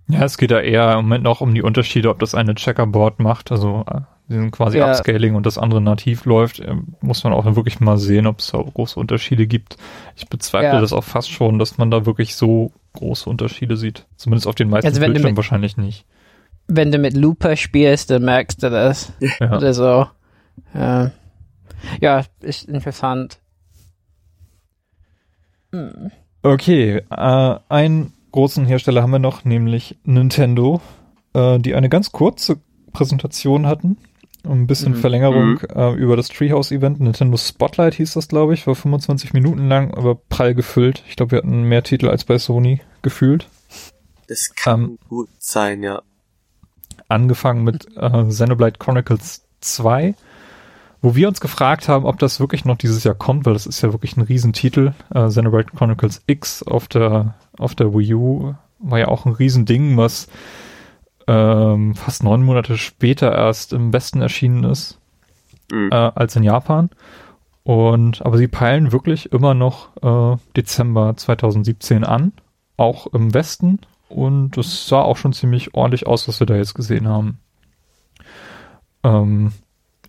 Ja, es geht da eher im Moment noch um die Unterschiede, ob das eine Checkerboard macht, also äh, die sind quasi ja. Upscaling und das andere nativ läuft, äh, muss man auch wirklich mal sehen, ob es da große Unterschiede gibt. Ich bezweifle ja. das auch fast schon, dass man da wirklich so große Unterschiede sieht. Zumindest auf den meisten also Bildschirmen wahrscheinlich nicht. Wenn du mit Looper spielst, dann merkst du das. Ja. Oder so. Ja, ja ist interessant. Hm. Okay, äh, einen großen Hersteller haben wir noch, nämlich Nintendo, äh, die eine ganz kurze Präsentation hatten ein bisschen mhm. Verlängerung mhm. Äh, über das Treehouse-Event. Nintendo Spotlight hieß das, glaube ich. War 25 Minuten lang, aber prall gefüllt. Ich glaube, wir hatten mehr Titel als bei Sony gefühlt. Das kann ähm, gut sein, ja. Angefangen mit äh, Xenoblade Chronicles 2, wo wir uns gefragt haben, ob das wirklich noch dieses Jahr kommt, weil das ist ja wirklich ein Riesentitel. Äh, Xenoblade Chronicles X auf der, auf der Wii U war ja auch ein Riesending, was ähm, fast neun Monate später erst im Westen erschienen ist mhm. äh, als in Japan. Und aber sie peilen wirklich immer noch äh, Dezember 2017 an, auch im Westen. Und es sah auch schon ziemlich ordentlich aus, was wir da jetzt gesehen haben. Ähm,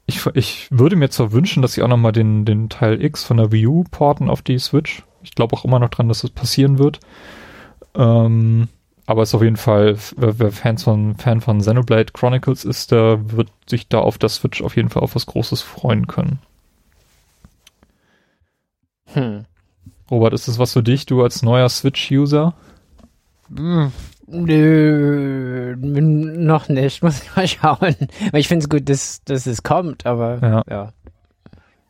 ich, ich würde mir zwar wünschen, dass sie auch nochmal den, den Teil X von der Wii U porten auf die Switch. Ich glaube auch immer noch dran, dass das passieren wird. Ähm, aber es ist auf jeden Fall, wer, wer Fans von, Fan von Xenoblade Chronicles ist, der wird sich da auf der Switch auf jeden Fall auf was Großes freuen können. Hm. Robert, ist das was für dich, du als neuer Switch-User? Hm. Nö, noch nicht, muss ich mal schauen. ich finde es gut, dass, dass es kommt, aber ja. ja.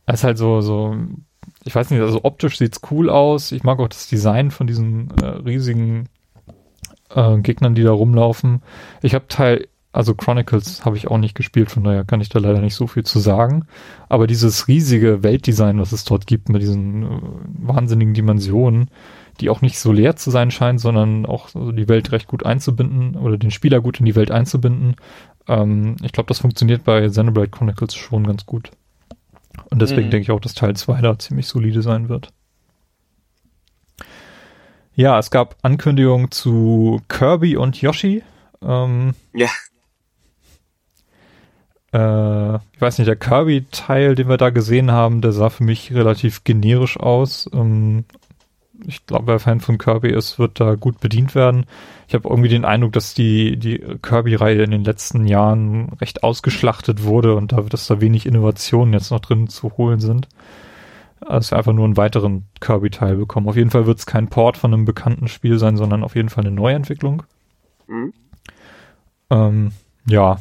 Es ist halt so, so, ich weiß nicht, also optisch sieht's cool aus. Ich mag auch das Design von diesen äh, riesigen äh, Gegnern, die da rumlaufen. Ich habe Teil, also Chronicles habe ich auch nicht gespielt, von daher kann ich da leider nicht so viel zu sagen. Aber dieses riesige Weltdesign, was es dort gibt, mit diesen äh, wahnsinnigen Dimensionen, die auch nicht so leer zu sein scheinen, sondern auch so die Welt recht gut einzubinden oder den Spieler gut in die Welt einzubinden. Ähm, ich glaube, das funktioniert bei Xenoblade Chronicles schon ganz gut. Und deswegen mhm. denke ich auch, dass Teil 2 da ziemlich solide sein wird. Ja, es gab Ankündigungen zu Kirby und Yoshi. Ähm, ja. Äh, ich weiß nicht, der Kirby-Teil, den wir da gesehen haben, der sah für mich relativ generisch aus. Ähm, ich glaube, wer Fan von Kirby ist, wird da gut bedient werden. Ich habe irgendwie den Eindruck, dass die, die Kirby-Reihe in den letzten Jahren recht ausgeschlachtet wurde und da, dass da wenig Innovationen jetzt noch drin zu holen sind als wir einfach nur einen weiteren Kirby-Teil bekommen. Auf jeden Fall wird es kein Port von einem bekannten Spiel sein, sondern auf jeden Fall eine Neuentwicklung. Mhm. Ähm, ja.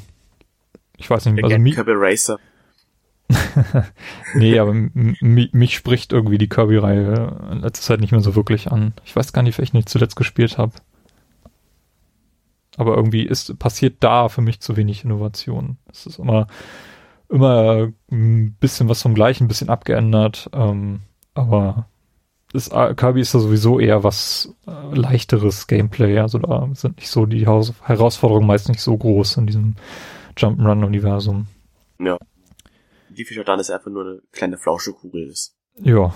Ich weiß nicht, also Kirby Racer. nee, aber mich spricht irgendwie die Kirby-Reihe in letzter Zeit nicht mehr so wirklich an. Ich weiß gar nicht, welchen ich zuletzt gespielt habe. Aber irgendwie ist passiert da für mich zu wenig Innovation. Es ist immer immer ein bisschen was vom Gleichen, ein bisschen abgeändert. Ähm, aber ist, Kirby ist da sowieso eher was äh, leichteres Gameplay. Also da sind nicht so die Haus Herausforderungen meist nicht so groß in diesem Jump'n'Run-Universum. Ja. Die Fischer dann ist einfach nur eine kleine Flauschekugel ist. Ja.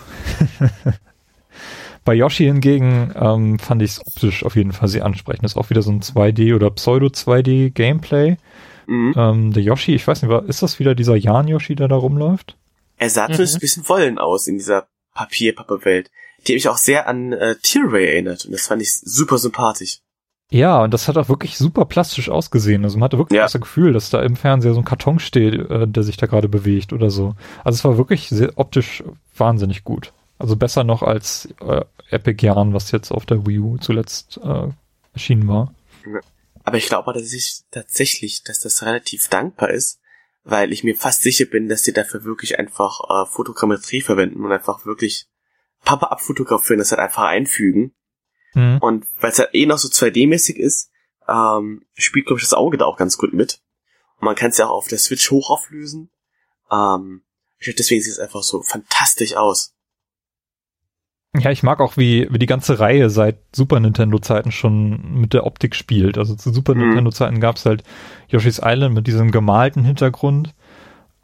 Bei Yoshi hingegen ähm, fand ich es optisch auf jeden Fall sehr ansprechend. Das ist auch wieder so ein 2D oder Pseudo-2D-Gameplay. Mhm. Ähm, der Yoshi, ich weiß nicht, ist das wieder dieser Jan-Yoshi, der da rumläuft? Er sah mhm. ein bisschen wollen aus in dieser Papierpappe-Welt. Die hat mich auch sehr an äh, Tilray erinnert und das fand ich super sympathisch. Ja, und das hat auch wirklich super plastisch ausgesehen. Also man hatte wirklich ja. das Gefühl, dass da im Fernseher so ein Karton steht, äh, der sich da gerade bewegt oder so. Also es war wirklich sehr optisch wahnsinnig gut. Also besser noch als äh, Epic Jan, was jetzt auf der Wii U zuletzt äh, erschienen war. Aber ich glaube dass ich tatsächlich, dass das relativ dankbar ist, weil ich mir fast sicher bin, dass sie dafür wirklich einfach äh, Fotogrammetrie verwenden und einfach wirklich Papa abfotografieren, das halt einfach einfügen. Mhm. Und weil es halt eh noch so 2D-mäßig ist, ähm, spielt, glaube ich, das Auge da auch ganz gut mit. Und man kann es ja auch auf der Switch hoch auflösen. Ähm, deswegen sieht es einfach so fantastisch aus. Ja, ich mag auch, wie, wie die ganze Reihe seit Super Nintendo-Zeiten schon mit der Optik spielt. Also zu Super mhm. Nintendo-Zeiten gab es halt Yoshi's Island mit diesem gemalten Hintergrund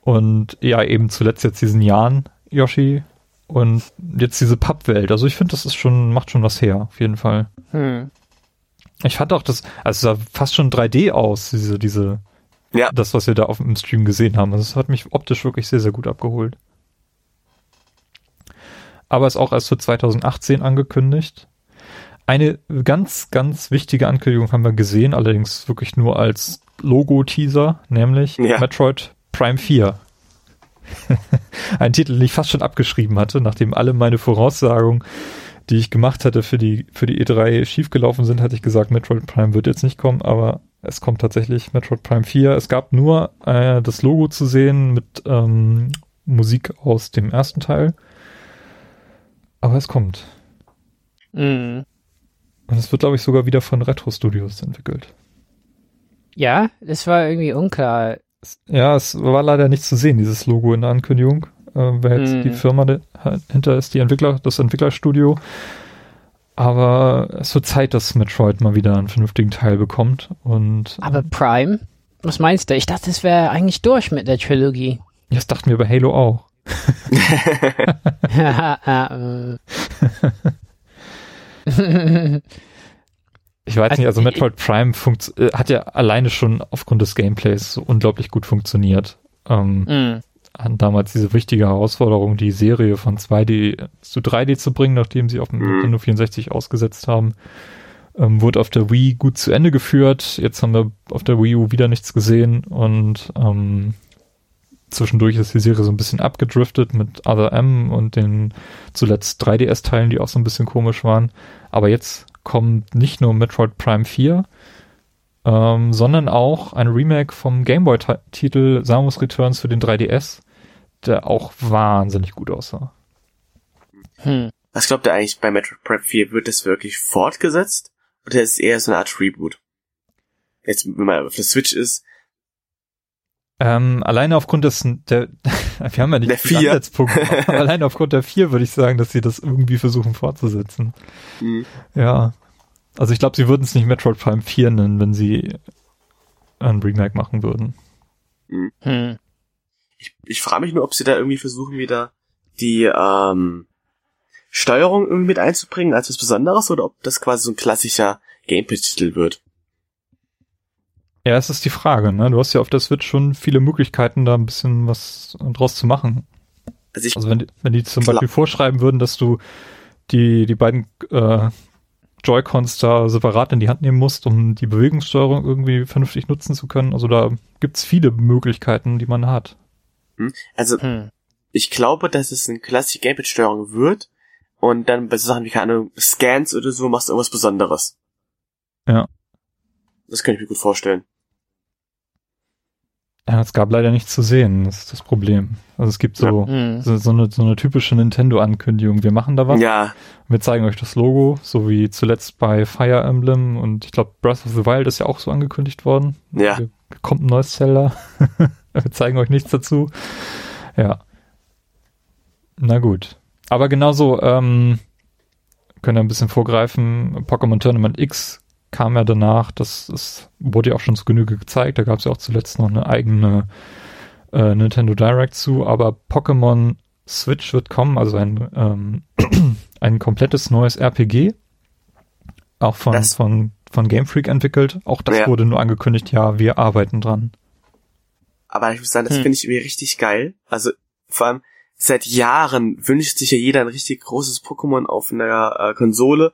und ja, eben zuletzt jetzt diesen Jahren Yoshi und jetzt diese Pappwelt. Also ich finde, das ist schon, macht schon was her, auf jeden Fall. Hm. Ich fand auch das, also es sah fast schon 3D aus, diese, diese, ja. das, was wir da auf dem Stream gesehen haben. Also es hat mich optisch wirklich sehr, sehr gut abgeholt aber ist auch erst für 2018 angekündigt. Eine ganz, ganz wichtige Ankündigung haben wir gesehen, allerdings wirklich nur als Logo-Teaser, nämlich ja. Metroid Prime 4. Ein Titel, den ich fast schon abgeschrieben hatte, nachdem alle meine Voraussagungen, die ich gemacht hatte für die, für die E3 schiefgelaufen sind, hatte ich gesagt, Metroid Prime wird jetzt nicht kommen, aber es kommt tatsächlich Metroid Prime 4. Es gab nur äh, das Logo zu sehen mit ähm, Musik aus dem ersten Teil. Aber es kommt. Mhm. Und es wird, glaube ich, sogar wieder von Retro Studios entwickelt. Ja, das war irgendwie unklar. Ja, es war leider nicht zu sehen, dieses Logo in der Ankündigung. Äh, wer jetzt mhm. die Firma hinter ist, die Entwickler, das Entwicklerstudio. Aber es wird Zeit, dass Metroid mal wieder einen vernünftigen Teil bekommt. Und, Aber Prime? Was meinst du? Ich dachte, es wäre eigentlich durch mit der Trilogie. Ja, das dachten wir bei Halo auch. ich weiß nicht, also Metroid Prime äh, hat ja alleine schon aufgrund des Gameplays so unglaublich gut funktioniert. Ähm, mm. Damals diese wichtige Herausforderung, die Serie von 2D zu 3D zu bringen, nachdem sie auf dem mm. Nintendo 64 ausgesetzt haben, ähm, wurde auf der Wii gut zu Ende geführt. Jetzt haben wir auf der Wii U wieder nichts gesehen und ähm, zwischendurch ist die Serie so ein bisschen abgedriftet mit Other M und den zuletzt 3DS-Teilen, die auch so ein bisschen komisch waren. Aber jetzt kommt nicht nur Metroid Prime 4, ähm, sondern auch ein Remake vom Gameboy-Titel Samus Returns für den 3DS, der auch wahnsinnig gut aussah. Hm. Was glaubt ihr eigentlich bei Metroid Prime 4? Wird es wirklich fortgesetzt? Oder ist es eher so eine Art Reboot? Jetzt, wenn man auf der Switch ist, ähm, alleine aufgrund des, der, wir haben ja nicht der vier. Ansatzpunkt, alleine aufgrund der vier würde ich sagen, dass sie das irgendwie versuchen fortzusetzen. Mhm. Ja. Also ich glaube, sie würden es nicht Metroid Prime 4 nennen, wenn sie ein Remake machen würden. Mhm. Hm. Ich, ich frage mich nur, ob sie da irgendwie versuchen, wieder die ähm, Steuerung irgendwie mit einzubringen als was Besonderes oder ob das quasi so ein klassischer Gameplay-Titel wird. Ja, es ist die Frage, ne? Du hast ja auf der Switch schon viele Möglichkeiten, da ein bisschen was draus zu machen. Also, ich also wenn, wenn die zum Beispiel vorschreiben würden, dass du die, die beiden äh, Joy-Cons da separat in die Hand nehmen musst, um die Bewegungssteuerung irgendwie vernünftig nutzen zu können. Also da gibt's viele Möglichkeiten, die man hat. Hm? Also hm. ich glaube, dass es eine klassische Gamepad-Steuerung wird und dann bei so Sachen wie keine Ahnung, Scans oder so machst du irgendwas Besonderes. Ja. Das kann ich mir gut vorstellen. Ja, es gab leider nichts zu sehen, das ist das Problem. Also es gibt so, ja. so, so, eine, so eine typische Nintendo-Ankündigung. Wir machen da was. Ja. Wir zeigen euch das Logo, so wie zuletzt bei Fire Emblem und ich glaube Breath of the Wild ist ja auch so angekündigt worden. Ja. Hier kommt ein neues Zelda. Wir zeigen euch nichts dazu. Ja. Na gut. Aber genauso, ähm, können wir ein bisschen vorgreifen. Pokémon Tournament X kam ja danach, das ist, wurde ja auch schon zu Genüge gezeigt, da gab es ja auch zuletzt noch eine eigene äh, Nintendo Direct zu, aber Pokémon Switch wird kommen, also ein, ähm, ein komplettes neues RPG, auch von, das, von, von Game Freak entwickelt. Auch das ja. wurde nur angekündigt, ja, wir arbeiten dran. Aber ich muss sagen, das hm. finde ich irgendwie richtig geil. Also vor allem seit Jahren wünscht sich ja jeder ein richtig großes Pokémon auf einer äh, Konsole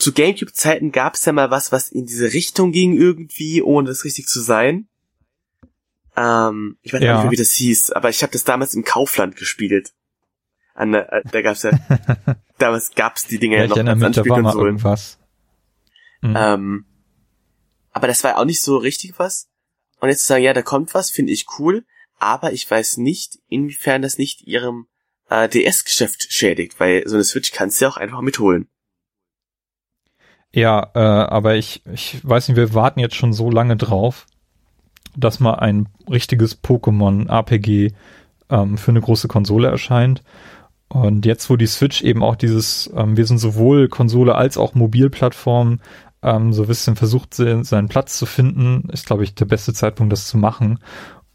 zu Gamecube-Zeiten gab es ja mal was, was in diese Richtung ging irgendwie, ohne das richtig zu sein. Ähm, ich weiß ja. nicht mehr, wie das hieß, aber ich habe das damals im Kaufland gespielt. An, äh, da gab's ja, damals gab's die Dinger ja, noch als Anspielkonsolen. Mhm. Ähm, aber das war auch nicht so richtig was. Und jetzt zu sagen, ja, da kommt was, finde ich cool, aber ich weiß nicht, inwiefern das nicht ihrem äh, DS-Geschäft schädigt, weil so eine Switch kannst du ja auch einfach mitholen. Ja, äh, aber ich, ich weiß nicht, wir warten jetzt schon so lange drauf, dass mal ein richtiges Pokémon-RPG ähm, für eine große Konsole erscheint. Und jetzt, wo die Switch eben auch dieses, ähm, wir sind sowohl Konsole als auch Mobilplattform, ähm, so ein bisschen versucht, seinen Platz zu finden, ist, glaube ich, der beste Zeitpunkt, das zu machen.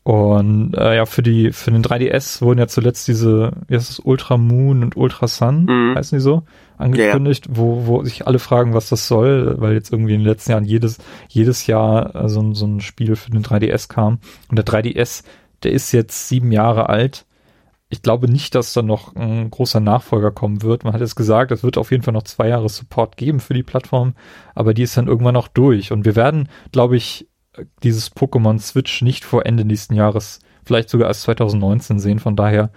Und äh, ja, für die für den 3DS wurden ja zuletzt diese, wie heißt es, Ultra Moon und Ultra Sun, mhm. heißen die so, angekündigt, ja. wo, wo sich alle fragen, was das soll, weil jetzt irgendwie in den letzten Jahren jedes, jedes Jahr äh, so, so ein Spiel für den 3DS kam. Und der 3DS, der ist jetzt sieben Jahre alt. Ich glaube nicht, dass da noch ein großer Nachfolger kommen wird. Man hat jetzt gesagt, es wird auf jeden Fall noch zwei Jahre Support geben für die Plattform, aber die ist dann irgendwann noch durch. Und wir werden, glaube ich, dieses Pokémon Switch nicht vor Ende nächsten Jahres, vielleicht sogar als 2019 sehen. Von daher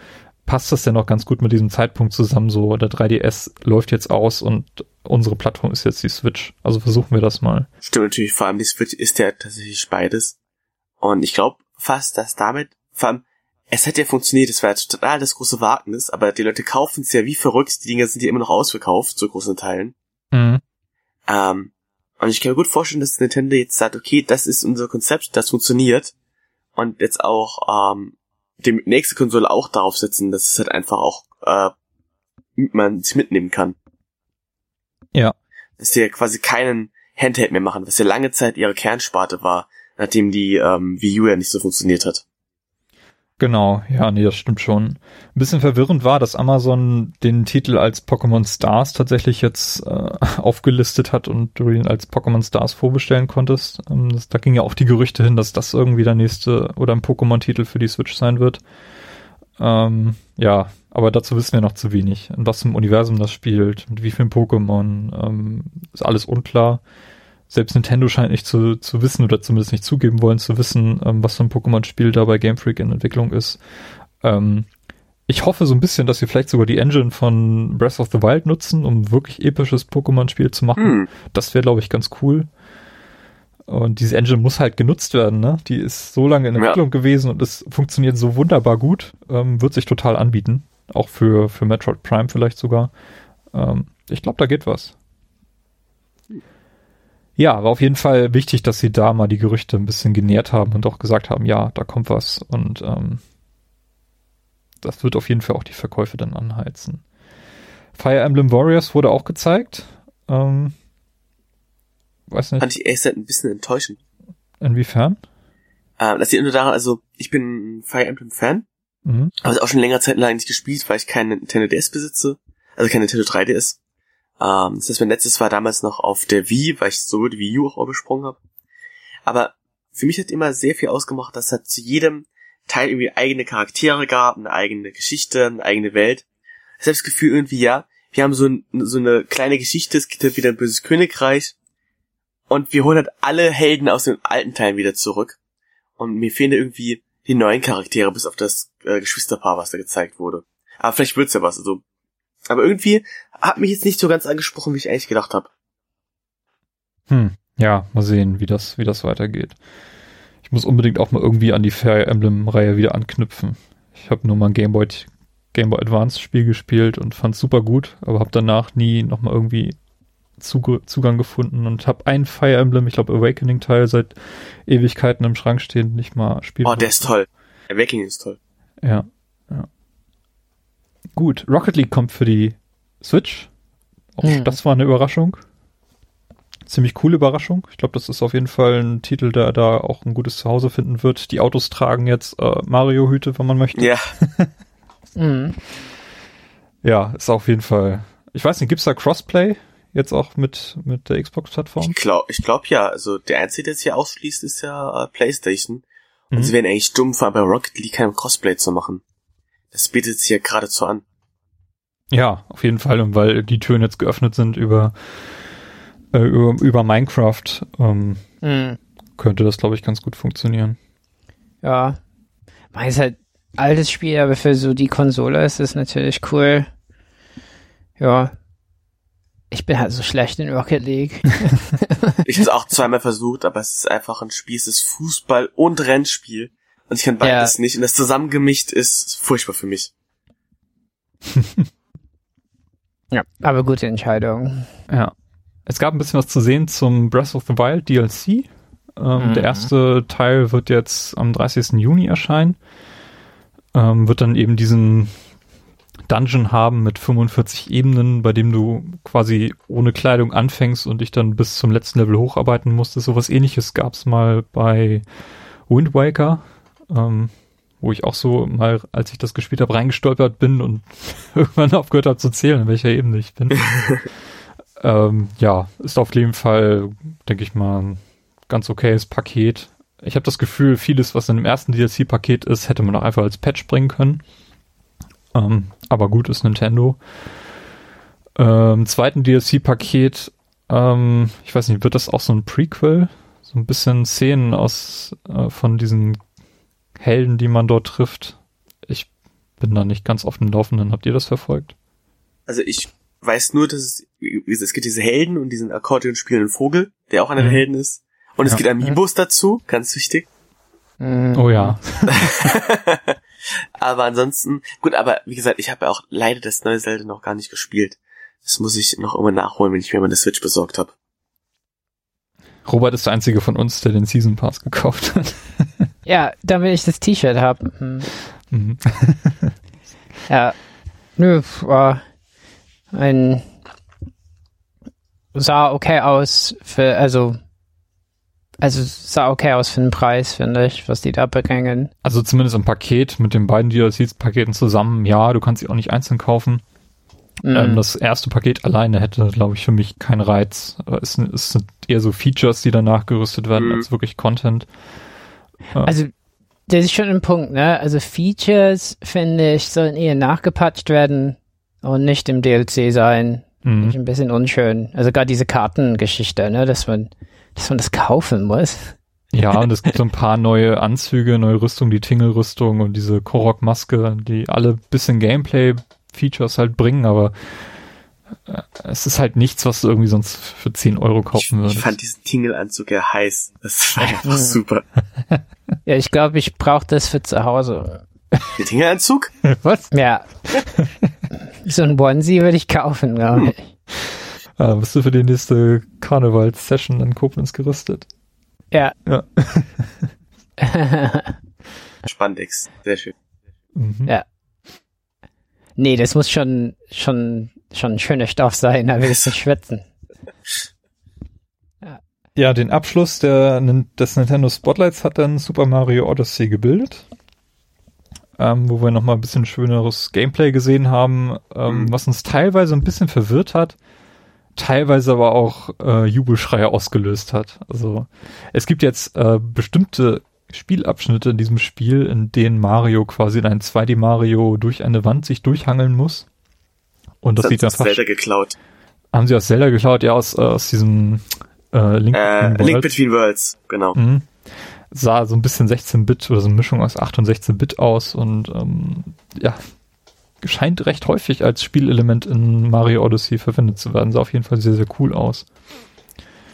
passt das ja noch ganz gut mit diesem Zeitpunkt zusammen. So, der 3DS läuft jetzt aus und unsere Plattform ist jetzt die Switch. Also versuchen wir das mal. Stimmt natürlich, vor allem die Switch ist ja tatsächlich beides. Und ich glaube fast, dass damit, vor allem, es hätte ja funktioniert, es war ja total das große Wagnis, aber die Leute kaufen es ja wie verrückt, die Dinger sind ja immer noch ausverkauft, zu großen Teilen. Mhm. Ähm, und ich kann mir gut vorstellen, dass Nintendo jetzt sagt, okay, das ist unser Konzept, das funktioniert. Und jetzt auch ähm, die nächste Konsole auch darauf setzen, dass es halt einfach auch äh, man sich mitnehmen kann. Ja. Dass sie ja quasi keinen Handheld mehr machen, was ja lange Zeit ihre Kernsparte war, nachdem die ähm, Wii U ja nicht so funktioniert hat. Genau, ja, nee, das stimmt schon. Ein bisschen verwirrend war, dass Amazon den Titel als Pokémon Stars tatsächlich jetzt äh, aufgelistet hat und du ihn als Pokémon Stars vorbestellen konntest. Ähm, das, da ging ja auch die Gerüchte hin, dass das irgendwie der nächste oder ein Pokémon-Titel für die Switch sein wird. Ähm, ja, aber dazu wissen wir noch zu wenig. In was im Universum das spielt, mit wie vielen Pokémon, ähm, ist alles unklar selbst Nintendo scheint nicht zu, zu wissen oder zumindest nicht zugeben wollen zu wissen, ähm, was für ein Pokémon-Spiel da bei Game Freak in Entwicklung ist. Ähm, ich hoffe so ein bisschen, dass sie vielleicht sogar die Engine von Breath of the Wild nutzen, um wirklich episches Pokémon-Spiel zu machen. Hm. Das wäre, glaube ich, ganz cool. Und diese Engine muss halt genutzt werden, ne? Die ist so lange in Entwicklung ja. gewesen und es funktioniert so wunderbar gut. Ähm, wird sich total anbieten. Auch für, für Metroid Prime vielleicht sogar. Ähm, ich glaube, da geht was. Ja, war auf jeden Fall wichtig, dass sie da mal die Gerüchte ein bisschen genährt haben und auch gesagt haben, ja, da kommt was und ähm, das wird auf jeden Fall auch die Verkäufe dann anheizen. Fire Emblem Warriors wurde auch gezeigt. Ähm, weiß nicht. Fand ich ehrlich ein bisschen enttäuschend. Inwiefern? Äh, das liegt nur daran, also ich bin Fire Emblem Fan, mhm. aber es auch schon länger Zeit lang nicht gespielt, weil ich keinen Nintendo DS besitze, also kein Nintendo 3DS. Ähm, das heißt, mein letztes war damals noch auf der Wii, weil ich so die Wii U auch besprungen habe. Aber für mich hat immer sehr viel ausgemacht, dass es zu jedem Teil irgendwie eigene Charaktere gab, eine eigene Geschichte, eine eigene Welt. Ich habe das Gefühl irgendwie, ja, wir haben so, ein, so eine kleine Geschichte, es gibt halt wieder ein böses Königreich und wir holen halt alle Helden aus den alten Teilen wieder zurück. Und mir fehlen irgendwie die neuen Charaktere, bis auf das äh, Geschwisterpaar, was da gezeigt wurde. Aber vielleicht wird's ja was. Also aber irgendwie hat mich jetzt nicht so ganz angesprochen, wie ich eigentlich gedacht habe. Hm, ja, mal sehen, wie das, wie das weitergeht. Ich muss unbedingt auch mal irgendwie an die Fire Emblem-Reihe wieder anknüpfen. Ich habe nur mal ein Game Boy, Game Boy Advance Spiel gespielt und fand super gut, aber habe danach nie nochmal irgendwie Zug Zugang gefunden und habe ein Fire Emblem, ich glaube Awakening Teil seit Ewigkeiten im Schrank stehen, nicht mal spielen. Oh, der ist toll. Awakening ist toll. Ja, ja. Gut, Rocket League kommt für die Switch. Auch hm. Das war eine Überraschung. Ziemlich coole Überraschung. Ich glaube, das ist auf jeden Fall ein Titel, der da auch ein gutes Zuhause finden wird. Die Autos tragen jetzt äh, Mario-Hüte, wenn man möchte. Ja. mhm. Ja, ist auf jeden Fall. Ich weiß nicht, gibt's da Crossplay jetzt auch mit mit der Xbox-Plattform? Ich glaube, ich glaube ja. Also der einzige, der es hier ausschließt, ist ja äh, PlayStation. Und mhm. sie wären eigentlich dumm, bei Rocket League kein Crossplay zu machen. Das bietet sich ja geradezu an. Ja, auf jeden Fall, und weil die Türen jetzt geöffnet sind über, äh, über, über Minecraft, ähm, mhm. könnte das, glaube ich, ganz gut funktionieren. Ja. Man ist halt altes Spiel, aber für so die Konsole ist es natürlich cool. Ja. ich bin halt so schlecht in Rocket League. ich habe es auch zweimal versucht, aber es ist einfach ein Spiel, es ist Fußball und Rennspiel. Und ich kann beides ja. nicht. Und das zusammengemischt ist furchtbar für mich. ja, aber gute Entscheidung. Ja. Es gab ein bisschen was zu sehen zum Breath of the Wild DLC. Ähm, mhm. Der erste Teil wird jetzt am 30. Juni erscheinen. Ähm, wird dann eben diesen Dungeon haben mit 45 Ebenen, bei dem du quasi ohne Kleidung anfängst und dich dann bis zum letzten Level hocharbeiten musstest. Sowas ähnliches gab es mal bei Wind Waker, ähm, wo ich auch so mal, als ich das gespielt habe, reingestolpert bin und irgendwann aufgehört habe zu zählen, in welcher Ebene ich bin. ähm, ja, ist auf jeden Fall, denke ich mal, ein ganz okayes Paket. Ich habe das Gefühl, vieles, was in dem ersten DLC-Paket ist, hätte man auch einfach als Patch bringen können. Ähm, aber gut ist Nintendo. Ähm, zweiten DLC-Paket, ähm, ich weiß nicht, wird das auch so ein Prequel? So ein bisschen Szenen aus äh, von diesen Helden, die man dort trifft. Ich bin da nicht ganz auf dem Laufenden. Habt ihr das verfolgt? Also ich weiß nur, dass es, es gibt diese Helden und diesen Akkordeon spielenden Vogel, der auch einer mhm. der Helden ist. Und es gibt Amiibos dazu, ganz wichtig. Oh ja. aber ansonsten, gut, aber wie gesagt, ich habe ja auch leider das neue Zelda noch gar nicht gespielt. Das muss ich noch immer nachholen, wenn ich mir meine Switch besorgt habe. Robert ist der einzige von uns, der den Season Pass gekauft hat. Ja, damit ich das T-Shirt habe. Hm. Mhm. ja, nö, war ein sah okay aus für, also also sah okay aus für den Preis, finde ich, was die da bringen. Also zumindest im Paket mit den beiden DLCs-Paketen zusammen, ja, du kannst sie auch nicht einzeln kaufen. Mm. Ähm, das erste Paket alleine hätte, glaube ich, für mich keinen Reiz. Es, es, sind eher so Features, die danach gerüstet werden, mm. als wirklich Content. Also, das ist schon ein Punkt, ne? Also Features, finde ich, sollen eher nachgepatcht werden und nicht im DLC sein. Mm. Ein bisschen unschön. Also gerade diese Kartengeschichte, ne? Dass man dass man das kaufen muss. Ja, und es gibt so ein paar neue Anzüge, neue Rüstung, die Tingle-Rüstung und diese Korok-Maske, die alle bisschen Gameplay-Features halt bringen, aber es ist halt nichts, was du irgendwie sonst für 10 Euro kaufen würdest. Ich fand diesen Tingle-Anzug ja heiß. Das war einfach super. Ja, ich glaube, ich brauche das für zu Hause. Den Tingle-Anzug? Was? Ja. so ein Onesie würde ich kaufen, glaube ich. Ah, bist du für die nächste Karneval-Session in Koblenz gerüstet? Ja. Ja. Spandex, sehr schön. Mhm. Ja. Nee, das muss schon, schon, schon ein schöner Stoff sein, da will ich nicht schwitzen. Ja. ja, den Abschluss der, des Nintendo Spotlights hat dann Super Mario Odyssey gebildet. Ähm, wo wir nochmal ein bisschen schöneres Gameplay gesehen haben, ähm, mhm. was uns teilweise ein bisschen verwirrt hat, teilweise aber auch äh, Jubelschreie ausgelöst hat. Also es gibt jetzt äh, bestimmte Spielabschnitte in diesem Spiel, in denen Mario quasi in ein 2D Mario durch eine Wand sich durchhangeln muss. Und das, das sieht dann fast. Zelda geklaut. Haben sie aus Zelda geklaut, ja, aus, äh, aus diesem äh, Link, äh, Between Link Between Worlds, genau. Mhm. Sah so ein bisschen 16-Bit oder so eine Mischung aus 8 und 16-Bit aus und ähm, ja, scheint recht häufig als Spielelement in Mario Odyssey verwendet zu werden. Sah auf jeden Fall sehr, sehr cool aus.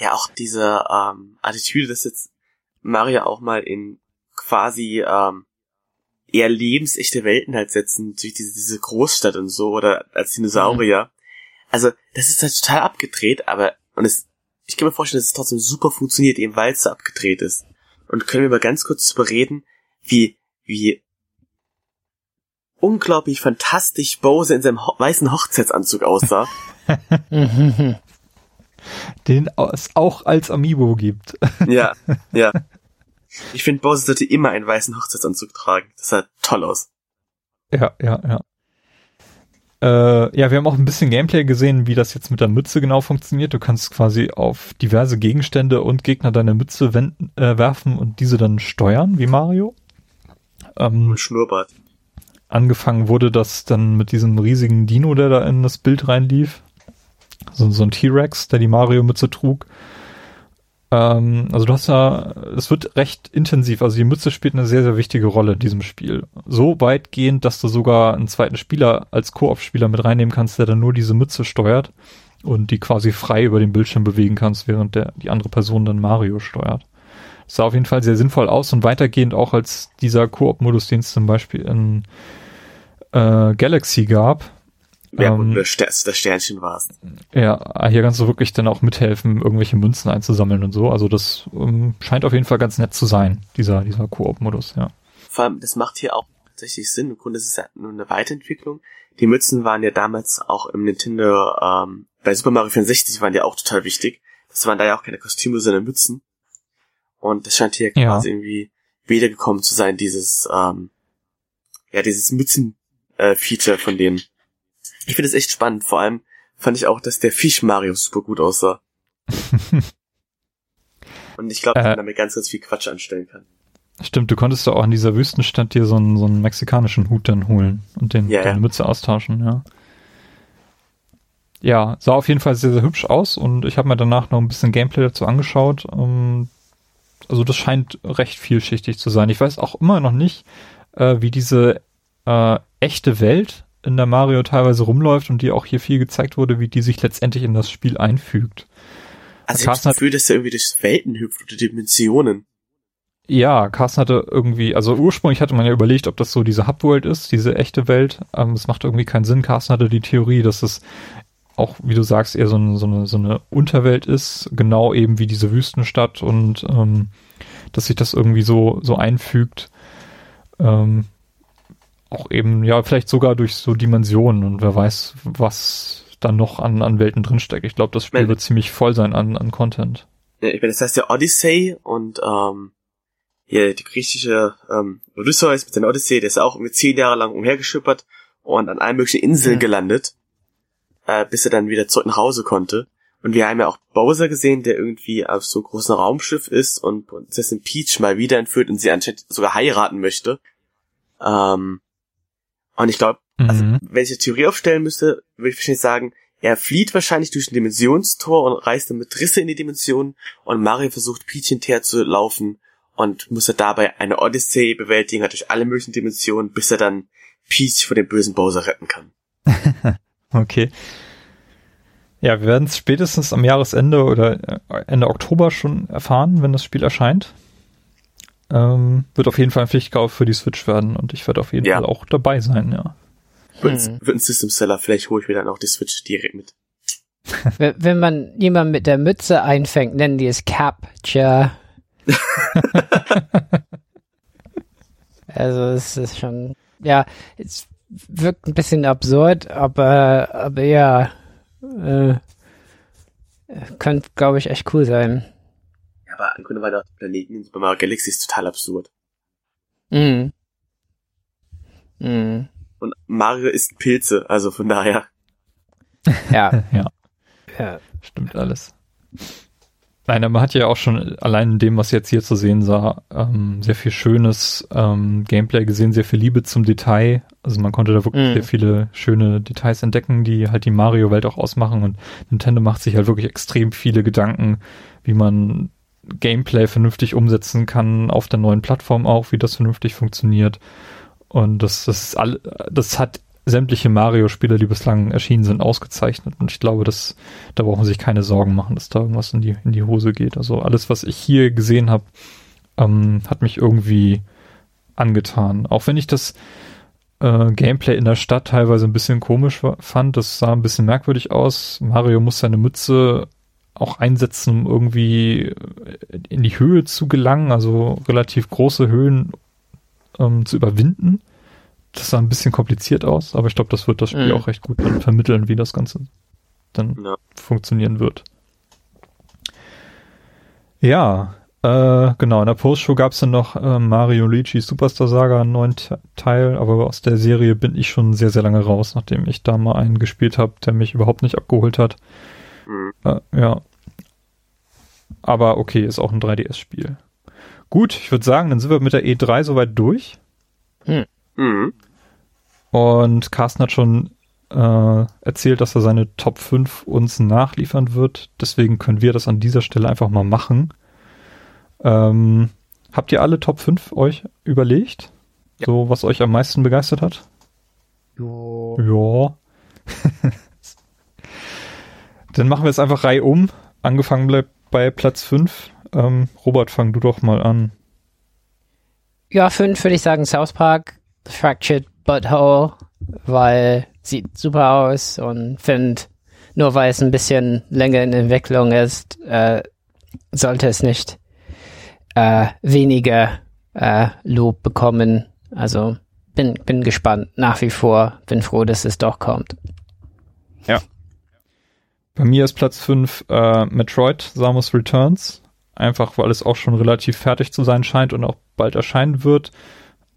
Ja, auch diese ähm, Attitüde, dass jetzt Mario auch mal in quasi ähm, eher lebensechte Welten halt setzen, durch diese, diese Großstadt und so, oder als Dinosaurier. Mhm. Also, das ist halt total abgedreht, aber, und es, ich kann mir vorstellen, dass es trotzdem super funktioniert, eben weil es so abgedreht ist. Und können wir mal ganz kurz überreden, wie, wie unglaublich fantastisch Bose in seinem ho weißen Hochzeitsanzug aussah. Den es auch als Amiibo gibt. ja, ja. Ich finde, Bose sollte immer einen weißen Hochzeitsanzug tragen. Das sah toll aus. Ja, ja, ja. Äh, ja, wir haben auch ein bisschen Gameplay gesehen, wie das jetzt mit der Mütze genau funktioniert. Du kannst quasi auf diverse Gegenstände und Gegner deine Mütze wenden, äh, werfen und diese dann steuern, wie Mario. Ähm, und Schnurrbart angefangen wurde das dann mit diesem riesigen Dino, der da in das Bild reinlief. So, so ein T-Rex, der die Mario-Mütze trug. Ähm, also du hast ja, es wird recht intensiv. Also die Mütze spielt eine sehr, sehr wichtige Rolle in diesem Spiel. So weitgehend, dass du sogar einen zweiten Spieler als Koop-Spieler mit reinnehmen kannst, der dann nur diese Mütze steuert. und die quasi frei über den Bildschirm bewegen kannst, während der, die andere Person dann Mario steuert. Das sah auf jeden Fall sehr sinnvoll aus und weitergehend auch als dieser Koop-Modus, den es zum Beispiel in äh, Galaxy gab. Ja, ähm, das, das Sternchen war's. Ja, hier kannst du wirklich dann auch mithelfen, irgendwelche Münzen einzusammeln und so. Also das ähm, scheint auf jeden Fall ganz nett zu sein, dieser, dieser Koop-Modus, ja. Vor allem, das macht hier auch tatsächlich Sinn. Im Grunde ist es ja nur eine Weiterentwicklung. Die Mützen waren ja damals auch im Nintendo, ähm, bei Super Mario 64 waren die auch total wichtig. Das waren da ja auch keine Kostüme, sondern Mützen. Und das scheint hier ja. quasi irgendwie wiedergekommen zu sein, dieses, ähm, ja, dieses Mützen-Feature äh, von denen. Ich finde es echt spannend. Vor allem fand ich auch, dass der Fisch Mario super gut aussah. Und ich glaube, dass man äh, damit ganz, ganz viel Quatsch anstellen kann. Stimmt, du konntest doch auch in dieser Wüstenstadt dir so einen, so einen mexikanischen Hut dann holen und den, ja, deine ja. Mütze austauschen, ja. Ja, sah auf jeden Fall sehr, sehr hübsch aus und ich habe mir danach noch ein bisschen Gameplay dazu angeschaut. Um, also das scheint recht vielschichtig zu sein. Ich weiß auch immer noch nicht, äh, wie diese äh, echte Welt in der Mario teilweise rumläuft und die auch hier viel gezeigt wurde, wie die sich letztendlich in das Spiel einfügt. Also ich habe das Gefühl, dass er irgendwie durch Welten hüpft oder Dimensionen. Ja, Carsten hatte irgendwie, also ursprünglich hatte man ja überlegt, ob das so diese Hubworld ist, diese echte Welt. Ähm, es macht irgendwie keinen Sinn. Carsten hatte die Theorie, dass es auch, wie du sagst, eher so, ein, so, eine, so eine Unterwelt ist, genau eben wie diese Wüstenstadt und ähm, dass sich das irgendwie so, so einfügt. Ähm, auch eben, ja, vielleicht sogar durch so Dimensionen und wer weiß, was dann noch an, an Welten drinsteckt. Ich glaube, das Spiel wird ziemlich voll sein an, an Content. Ja, ich meine, das heißt ja Odyssey und ähm, hier die griechische ähm, Odysseus mit seiner Odyssee, der ist auch mit zehn Jahre lang umhergeschippert und an allen möglichen Inseln mhm. gelandet, äh, bis er dann wieder zurück nach Hause konnte. Und wir haben ja auch Bowser gesehen, der irgendwie auf so einem großen Raumschiff ist und Prinzessin Peach mal wieder entführt und sie anscheinend sogar heiraten möchte. Ähm, und ich glaube, also, mhm. wenn ich eine Theorie aufstellen müsste, würde ich wahrscheinlich sagen, er flieht wahrscheinlich durch ein Dimensionstor und reist dann mit Risse in die Dimension und Mario versucht Peach hinterher zu laufen und muss er dabei eine Odyssee bewältigen, hat durch alle möglichen Dimensionen, bis er dann Peach vor dem bösen Bowser retten kann. okay. Ja, wir werden es spätestens am Jahresende oder äh, Ende Oktober schon erfahren, wenn das Spiel erscheint. Ähm, wird auf jeden Fall ein Pflichtkauf für die Switch werden und ich werde auf jeden ja. Fall auch dabei sein, ja. Wird, hm. wird ein System Seller, vielleicht hole ich mir dann auch die Switch direkt mit. wenn man jemanden mit der Mütze einfängt, nennen die es Capture. also es ist schon, ja, es wirkt ein bisschen absurd, aber, aber ja, äh, könnte, glaube ich, echt cool sein. Aber im Grunde war der Planeten in Super Mario Galaxy ist total absurd. Mhm. Mhm. Und Mario isst Pilze, also von daher. Ja. ja. ja. Stimmt alles. Nein, man hat ja auch schon allein in dem, was jetzt hier zu sehen sah, ähm, sehr viel schönes ähm, Gameplay gesehen, sehr viel Liebe zum Detail. Also man konnte da wirklich mm. sehr viele schöne Details entdecken, die halt die Mario-Welt auch ausmachen. Und Nintendo macht sich halt wirklich extrem viele Gedanken, wie man Gameplay vernünftig umsetzen kann auf der neuen Plattform auch, wie das vernünftig funktioniert. Und das, das ist all, das hat sämtliche Mario-Spiele, die bislang erschienen sind, ausgezeichnet. Und ich glaube, dass da brauchen sich keine Sorgen machen, dass da irgendwas in die, in die Hose geht. Also alles, was ich hier gesehen habe, ähm, hat mich irgendwie angetan. Auch wenn ich das äh, Gameplay in der Stadt teilweise ein bisschen komisch fand, das sah ein bisschen merkwürdig aus. Mario muss seine Mütze auch einsetzen, um irgendwie in die Höhe zu gelangen, also relativ große Höhen ähm, zu überwinden das sah ein bisschen kompliziert aus, aber ich glaube, das wird das Spiel mhm. auch recht gut vermitteln, wie das Ganze dann ja. funktionieren wird. Ja, äh, genau, in der Postshow gab es dann noch äh, Mario Luigi Superstar Saga, einen neuen Teil, aber aus der Serie bin ich schon sehr, sehr lange raus, nachdem ich da mal einen gespielt habe, der mich überhaupt nicht abgeholt hat. Mhm. Äh, ja. Aber okay, ist auch ein 3DS-Spiel. Gut, ich würde sagen, dann sind wir mit der E3 soweit durch. Mhm. Mhm. Und Carsten hat schon äh, erzählt, dass er seine Top 5 uns nachliefern wird. Deswegen können wir das an dieser Stelle einfach mal machen. Ähm, habt ihr alle Top 5 euch überlegt? Ja. So, was euch am meisten begeistert hat? Jo. Ja. Dann machen wir jetzt einfach Reihe um. Angefangen bleibt bei Platz 5. Ähm, Robert, fang du doch mal an. Ja, 5 würde ich sagen South Park, Fractured Butthole, weil sieht super aus und finde, nur weil es ein bisschen länger in Entwicklung ist, äh, sollte es nicht äh, weniger äh, Lob bekommen. Also bin, bin gespannt nach wie vor, bin froh, dass es doch kommt. Bei mir ist Platz 5 äh, Metroid Samus Returns. Einfach weil es auch schon relativ fertig zu sein scheint und auch bald erscheinen wird.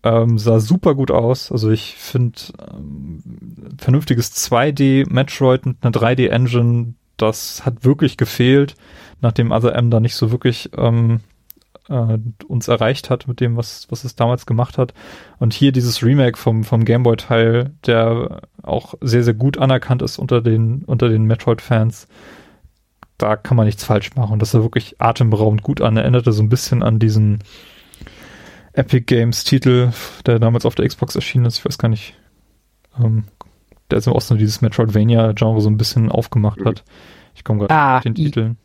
Ähm, sah super gut aus. Also ich finde ähm, vernünftiges 2D Metroid mit einer 3D Engine, das hat wirklich gefehlt, nachdem Other M da nicht so wirklich ähm, äh, uns erreicht hat mit dem, was, was es damals gemacht hat. Und hier dieses Remake vom, vom Gameboy-Teil, der auch sehr, sehr gut anerkannt ist unter den, unter den Metroid-Fans. Da kann man nichts falsch machen. Das sah wirklich atemberaubend gut an. Erinnerte so ein bisschen an diesen Epic Games Titel, der damals auf der Xbox erschienen ist. Ich weiß gar nicht. Ähm, der ist auch so dieses Metroidvania-Genre so ein bisschen aufgemacht hat. Ich komme gerade Ah, auf den i- Titeln.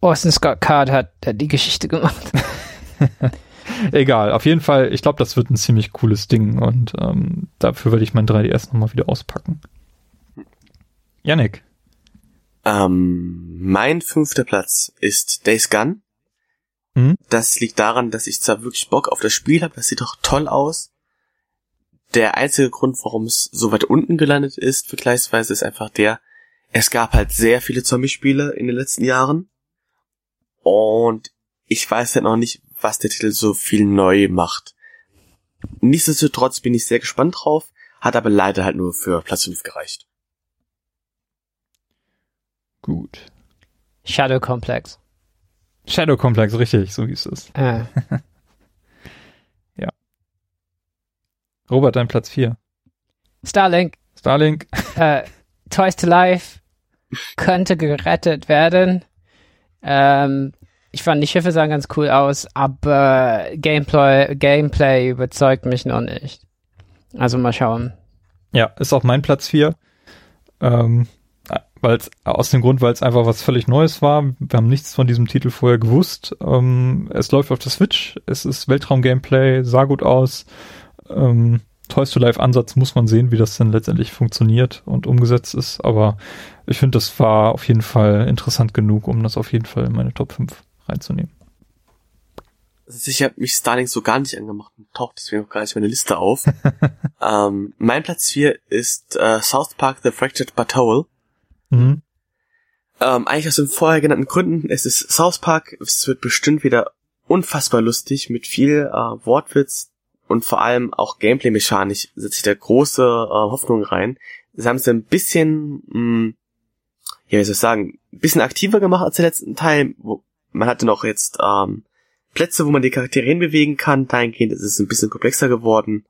Austin Scott Card hat, hat die Geschichte gemacht. Egal, auf jeden Fall, ich glaube, das wird ein ziemlich cooles Ding und ähm, dafür werde ich mein 3DS nochmal wieder auspacken. Yannick. Ähm, mein fünfter Platz ist Days Gone. Mhm. Das liegt daran, dass ich zwar wirklich Bock auf das Spiel habe, das sieht doch toll aus. Der einzige Grund, warum es so weit unten gelandet ist, vergleichsweise, ist einfach der, es gab halt sehr viele Zombie-Spiele in den letzten Jahren. Und ich weiß halt noch nicht, was der Titel so viel neu macht. Nichtsdestotrotz bin ich sehr gespannt drauf, hat aber leider halt nur für Platz 5 gereicht. Gut. Shadow Complex. Shadow Complex, richtig, so hieß es. Äh, Robert, dein Platz 4. Starlink, Starlink. äh, Toys to Life könnte gerettet werden. Ähm, ich fand die Schiffe sahen ganz cool aus, aber Gameplay, Gameplay überzeugt mich noch nicht. Also mal schauen. Ja, ist auch mein Platz 4. Ähm, weil aus dem Grund, weil es einfach was völlig Neues war. Wir haben nichts von diesem Titel vorher gewusst. Ähm, es läuft auf der Switch, es ist Weltraum-Gameplay, sah gut aus. Ähm, Toys to Life Ansatz muss man sehen, wie das denn letztendlich funktioniert und umgesetzt ist. Aber ich finde, das war auf jeden Fall interessant genug, um das auf jeden Fall in meine Top 5 reinzunehmen. Also ich habe mich Starlink so gar nicht angemacht und taucht deswegen auch gar nicht in meine Liste auf. ähm, mein Platz 4 ist äh, South Park The Fractured But Whole. Mhm. Ähm, eigentlich aus den vorher genannten Gründen. Es ist South Park. Es wird bestimmt wieder unfassbar lustig mit viel äh, Wortwitz und vor allem auch Gameplay-mechanisch setze ich da große äh, Hoffnung rein. Sie haben es ein bisschen, mh, ja, wie soll ich sagen, ein bisschen aktiver gemacht als der letzten Teil. Wo, man hatte noch jetzt ähm, Plätze, wo man die Charaktere hinbewegen kann. Dahingehend ist es ein bisschen komplexer geworden.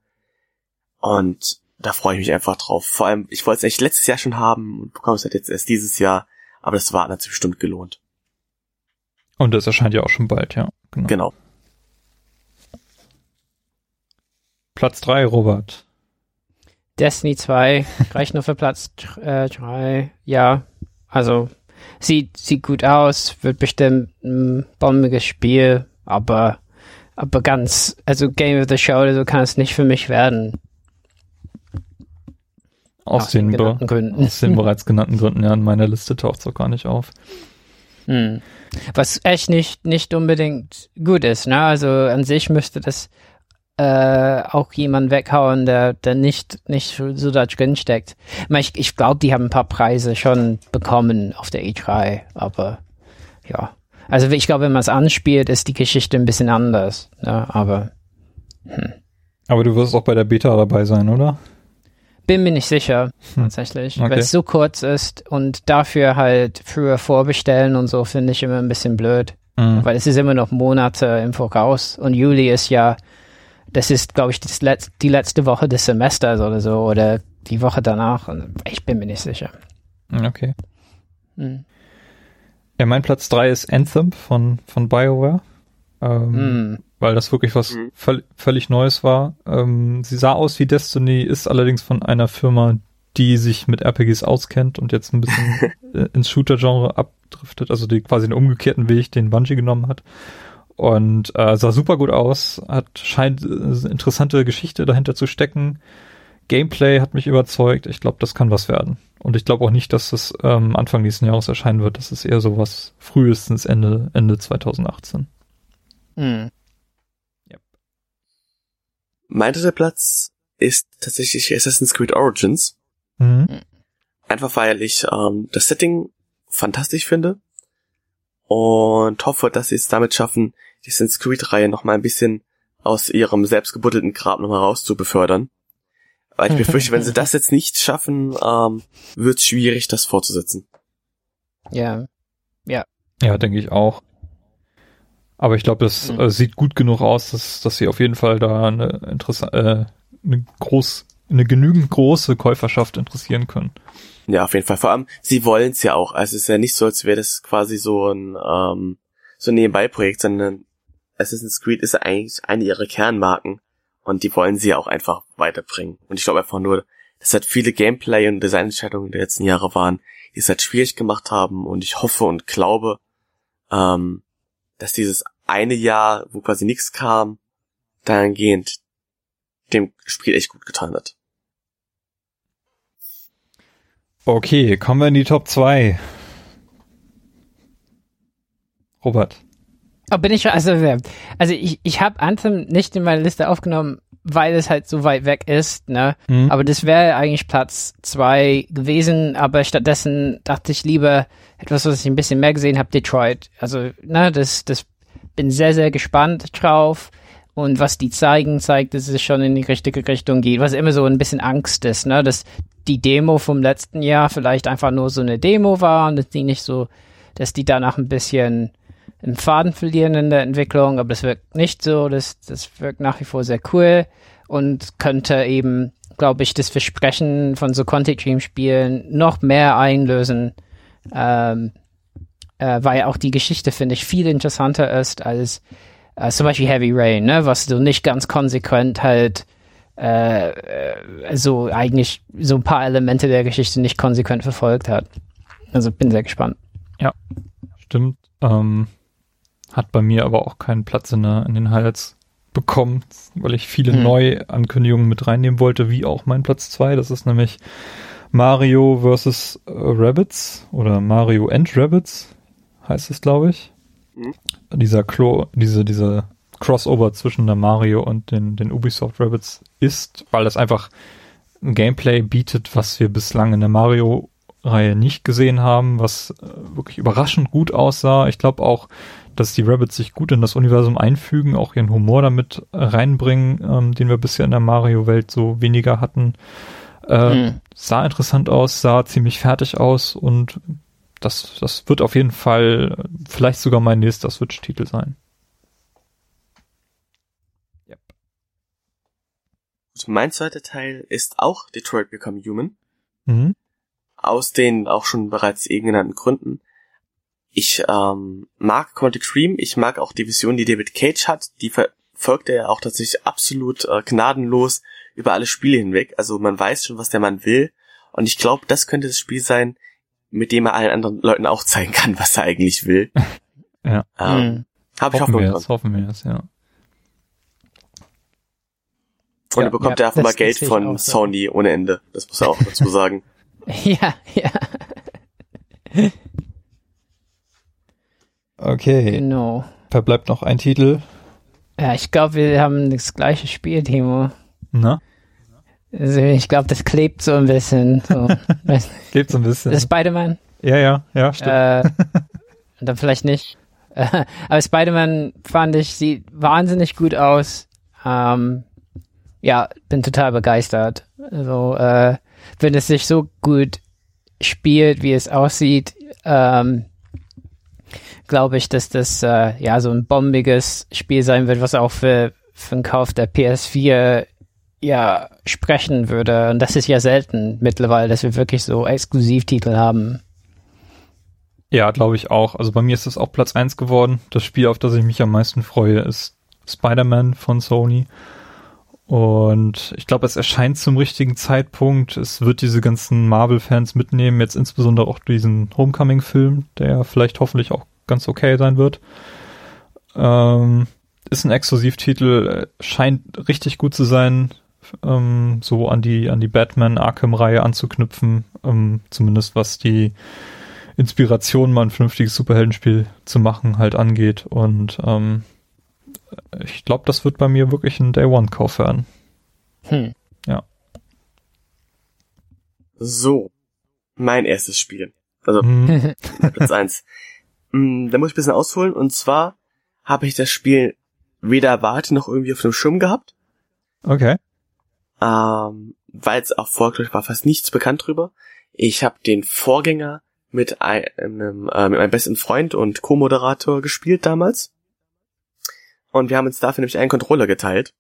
Und da freue ich mich einfach drauf. Vor allem, ich wollte es echt letztes Jahr schon haben und bekomme es halt jetzt erst dieses Jahr. Aber das war natürlich bestimmt gelohnt. Und das erscheint ja auch schon bald, ja. Genau. Genau. Platz 3, Robert. Destiny 2 reicht nur für Platz 3. ja, also sieht, sieht gut aus, wird bestimmt ein bombiges Spiel, aber, aber ganz, also Game of the Show oder so kann es nicht für mich werden. Aus, Aus den, den Gründen. aus den bereits genannten Gründen, ja, in meiner Liste taucht es auch gar nicht auf. Hm. Was echt nicht, nicht unbedingt gut ist, ne? Also an sich müsste das äh, auch jemand weghauen, der, der nicht, nicht so da drin steckt. Ich, ich, glaube, die haben ein paar Preise schon bekommen auf der E3, aber ja. Also ich glaube, wenn man es anspielt, ist die Geschichte ein bisschen anders, ne? Aber Aber du wirst auch bei der Beta dabei sein, oder? bin mir nicht sicher, Hm. tatsächlich. Okay. Weil es so kurz ist und dafür halt früher vorbestellen und so finde ich immer ein bisschen blöd. Mhm. weil es ist immer noch Monate im Voraus und Juli ist ja, das ist, glaube ich, das Letz-, die letzte Woche des Semesters oder so oder die Woche danach. Und ich bin mir nicht sicher. Okay. Hm. Ja, mein Platz 3 ist Anthem von, von BioWare. Ähm, Hm. Weil das wirklich was Mhm. völ völlig Neues war. Ähm, sie sah aus wie Destiny, ist allerdings von einer Firma, die sich mit RPGs auskennt und jetzt ein bisschen äh, ins Shooter-Genre abdriftet, also die quasi einen umgekehrten Weg, den Bungie genommen hat. Und äh, sah super gut aus, hat scheint äh, interessante Geschichte dahinter zu stecken. Gameplay hat mich überzeugt. Ich glaube, das kann was werden. Und ich glaube auch nicht, dass es ähm, Anfang nächsten Jahres erscheinen wird. Das ist eher sowas frühestens Ende, Ende 2018. Hm. Yep. Mein dritter Platz ist tatsächlich Assassin's Creed Origins. Mhm. Einfach weil ich ähm, das Setting fantastisch finde und hoffe, dass sie es damit schaffen, die Assassin's Creed-Reihe noch mal ein bisschen aus ihrem selbstgebuddelten Grab nochmal rauszubefördern. Weil ich befürchte, wenn sie das jetzt nicht schaffen, ähm, wird es schwierig, das fortzusetzen. Ja. Ja. Ja, denke ich auch. Aber ich glaube, das mhm. äh, sieht gut genug aus, dass, dass sie auf jeden Fall da eine interessante, äh, eine groß, eine genügend große Käuferschaft interessieren können. Ja, auf jeden Fall. Vor allem, sie wollen es ja auch. Also es ist ja nicht so, als wäre das quasi so ein ähm, so ein Nebenbei-Projekt, sondern Assassin's Creed ist eigentlich eine ihrer Kernmarken und die wollen sie ja auch einfach weiterbringen. Und ich glaube einfach nur, dass halt viele Gameplay- und Designentscheidungen der letzten Jahre waren, die es halt schwierig gemacht haben und ich hoffe und glaube, ähm, dass dieses eine Jahr, wo quasi nichts kam, dahingehend dem Spiel echt gut getan hat. Okay, kommen wir in die Top 2. Robert. Oh, bin ich schon, also, also ich, ich habe Anthem nicht in meine Liste aufgenommen, weil es halt so weit weg ist, ne? Mhm. Aber das wäre eigentlich Platz zwei gewesen, aber stattdessen dachte ich lieber etwas, was ich ein bisschen mehr gesehen habe, Detroit. Also, ne, das, das bin sehr, sehr gespannt drauf. Und was die zeigen, zeigt, dass es schon in die richtige Richtung geht, was immer so ein bisschen Angst ist, ne? Dass die Demo vom letzten Jahr vielleicht einfach nur so eine Demo war und dass die nicht so, dass die danach ein bisschen im Faden verlieren in der Entwicklung, aber das wirkt nicht so, das, das wirkt nach wie vor sehr cool und könnte eben, glaube ich, das Versprechen von so Content-Dream-Spielen noch mehr einlösen, ähm, äh, weil auch die Geschichte, finde ich, viel interessanter ist als äh, zum Beispiel Heavy Rain, ne, was du nicht ganz konsequent halt äh, äh, so eigentlich so ein paar Elemente der Geschichte nicht konsequent verfolgt hat. Also bin sehr gespannt. Ja, stimmt. Ähm, hat bei mir aber auch keinen Platz in, der, in den Highlights bekommen, weil ich viele hm. Neuankündigungen mit reinnehmen wollte, wie auch mein Platz zwei. Das ist nämlich Mario vs. Äh, Rabbits oder Mario and Rabbits heißt es, glaube ich. Dieser Klo, diese, diese Crossover zwischen der Mario und den, den Ubisoft Rabbits ist, weil es einfach ein Gameplay bietet, was wir bislang in der Mario-Reihe nicht gesehen haben, was äh, wirklich überraschend gut aussah. Ich glaube auch, dass die Rabbits sich gut in das Universum einfügen, auch ihren Humor damit reinbringen, ähm, den wir bisher in der Mario-Welt so weniger hatten. Äh, mhm. Sah interessant aus, sah ziemlich fertig aus und das, das wird auf jeden Fall vielleicht sogar mein nächster Switch-Titel sein. Yep. Mein zweiter Teil ist auch Detroit Become Human. Mhm. Aus den auch schon bereits eben genannten Gründen. Ich ähm, mag Quantic Dream, ich mag auch die Vision, die David Cage hat. Die verfolgt er ja auch tatsächlich absolut äh, gnadenlos über alle Spiele hinweg. Also man weiß schon, was der Mann will. Und ich glaube, das könnte das Spiel sein, mit dem er allen anderen Leuten auch zeigen kann, was er eigentlich will. ja. Ähm, mhm. Hab ich hoffen wir es, hoffen wir es, ja. Und ja, er bekommt ja, einfach mal Geld von auch, Sony ohne Ende. Das muss er auch dazu sagen. ja, ja. Okay. Genau. Verbleibt noch ein Titel. Ja, ich glaube, wir haben das gleiche Spiel, Timo. Na? Also ich glaube, das klebt so ein bisschen. So. klebt so ein bisschen. Das Spider-Man? Ja, ja, ja, stimmt. Äh, dann vielleicht nicht. aber Spider-Man fand ich, sieht wahnsinnig gut aus. Ähm, ja, bin total begeistert. Also, äh, wenn es sich so gut spielt, wie es aussieht, ähm, glaube ich, dass das äh, ja so ein bombiges Spiel sein wird, was auch für, für den Kauf der PS4 ja sprechen würde. Und das ist ja selten mittlerweile, dass wir wirklich so Exklusivtitel haben. Ja, glaube ich auch. Also bei mir ist das auch Platz eins geworden. Das Spiel, auf das ich mich am meisten freue, ist Spider-Man von Sony. Und ich glaube, es erscheint zum richtigen Zeitpunkt. Es wird diese ganzen Marvel-Fans mitnehmen, jetzt insbesondere auch diesen Homecoming-Film, der vielleicht hoffentlich auch ganz okay sein wird. Ähm, ist ein Exklusivtitel, scheint richtig gut zu sein, ähm, so an die, an die Batman Arkham-Reihe anzuknüpfen, ähm, zumindest was die Inspiration, mal ein vernünftiges Superheldenspiel zu machen, halt angeht. Und ähm, ich glaube, das wird bei mir wirklich ein Day One-Kauf werden. Hm. Ja. So. Mein erstes Spiel. Also, hm. Platz eins. Hm, da muss ich ein bisschen ausholen. Und zwar habe ich das Spiel weder erwartet noch irgendwie auf dem Schirm gehabt. Okay. Ähm, weil es auch vorher war fast nichts bekannt drüber. Ich habe den Vorgänger mit einem, äh, mit meinem besten Freund und Co-Moderator gespielt damals. Und wir haben uns dafür nämlich einen Controller geteilt.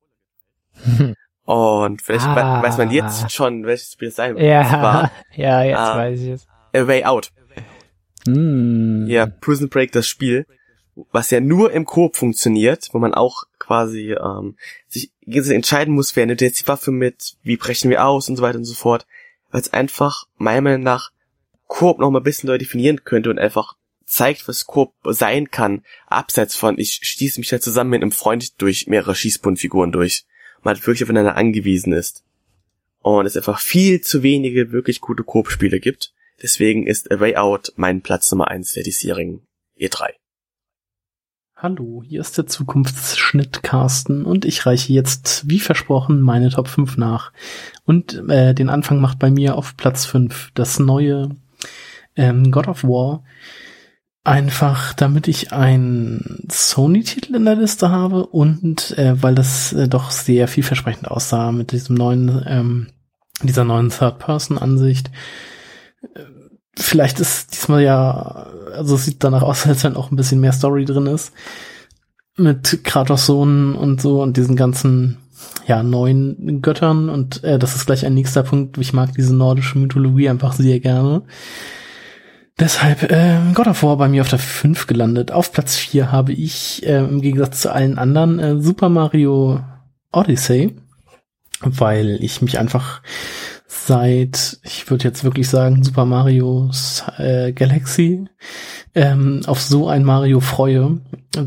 Und vielleicht ah. weiß man jetzt schon, welches Spiel es sein wird. Ja, ja, jetzt uh, weiß ich es. A Way Out. Mm. Ja, Prison Break, das Spiel, was ja nur im Coop funktioniert, wo man auch quasi ähm, sich entscheiden muss, wer nimmt jetzt die Waffe mit, wie brechen wir aus und so weiter und so fort. Weil es einfach meiner Meinung nach Coop noch mal ein bisschen neu definieren könnte und einfach zeigt, was Coop sein kann, abseits von, ich schließe mich halt zusammen mit einem Freund durch mehrere Schießbundfiguren durch. Man halt wirklich aufeinander angewiesen ist. Und es einfach viel zu wenige wirklich gute Coop-Spiele gibt. Deswegen ist A Way Out mein Platz Nummer eins der diesjährigen E3. Hallo, hier ist der Zukunftsschnitt Carsten und ich reiche jetzt, wie versprochen, meine Top 5 nach. Und äh, den Anfang macht bei mir auf Platz 5 das neue ähm, God of War. Einfach, damit ich einen Sony-Titel in der Liste habe und äh, weil das äh, doch sehr vielversprechend aussah mit diesem neuen, ähm, dieser neuen Third-Person-Ansicht. Äh, vielleicht ist diesmal ja, also es sieht danach aus, als wenn auch ein bisschen mehr Story drin ist. Mit Kratos Sohn und so und diesen ganzen ja, neuen Göttern und äh, das ist gleich ein nächster Punkt. Ich mag diese nordische Mythologie einfach sehr gerne. Deshalb äh, God of War bei mir auf der 5 gelandet. Auf Platz 4 habe ich äh, im Gegensatz zu allen anderen äh, Super Mario Odyssey, weil ich mich einfach seit, ich würde jetzt wirklich sagen, Super Mario äh, Galaxy ähm, auf so ein Mario freue.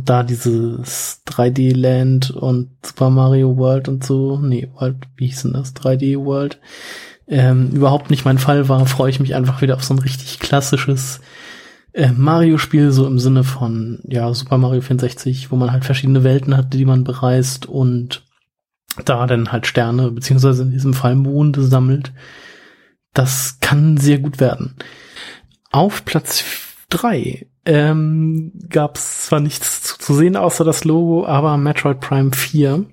Da dieses 3D Land und Super Mario World und so, nee, World, wie hieß denn das? 3D World ähm, überhaupt nicht mein Fall war, freue ich mich einfach wieder auf so ein richtig klassisches äh, Mario-Spiel, so im Sinne von, ja, Super Mario 64, wo man halt verschiedene Welten hat, die man bereist und da dann halt Sterne, beziehungsweise in diesem Fall Monde sammelt. Das kann sehr gut werden. Auf Platz drei ähm, gab es zwar nichts zu, zu, sehen außer das Logo, aber Metroid Prime 4,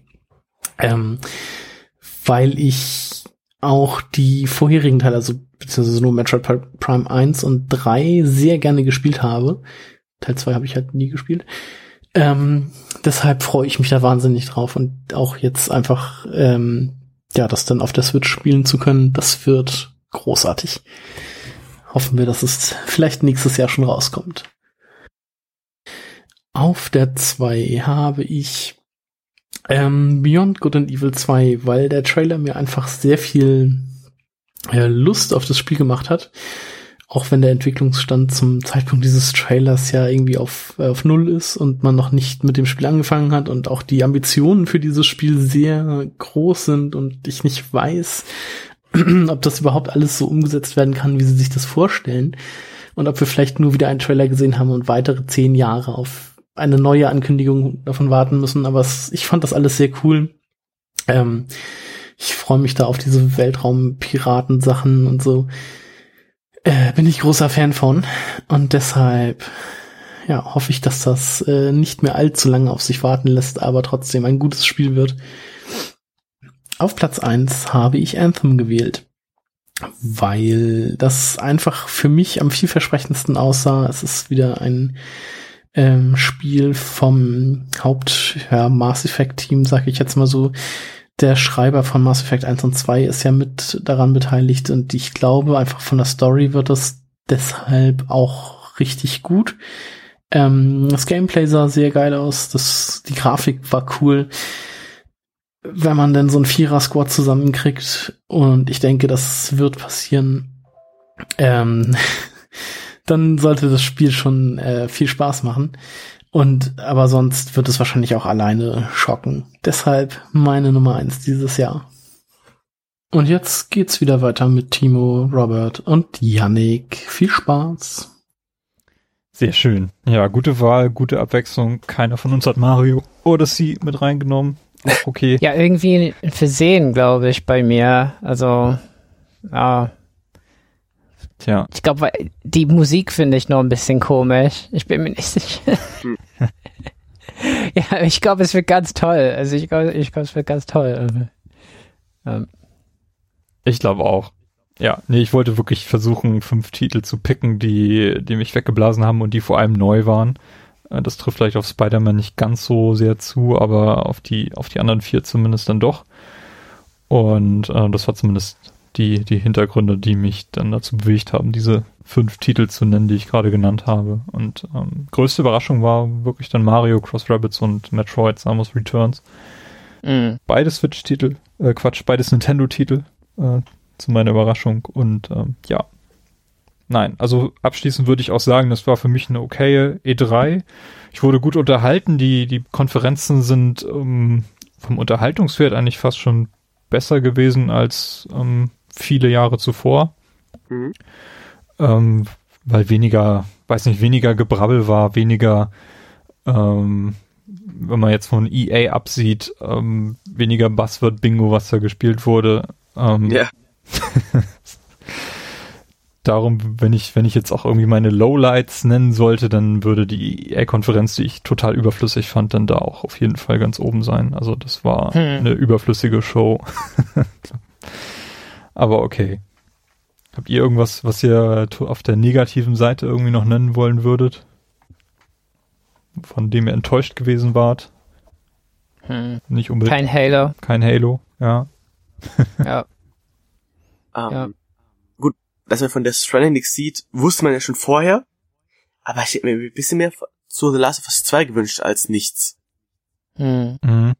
ähm, weil ich auch die vorherigen Teile, also beziehungsweise nur Metroid Prime 1 und 3 sehr gerne gespielt habe. Teil 2 habe ich halt nie gespielt. Ähm, deshalb freue ich mich da wahnsinnig drauf und auch jetzt einfach, ähm, ja, das dann auf der Switch spielen zu können, das wird großartig. Hoffen wir, dass es vielleicht nächstes Jahr schon rauskommt. Auf der 2 habe ich ähm, Beyond Good and Evil 2, weil der Trailer mir einfach sehr viel äh, Lust auf das Spiel gemacht hat. Auch wenn der Entwicklungsstand zum Zeitpunkt dieses Trailers ja irgendwie auf, äh, auf Null ist und man noch nicht mit dem Spiel angefangen hat und auch die Ambitionen für dieses Spiel sehr groß sind und ich nicht weiß, ob das überhaupt alles so umgesetzt werden kann, wie sie sich das vorstellen. Und ob wir vielleicht nur wieder einen Trailer gesehen haben und weitere zehn Jahre auf eine neue Ankündigung davon warten müssen, aber es, ich fand das alles sehr cool. Ähm, ich freue mich da auf diese Weltraumpiraten-Sachen und so. Äh, bin ich großer Fan von und deshalb ja, hoffe ich, dass das äh, nicht mehr allzu lange auf sich warten lässt, aber trotzdem ein gutes Spiel wird. Auf Platz eins habe ich Anthem gewählt, weil das einfach für mich am vielversprechendsten aussah. Es ist wieder ein ähm, Spiel vom Haupt ja, Mass Effect Team, sag ich jetzt mal so. Der Schreiber von Mass Effect 1 und 2 ist ja mit daran beteiligt und ich glaube einfach von der Story wird das deshalb auch richtig gut. Ähm, das Gameplay sah sehr geil aus, das, die Grafik war cool. wenn man denn so ein Vierer-Squad zusammenkriegt, und ich denke, das wird passieren, ähm, dann sollte das Spiel schon äh, viel Spaß machen. Und aber sonst wird es wahrscheinlich auch alleine schocken. Deshalb meine Nummer eins dieses Jahr. Und jetzt geht's wieder weiter mit Timo, Robert und Yannick. Viel Spaß. Sehr schön. Ja, gute Wahl, gute Abwechslung. Keiner von uns hat Mario Odyssey mit reingenommen. Okay. ja, irgendwie ein Versehen, glaube ich, bei mir. Also, ja. Tja. Ich glaube, die Musik finde ich noch ein bisschen komisch. Ich bin mir nicht sicher. ja, ich glaube, es wird ganz toll. Also ich glaube, ich glaube, es wird ganz toll. Ähm. Ich glaube auch. Ja, nee, ich wollte wirklich versuchen, fünf Titel zu picken, die, die mich weggeblasen haben und die vor allem neu waren. Äh, das trifft vielleicht auf Spider-Man nicht ganz so sehr zu, aber auf die, auf die anderen vier zumindest dann doch. Und äh, das war zumindest die, die Hintergründe, die mich dann dazu bewegt haben, diese fünf Titel zu nennen, die ich gerade genannt habe. Und ähm, größte Überraschung war wirklich dann Mario, Cross Rabbits und Metroid Samus Returns. Mhm. Beide Switch-Titel, äh, Quatsch, beides Nintendo-Titel äh, zu meiner Überraschung. Und ähm, ja, nein, also abschließend würde ich auch sagen, das war für mich eine okaye E3. Ich wurde gut unterhalten. Die, die Konferenzen sind ähm, vom Unterhaltungswert eigentlich fast schon besser gewesen als ähm, viele Jahre zuvor. Mhm. Ähm, weil weniger, weiß nicht, weniger Gebrabbel war, weniger, ähm, wenn man jetzt von EA absieht, ähm, weniger Buzzword-Bingo, was da gespielt wurde. Ähm, ja. Darum, wenn ich, wenn ich jetzt auch irgendwie meine Lowlights nennen sollte, dann würde die EA-Konferenz, die ich total überflüssig fand, dann da auch auf jeden Fall ganz oben sein. Also das war hm. eine überflüssige Show. Aber okay. Habt ihr irgendwas, was ihr auf der negativen Seite irgendwie noch nennen wollen würdet? Von dem ihr enttäuscht gewesen wart? Hm. Nicht unbedingt. Kein Halo. Kein Halo, ja. ja. Um, ähm, ja. Gut, dass man von der Stranding nichts sieht, wusste man ja schon vorher. Aber ich hätte mir ein bisschen mehr zu The Last of Us 2 gewünscht als nichts. Hm. Mhm.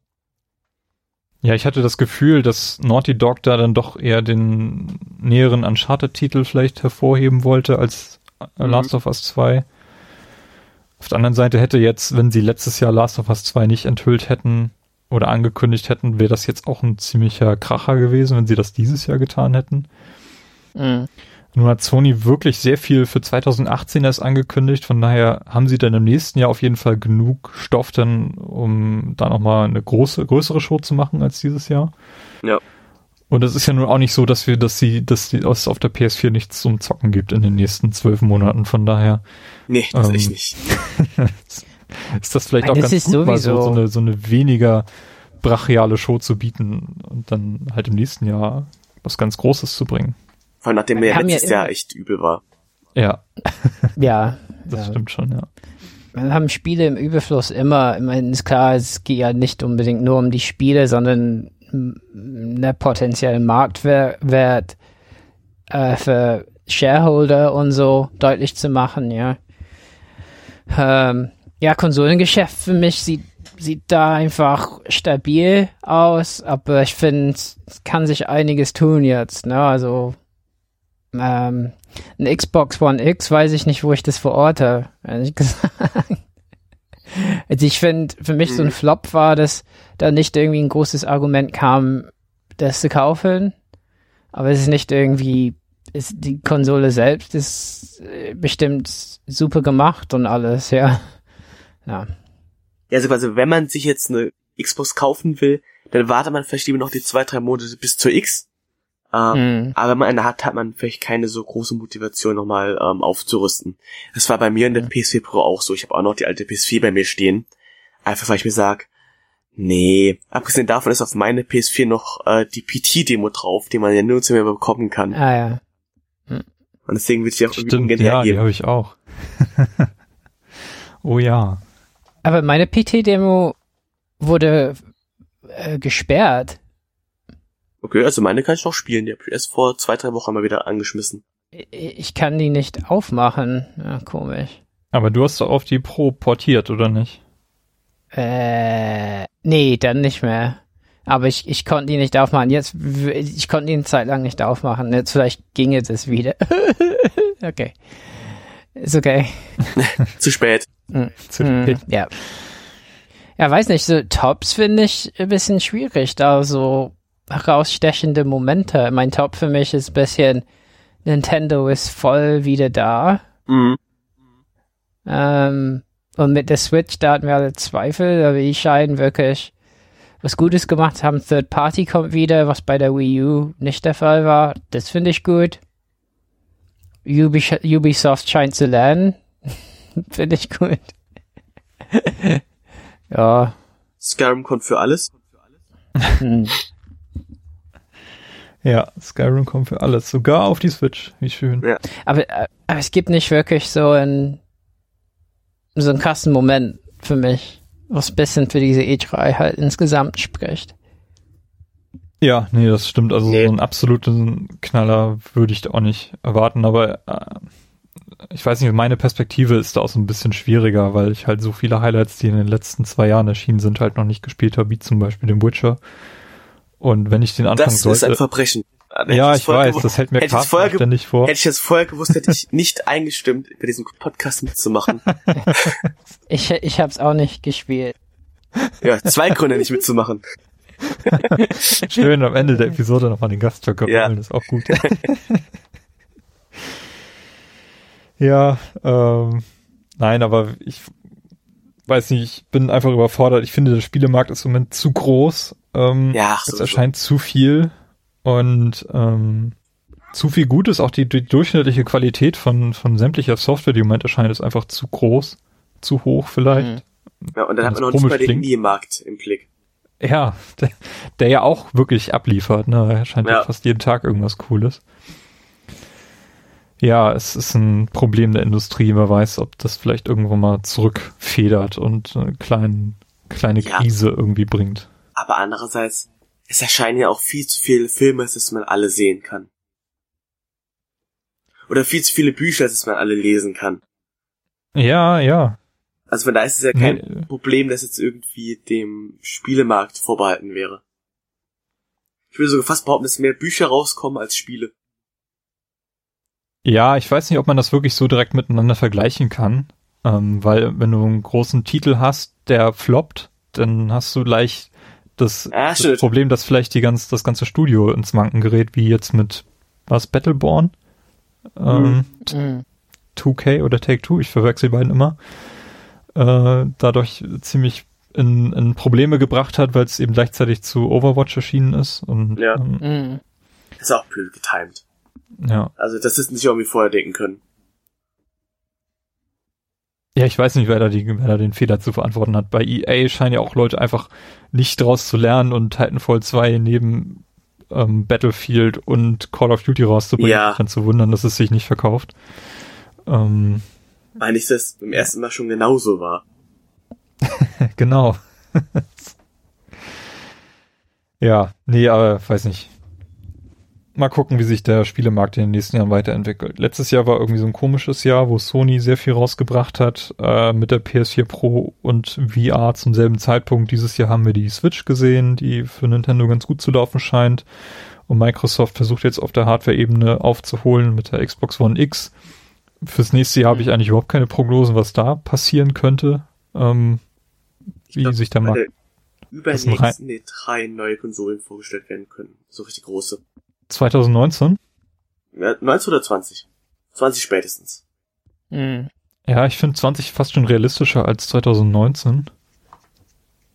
Ja, ich hatte das Gefühl, dass Naughty Dog da dann doch eher den näheren Uncharted-Titel vielleicht hervorheben wollte als mhm. Last of Us 2. Auf der anderen Seite hätte jetzt, wenn sie letztes Jahr Last of Us 2 nicht enthüllt hätten, oder angekündigt hätten, wäre das jetzt auch ein ziemlicher Kracher gewesen, wenn sie das dieses Jahr getan hätten. Mhm. Nun hat Sony wirklich sehr viel für 2018 erst angekündigt, von daher haben sie dann im nächsten Jahr auf jeden Fall genug Stoff dann, um da nochmal eine große, größere Show zu machen als dieses Jahr. Ja. Und es ist ja nun auch nicht so, dass wir, dass sie, dass es auf der PS4 nichts zum Zocken gibt in den nächsten zwölf Monaten, von daher. Nee, das ähm, echt nicht. ist das vielleicht Nein, auch ganz gut, mal so, so, eine, so eine weniger brachiale Show zu bieten und dann halt im nächsten Jahr was ganz Großes zu bringen. Vor allem nachdem er letztes ja Jahr echt übel war. Ja. ja. Das ja. stimmt schon, ja. Wir haben Spiele im Überfluss immer, ich meine, ist klar, es geht ja nicht unbedingt nur um die Spiele, sondern der potenzielle Marktwert äh, für Shareholder und so deutlich zu machen, ja. Ähm, ja, Konsolengeschäft für mich sieht, sieht da einfach stabil aus, aber ich finde, es kann sich einiges tun jetzt, ne? Also, ähm, ein Xbox One X weiß ich nicht, wo ich das verorte, ehrlich gesagt. Also ich finde, für mich so ein mhm. Flop war, dass da nicht irgendwie ein großes Argument kam, das zu kaufen. Aber es ist nicht irgendwie, ist, die Konsole selbst ist äh, bestimmt super gemacht und alles, ja. Ja. Ja, also quasi, wenn man sich jetzt eine Xbox kaufen will, dann wartet man vielleicht lieber noch die zwei, drei Monate bis zur X. Ähm, mhm. Aber wenn man eine hat, hat man vielleicht keine so große Motivation, nochmal ähm, aufzurüsten. Das war bei mir in der mhm. PS4 Pro auch so. Ich habe auch noch die alte PS4 bei mir stehen. Einfach weil ich mir sag, nee, abgesehen davon ist auf meine PS4 noch äh, die PT-Demo drauf, die man ja nur zu mir bekommen kann. Ah ja. Mhm. Und deswegen will ich auch irgendwie Stimmt, ja, hergeben. die habe ich auch. oh ja. Aber meine PT-Demo wurde äh, gesperrt. Okay, also meine kann ich noch spielen. Die habe ich erst vor zwei, drei Wochen mal wieder angeschmissen. Ich kann die nicht aufmachen. Ja, komisch. Aber du hast doch auf die Pro portiert, oder nicht? Äh, nee, dann nicht mehr. Aber ich, ich konnte ihn nicht aufmachen. Jetzt, ich konnte ihn eine Zeit lang nicht aufmachen. Jetzt vielleicht ginge es wieder. okay. Ist okay. Zu spät. Mm, Zu spät. Mm, ja. Ja, weiß nicht, so Tops finde ich ein bisschen schwierig, da so herausstechende Momente. Mein Top für mich ist ein bisschen Nintendo ist voll wieder da. Mhm. Ähm, und mit der Switch, da hatten wir alle Zweifel, aber die scheinen wirklich was Gutes gemacht haben. Third Party kommt wieder, was bei der Wii U nicht der Fall war. Das finde ich gut. Ubisoft scheint zu lernen. finde ich gut. ja. Skyrim kommt für alles. Ja, Skyrim kommt für alles, sogar auf die Switch. Wie schön. Ja. Aber, aber es gibt nicht wirklich so ein so einen krassen Moment für mich, was ein bisschen für diese E3 halt insgesamt spricht. Ja, nee, das stimmt. Also nee. so einen absoluten Knaller würde ich da auch nicht erwarten, aber äh, ich weiß nicht, meine Perspektive ist da auch so ein bisschen schwieriger, weil ich halt so viele Highlights, die in den letzten zwei Jahren erschienen sind, halt noch nicht gespielt habe, wie zum Beispiel den Witcher. Und wenn ich den anfangen das sollte... Das ist ein Verbrechen. Hätte ja, ich, ich weiß, das hält mir Carsten ständig vor. Hätte ich das vorher gewusst, hätte ich nicht eingestimmt, bei diesem Podcast mitzumachen. ich, ich hab's auch nicht gespielt. Ja, zwei Gründe nicht mitzumachen. Schön am Ende der Episode nochmal den Gastjoker ja. holen, ist auch gut. ja, ähm, nein, aber ich weiß nicht, ich bin einfach überfordert. Ich finde, der Spielemarkt ist im Moment zu groß. Ähm, ja, es erscheint zu viel und ähm, zu viel Gutes. Auch die, die durchschnittliche Qualität von, von sämtlicher Software, die im Moment erscheint, ist einfach zu groß, zu hoch vielleicht. Mhm. Ja, und dann hat man noch nicht mal den Indie-Markt im Blick. Ja, der, der ja auch wirklich abliefert. Ne? Er scheint ja. ja fast jeden Tag irgendwas Cooles. Ja, es ist ein Problem der Industrie. Wer weiß, ob das vielleicht irgendwo mal zurückfedert und eine kleine, kleine ja. Krise irgendwie bringt. Aber andererseits, es erscheinen ja auch viel zu viele Filme, dass man alle sehen kann. Oder viel zu viele Bücher, dass man alle lesen kann. Ja, ja. Also von da ist es ja kein nee. Problem, dass jetzt irgendwie dem Spielemarkt vorbehalten wäre. Ich würde sogar fast behaupten, dass mehr Bücher rauskommen als Spiele. Ja, ich weiß nicht, ob man das wirklich so direkt miteinander vergleichen kann. Ähm, weil wenn du einen großen Titel hast, der floppt, dann hast du gleich das, ah, das Problem, dass vielleicht die ganz, das ganze Studio ins Manken gerät, wie jetzt mit was Battleborn? Ähm, mhm. 2K oder Take Two, ich verwechsel die beiden immer. Äh, dadurch ziemlich in, in Probleme gebracht hat, weil es eben gleichzeitig zu Overwatch erschienen ist. Und, ja. Ähm, mhm. Ist auch blöd getimed. Ja. Also das ist nicht irgendwie vorher denken können. Ja, ich weiß nicht, wer da, die, wer da den Fehler zu verantworten hat. Bei EA scheinen ja auch Leute einfach nicht draus zu lernen und Titanfall 2 neben ähm, Battlefield und Call of Duty rauszubringen. Ja. Dann zu wundern, dass es sich nicht verkauft. Ähm, Weil ich das beim ersten Mal schon genauso war. genau. ja, nee, aber weiß nicht mal gucken, wie sich der Spielemarkt in den nächsten Jahren weiterentwickelt. Letztes Jahr war irgendwie so ein komisches Jahr, wo Sony sehr viel rausgebracht hat äh, mit der PS4 Pro und VR zum selben Zeitpunkt. Dieses Jahr haben wir die Switch gesehen, die für Nintendo ganz gut zu laufen scheint. Und Microsoft versucht jetzt auf der Hardware-Ebene aufzuholen mit der Xbox One X. Fürs nächste Jahr habe ich eigentlich überhaupt keine Prognosen, was da passieren könnte. Ähm, wie glaub, sich der Markt übernächsten drei neue Konsolen vorgestellt werden können. So richtig große. 2019? Ja, 19 oder 20? 20 spätestens. Mhm. Ja, ich finde 20 fast schon realistischer als 2019.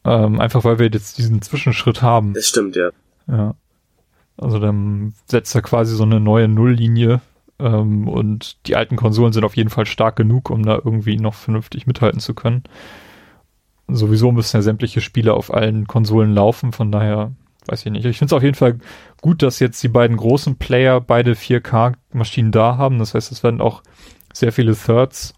Ähm, einfach weil wir jetzt diesen Zwischenschritt haben. Das stimmt, ja. Ja. Also dann setzt er quasi so eine neue Nulllinie ähm, und die alten Konsolen sind auf jeden Fall stark genug, um da irgendwie noch vernünftig mithalten zu können. Sowieso müssen ja sämtliche Spiele auf allen Konsolen laufen, von daher weiß ich nicht. Ich finde es auf jeden Fall gut, dass jetzt die beiden großen Player beide 4K-Maschinen da haben. Das heißt, es werden auch sehr viele Thirds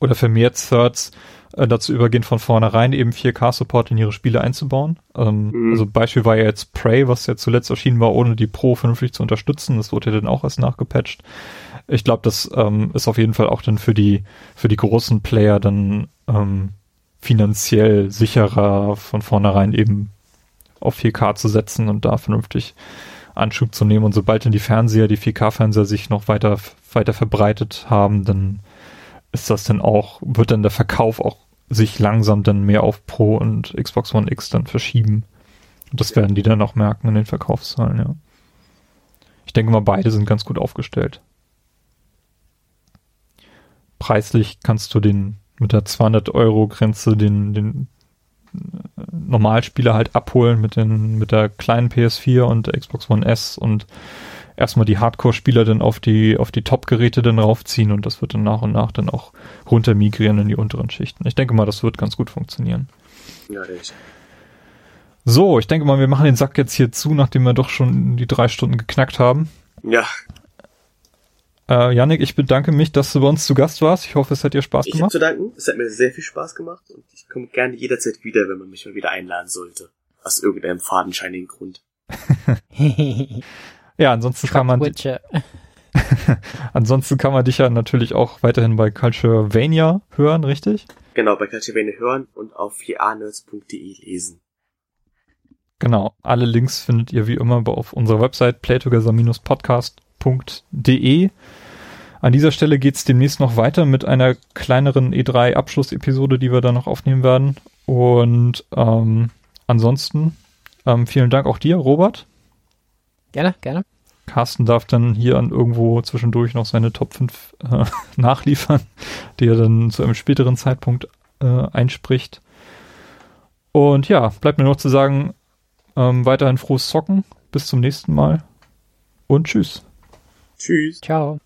oder vermehrt Thirds äh, dazu übergehen, von vornherein eben 4K-Support in ihre Spiele einzubauen. Ähm, mhm. Also Beispiel war ja jetzt Prey, was ja zuletzt erschienen war, ohne die Pro vernünftig zu unterstützen. Das wurde ja dann auch erst nachgepatcht. Ich glaube, das ähm, ist auf jeden Fall auch dann für die für die großen Player dann ähm, finanziell sicherer von vornherein eben auf 4K zu setzen und da vernünftig Anschub zu nehmen. Und sobald dann die Fernseher, die 4K-Fernseher sich noch weiter, weiter verbreitet haben, dann ist das dann auch, wird dann der Verkauf auch sich langsam dann mehr auf Pro und Xbox One X dann verschieben. Und das werden die dann auch merken in den Verkaufszahlen, ja. Ich denke mal, beide sind ganz gut aufgestellt. Preislich kannst du den mit der 200 Euro Grenze den, den Normalspieler halt abholen mit den, mit der kleinen PS4 und der Xbox One S und erstmal die Hardcore-Spieler dann auf die, auf die Top-Geräte dann raufziehen und das wird dann nach und nach dann auch runter migrieren in die unteren Schichten. Ich denke mal, das wird ganz gut funktionieren. Ja. So, ich denke mal, wir machen den Sack jetzt hier zu, nachdem wir doch schon die drei Stunden geknackt haben. Ja. Äh, Yannick, ich bedanke mich, dass du bei uns zu Gast warst. Ich hoffe, es hat dir Spaß ich gemacht. Ich zu danken. Es hat mir sehr viel Spaß gemacht und ich komme gerne jederzeit wieder, wenn man mich mal wieder einladen sollte. Aus irgendeinem fadenscheinigen Grund. Ja, ansonsten kann man. ansonsten kann man dich ja natürlich auch weiterhin bei Culturevania hören, richtig? Genau, bei Culturevania hören und auf 4anerds.de lesen. Genau, alle Links findet ihr wie immer auf unserer Website playtogether-podcast.de. An dieser Stelle geht's demnächst noch weiter mit einer kleineren E3-Abschlussepisode, die wir dann noch aufnehmen werden. Und ähm, ansonsten ähm, vielen Dank auch dir, Robert. Gerne, gerne. Carsten darf dann hier an irgendwo zwischendurch noch seine Top 5 äh, nachliefern, die er dann zu einem späteren Zeitpunkt äh, einspricht. Und ja, bleibt mir noch zu sagen, ähm, weiterhin frohes Zocken. Bis zum nächsten Mal. Und tschüss. Tschüss. Ciao.